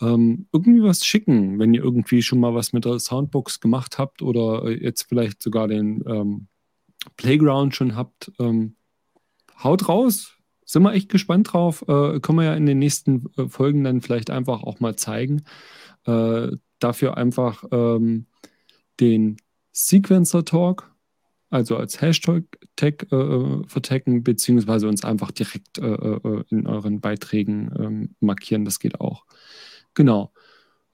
ähm, irgendwie was schicken, wenn ihr irgendwie schon mal was mit der Soundbox gemacht habt oder jetzt vielleicht sogar den ähm, Playground schon habt. Ähm, haut raus, sind wir echt gespannt drauf. Äh, können wir ja in den nächsten äh, Folgen dann vielleicht einfach auch mal zeigen. Äh, dafür einfach ähm, den Sequencer Talk, also als Hashtag Tag, äh, vertecken, beziehungsweise uns einfach direkt äh, äh, in euren Beiträgen ähm, markieren. Das geht auch. Genau.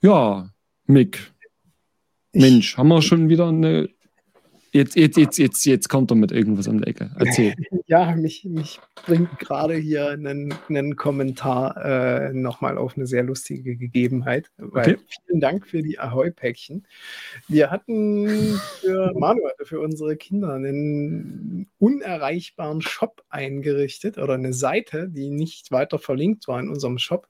Ja, Mick. Mensch, haben wir schon wieder eine Jetzt, jetzt, jetzt, jetzt, jetzt kommt er mit irgendwas um die Ecke. Erzähl. <laughs> Ja, mich, mich bringt gerade hier einen, einen Kommentar äh, nochmal auf eine sehr lustige Gegebenheit. Weil okay. Vielen Dank für die Ahoi-Päckchen. Wir hatten für <laughs> Manuel, für unsere Kinder einen unerreichbaren Shop eingerichtet oder eine Seite, die nicht weiter verlinkt war in unserem Shop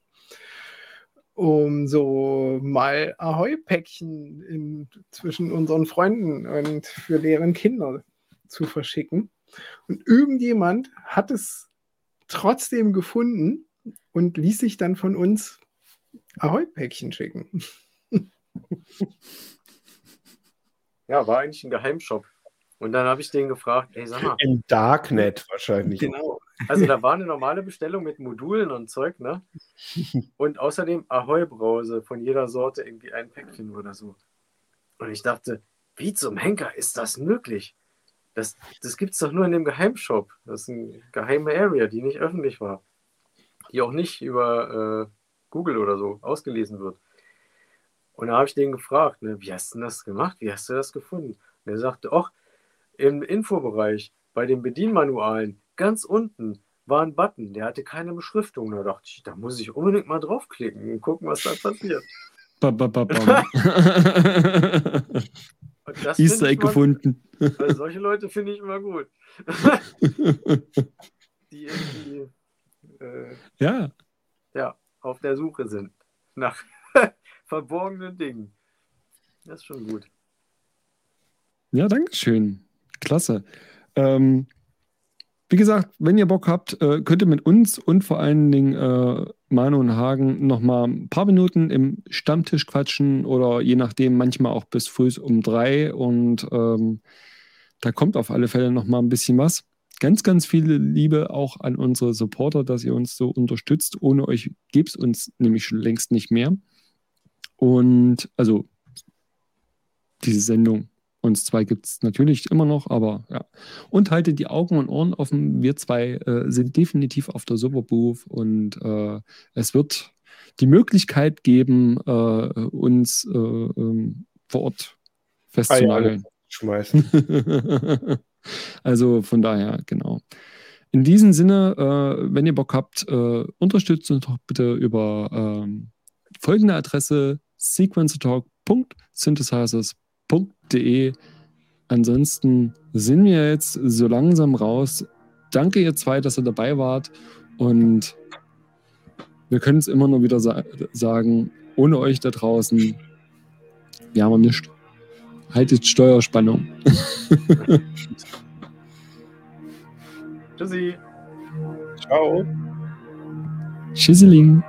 um so mal Ahoi-Päckchen zwischen unseren Freunden und für deren Kinder zu verschicken. Und irgendjemand hat es trotzdem gefunden und ließ sich dann von uns Ahoi-Päckchen schicken. <laughs> Ja, war eigentlich ein Geheimshop. Und dann habe ich den gefragt, ey, sag mal. Im Darknet wahrscheinlich. Genau. Also da war eine normale Bestellung mit Modulen und Zeug, ne? <laughs> Und außerdem Ahoi-Brause von jeder Sorte irgendwie ein Päckchen oder so. Und ich dachte, wie zum Henker ist das möglich? Das, das gibt es doch nur in dem Geheimshop. Das ist eine geheime Area, die nicht öffentlich war. Die auch nicht über äh, Google oder so ausgelesen wird. Und da habe ich den gefragt, ne, wie hast du das gemacht? Wie hast du das gefunden? Und er sagte, ach, im Infobereich, bei den Bedienmanualen, ganz unten war ein Button, der hatte keine Beschriftung. Da dachte ich, da muss ich unbedingt mal draufklicken und gucken, was da passiert. Ba, ba, ba, <laughs> Easter Egg gefunden. Also solche Leute finde ich immer gut. <laughs> die irgendwie äh, ja. ja, auf der Suche sind nach <laughs> verborgenen Dingen. Das ist schon gut. Ja, danke schön. Klasse. Ähm, wie gesagt, wenn ihr Bock habt, äh, könnt ihr mit uns und vor allen Dingen äh, Manu und Hagen noch mal ein paar Minuten im Stammtisch quatschen oder je nachdem manchmal auch bis früh um drei und ähm, da kommt auf alle Fälle noch mal ein bisschen was. Ganz, ganz viele Liebe auch an unsere Supporter, dass ihr uns so unterstützt. Ohne euch gibt es uns nämlich schon längst nicht mehr. Und also diese Sendung Uns zwei gibt es natürlich immer noch, aber ja. Und haltet die Augen und Ohren offen. Wir zwei äh, sind definitiv auf der Superbooth und äh, es wird die Möglichkeit geben, äh, uns äh, ähm, vor Ort festzunageln. Schmeißen. <laughs> also von daher, genau. In diesem Sinne, äh, wenn ihr Bock habt, äh, unterstützt uns doch bitte über ähm, folgende Adresse sequencertalk.synthesizers.de. Ansonsten sind wir jetzt so langsam raus. Danke ihr zwei, dass ihr dabei wart und wir können es immer nur wieder sa sagen, ohne euch da draußen, wir haben nichts. Haltet Steuerspannung. <laughs> Tschüssi. Ciao. Tschüsseling.